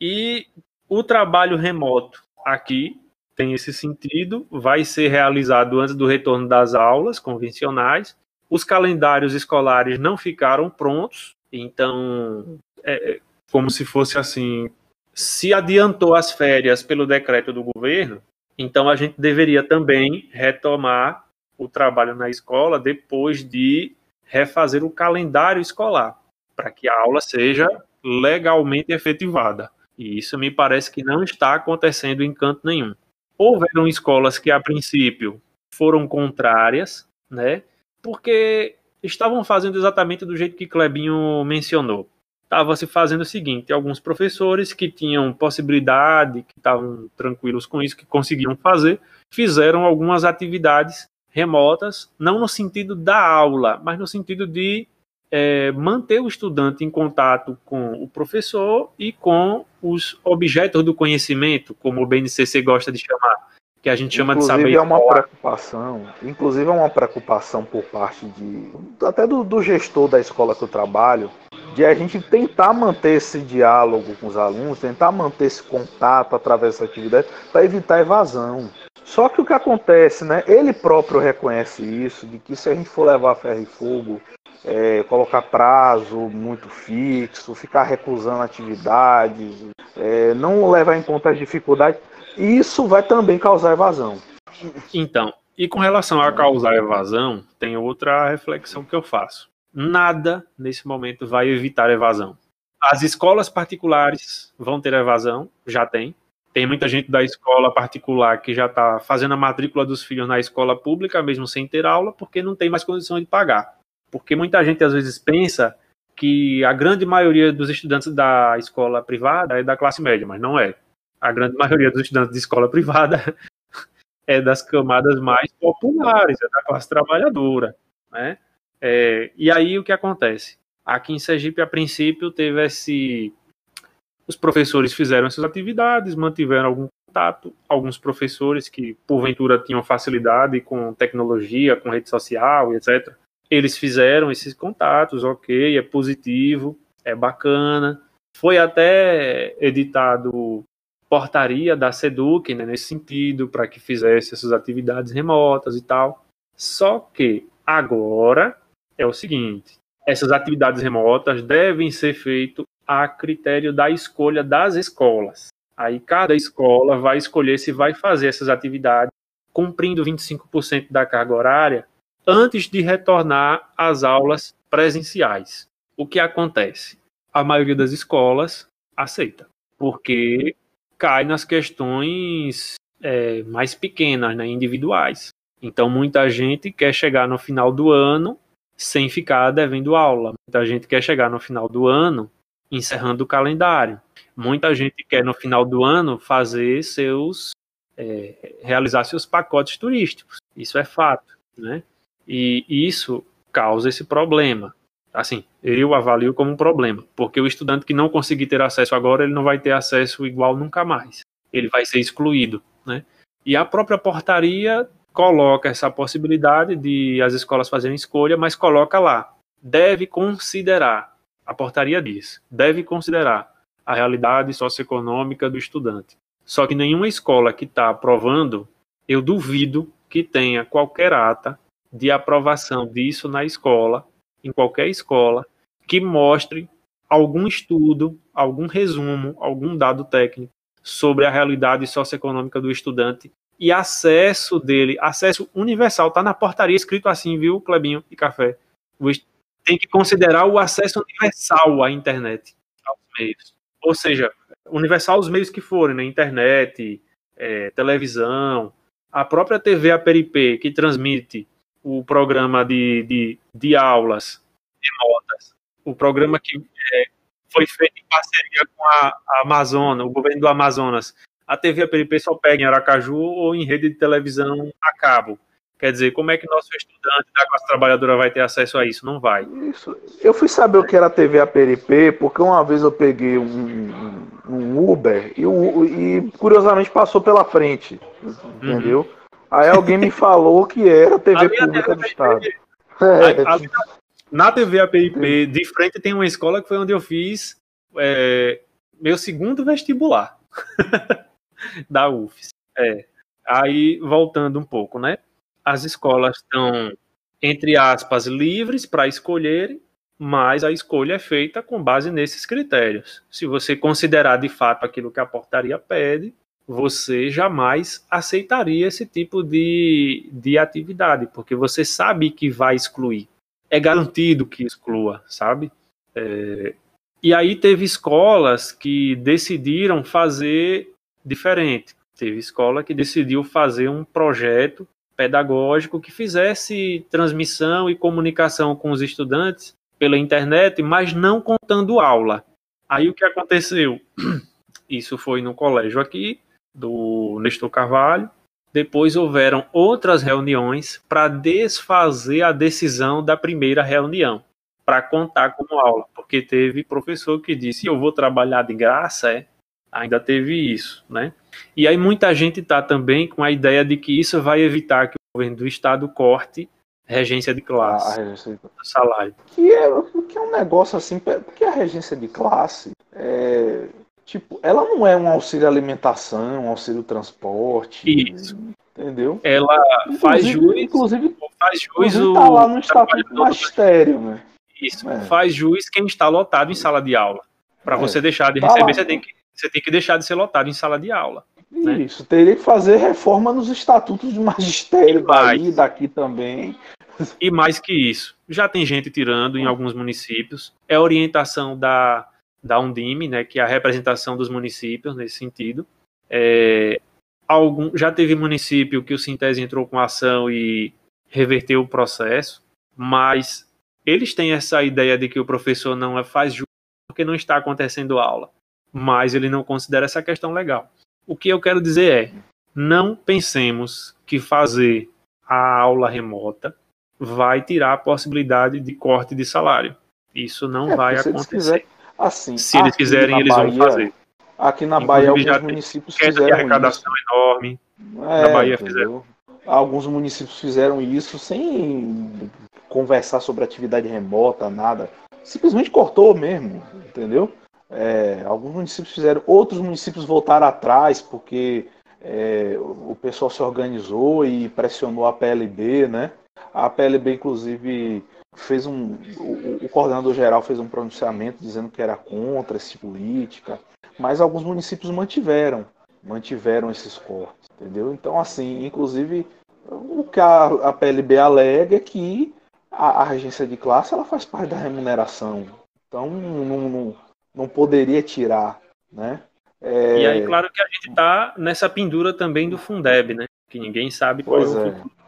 E o trabalho remoto aqui tem esse sentido, vai ser realizado antes do retorno das aulas convencionais. Os calendários escolares não ficaram prontos, então é, é como se fosse assim se adiantou as férias pelo decreto do governo, então a gente deveria também retomar o trabalho na escola depois de refazer o calendário escolar, para que a aula seja legalmente efetivada. E isso me parece que não está acontecendo em canto nenhum. Houveram escolas que, a princípio, foram contrárias, né? Porque estavam fazendo exatamente do jeito que Clebinho mencionou. Estava se fazendo o seguinte: alguns professores que tinham possibilidade, que estavam tranquilos com isso, que conseguiam fazer, fizeram algumas atividades remotas, não no sentido da aula, mas no sentido de é, manter o estudante em contato com o professor e com os objetos do conhecimento, como o BNCC gosta de chamar, que a gente chama inclusive de saber. é uma preocupação, inclusive é uma preocupação por parte de até do, do gestor da escola que eu trabalho, de a gente tentar manter esse diálogo com os alunos, tentar manter esse contato através dessa atividade para evitar evasão. Só que o que acontece, né? Ele próprio reconhece isso, de que se a gente for levar ferro e fogo, é, colocar prazo muito fixo, ficar recusando atividades, é, não levar em conta as dificuldades, isso vai também causar evasão. Então, e com relação a causar evasão, tem outra reflexão que eu faço. Nada nesse momento vai evitar evasão. As escolas particulares vão ter evasão, já tem. Tem muita gente da escola particular que já está fazendo a matrícula dos filhos na escola pública, mesmo sem ter aula, porque não tem mais condição de pagar. Porque muita gente às vezes pensa que a grande maioria dos estudantes da escola privada é da classe média, mas não é. A grande maioria dos estudantes de escola privada [laughs] é das camadas mais populares, é da classe trabalhadora, né? É, e aí o que acontece? Aqui em Sergipe, a princípio, teve esse. Os professores fizeram essas atividades, mantiveram algum contato. Alguns professores que, porventura, tinham facilidade com tecnologia, com rede social etc., eles fizeram esses contatos, ok, é positivo, é bacana. Foi até editado portaria da SEDUC né, nesse sentido, para que fizesse essas atividades remotas e tal. Só que agora é o seguinte: essas atividades remotas devem ser feitas a critério da escolha das escolas. Aí cada escola vai escolher se vai fazer essas atividades cumprindo 25% da carga horária antes de retornar às aulas presenciais. O que acontece? A maioria das escolas aceita, porque cai nas questões é, mais pequenas, né, individuais. Então, muita gente quer chegar no final do ano sem ficar devendo aula. Muita gente quer chegar no final do ano encerrando o calendário. Muita gente quer no final do ano fazer seus é, realizar seus pacotes turísticos. Isso é fato, né? E isso causa esse problema. Assim, eu avalio como um problema, porque o estudante que não conseguir ter acesso agora, ele não vai ter acesso igual nunca mais. Ele vai ser excluído, né? E a própria portaria coloca essa possibilidade de as escolas fazerem escolha, mas coloca lá, deve considerar, a portaria diz, deve considerar a realidade socioeconômica do estudante. Só que nenhuma escola que está aprovando, eu duvido que tenha qualquer ata de aprovação disso na escola, em qualquer escola, que mostre algum estudo, algum resumo, algum dado técnico sobre a realidade socioeconômica do estudante e acesso dele, acesso universal, tá na portaria escrito assim, viu, Clebinho e Café. Tem que considerar o acesso universal à internet, aos meios. Ou seja, universal aos meios que forem, né? Internet, é, televisão, a própria TV APRP, que transmite o programa de, de, de aulas remotas, o programa que é, foi feito em parceria com a, a Amazonas, o governo do Amazonas. A TV APP só pega em Aracaju ou em rede de televisão a cabo. Quer dizer, como é que nosso estudante da classe trabalhadora vai ter acesso a isso? Não vai. Isso. Eu fui saber o que era a TV APRP porque uma vez eu peguei um, um Uber e, e, curiosamente passou pela frente. Entendeu? Uhum. Aí alguém me falou que era TV pública do Estado. É. Na TV APIP, de frente tem uma escola que foi onde eu fiz é, meu segundo vestibular [laughs] da UFES. É. Aí, voltando um pouco, né? As escolas estão, entre aspas, livres para escolherem, mas a escolha é feita com base nesses critérios. Se você considerar de fato aquilo que a portaria pede, você jamais aceitaria esse tipo de, de atividade, porque você sabe que vai excluir. É garantido que exclua, sabe? É, e aí teve escolas que decidiram fazer diferente. Teve escola que decidiu fazer um projeto pedagógico que fizesse transmissão e comunicação com os estudantes pela internet, mas não contando aula. Aí o que aconteceu? [clears throat] Isso foi no colégio aqui, do Nestor Carvalho. Depois houveram outras reuniões para desfazer a decisão da primeira reunião, para contar como aula, porque teve professor que disse: Eu vou trabalhar de graça, é? Ainda teve isso, né? E aí muita gente está também com a ideia de que isso vai evitar que o governo do estado corte regência de classe, a regência de... salário. Que é, que é um negócio assim, porque a regência de classe é, tipo, ela não é um auxílio alimentação, um auxílio transporte. Isso. Entendeu? Ela inclusive, faz jus, inclusive, faz jus inclusive tá lá no estatuto do magistério, né? Isso, é. faz jus quem está lotado em sala de aula. Para é. você deixar de tá receber, você tem, que, você tem que deixar de ser lotado em sala de aula. Né? Isso, teria que fazer reforma nos estatutos do magistério daí, daqui também. E mais que isso, já tem gente tirando em alguns municípios. É orientação da, da Undime, né, que é a representação dos municípios nesse sentido. É, algum, já teve município que o Sintese entrou com ação e reverteu o processo, mas eles têm essa ideia de que o professor não é faz justo porque não está acontecendo aula, mas ele não considera essa questão legal. O que eu quero dizer é, não pensemos que fazer a aula remota vai tirar a possibilidade de corte de salário. Isso não é, vai acontecer. Quiser, assim, se eles quiserem, eles Bahia, vão fazer. Aqui na Bahia, alguns municípios fizeram de arrecadação isso. enorme. É, na Bahia fizeram. Alguns municípios fizeram isso sem conversar sobre atividade remota, nada. Simplesmente cortou mesmo, entendeu? É, alguns municípios fizeram, outros municípios voltaram atrás porque é, o pessoal se organizou e pressionou a PLB, né? A PLB, inclusive, fez um. O, o coordenador geral fez um pronunciamento dizendo que era contra essa política, mas alguns municípios mantiveram, mantiveram esses cortes, entendeu? Então, assim, inclusive, o que a, a PLB alega é que a, a regência de classe ela faz parte da remuneração. Então, não, não, não poderia tirar, né? É... E aí, claro que a gente está nessa pendura também do Fundeb, né? Que ninguém sabe qual pois é o é. futuro.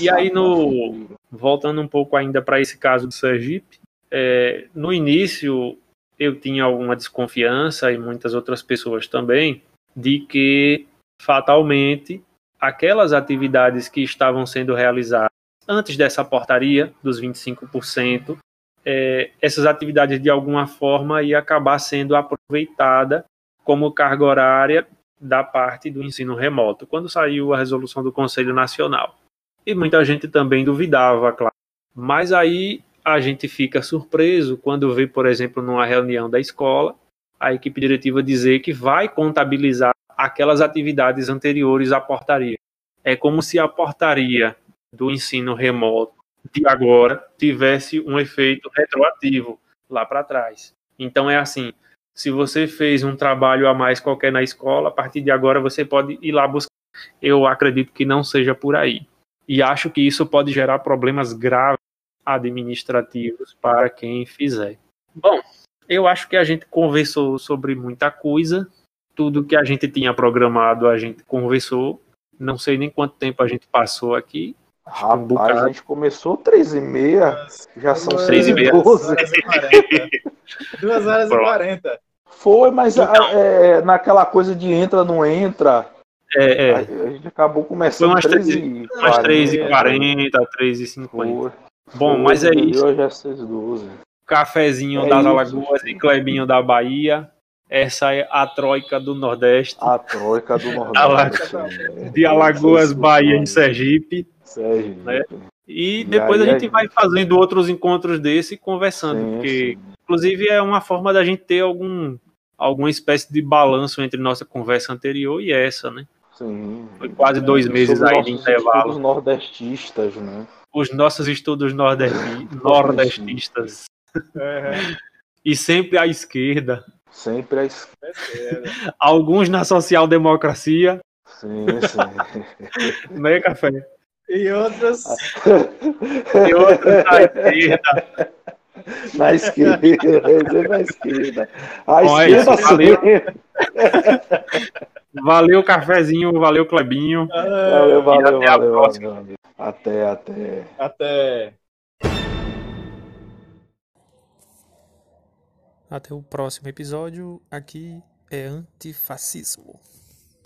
E aí, no... voltando um pouco ainda para esse caso do Sergipe, é... no início eu tinha alguma desconfiança, e muitas outras pessoas também, de que fatalmente aquelas atividades que estavam sendo realizadas antes dessa portaria dos 25% é, essas atividades de alguma forma ia acabar sendo aproveitada como carga horária da parte do ensino remoto, quando saiu a resolução do Conselho Nacional. E muita gente também duvidava, claro. Mas aí a gente fica surpreso quando vê, por exemplo, numa reunião da escola, a equipe diretiva dizer que vai contabilizar aquelas atividades anteriores à portaria. É como se a portaria do ensino remoto de agora tivesse um efeito retroativo lá para trás. Então é assim, se você fez um trabalho a mais qualquer na escola, a partir de agora você pode ir lá buscar. Eu acredito que não seja por aí. E acho que isso pode gerar problemas graves administrativos para quem fizer. Bom, eu acho que a gente conversou sobre muita coisa. Tudo que a gente tinha programado, a gente conversou. Não sei nem quanto tempo a gente passou aqui. Rapaz, a gente começou três e meia, já são três e meia. 12. Duas horas e quarenta. Foi, mas então, é, naquela coisa de entra, não entra. É, é. A, a gente acabou começando umas 3 e 40. 3 e 40, 3 e 50. Bom, mas é isso. Hoje é 6 12. Cafezinho é das isso, Alagoas sim. e Clebinho da Bahia. Essa é a Troika do Nordeste. A Troika do [laughs] Nordeste. de Alagoas, Bahia e Sergipe. Sergipe. Né? E depois e aí, a gente vai fazendo outros encontros desse conversando, sim, porque sim. Inclusive é uma forma da gente ter algum alguma espécie de balanço entre nossa conversa anterior e essa, né? Sim. Foi quase dois meses aí de intervalo. Os nordestistas, né? os nossos estudos nordesti [laughs] nordestistas. Uhum. E sempre à esquerda. Sempre à esquerda. Alguns na social-democracia. Sim, sim. Meio [laughs] café. E outros. [laughs] e outros à esquerda. Na esquerda, [laughs] na esquerda. A Bom, esquerda é valeu. valeu, cafezinho, valeu, Clebinho. Valeu, valeu, valeu, valeu. Até, até. Até. Até o próximo episódio. Aqui é Antifascismo.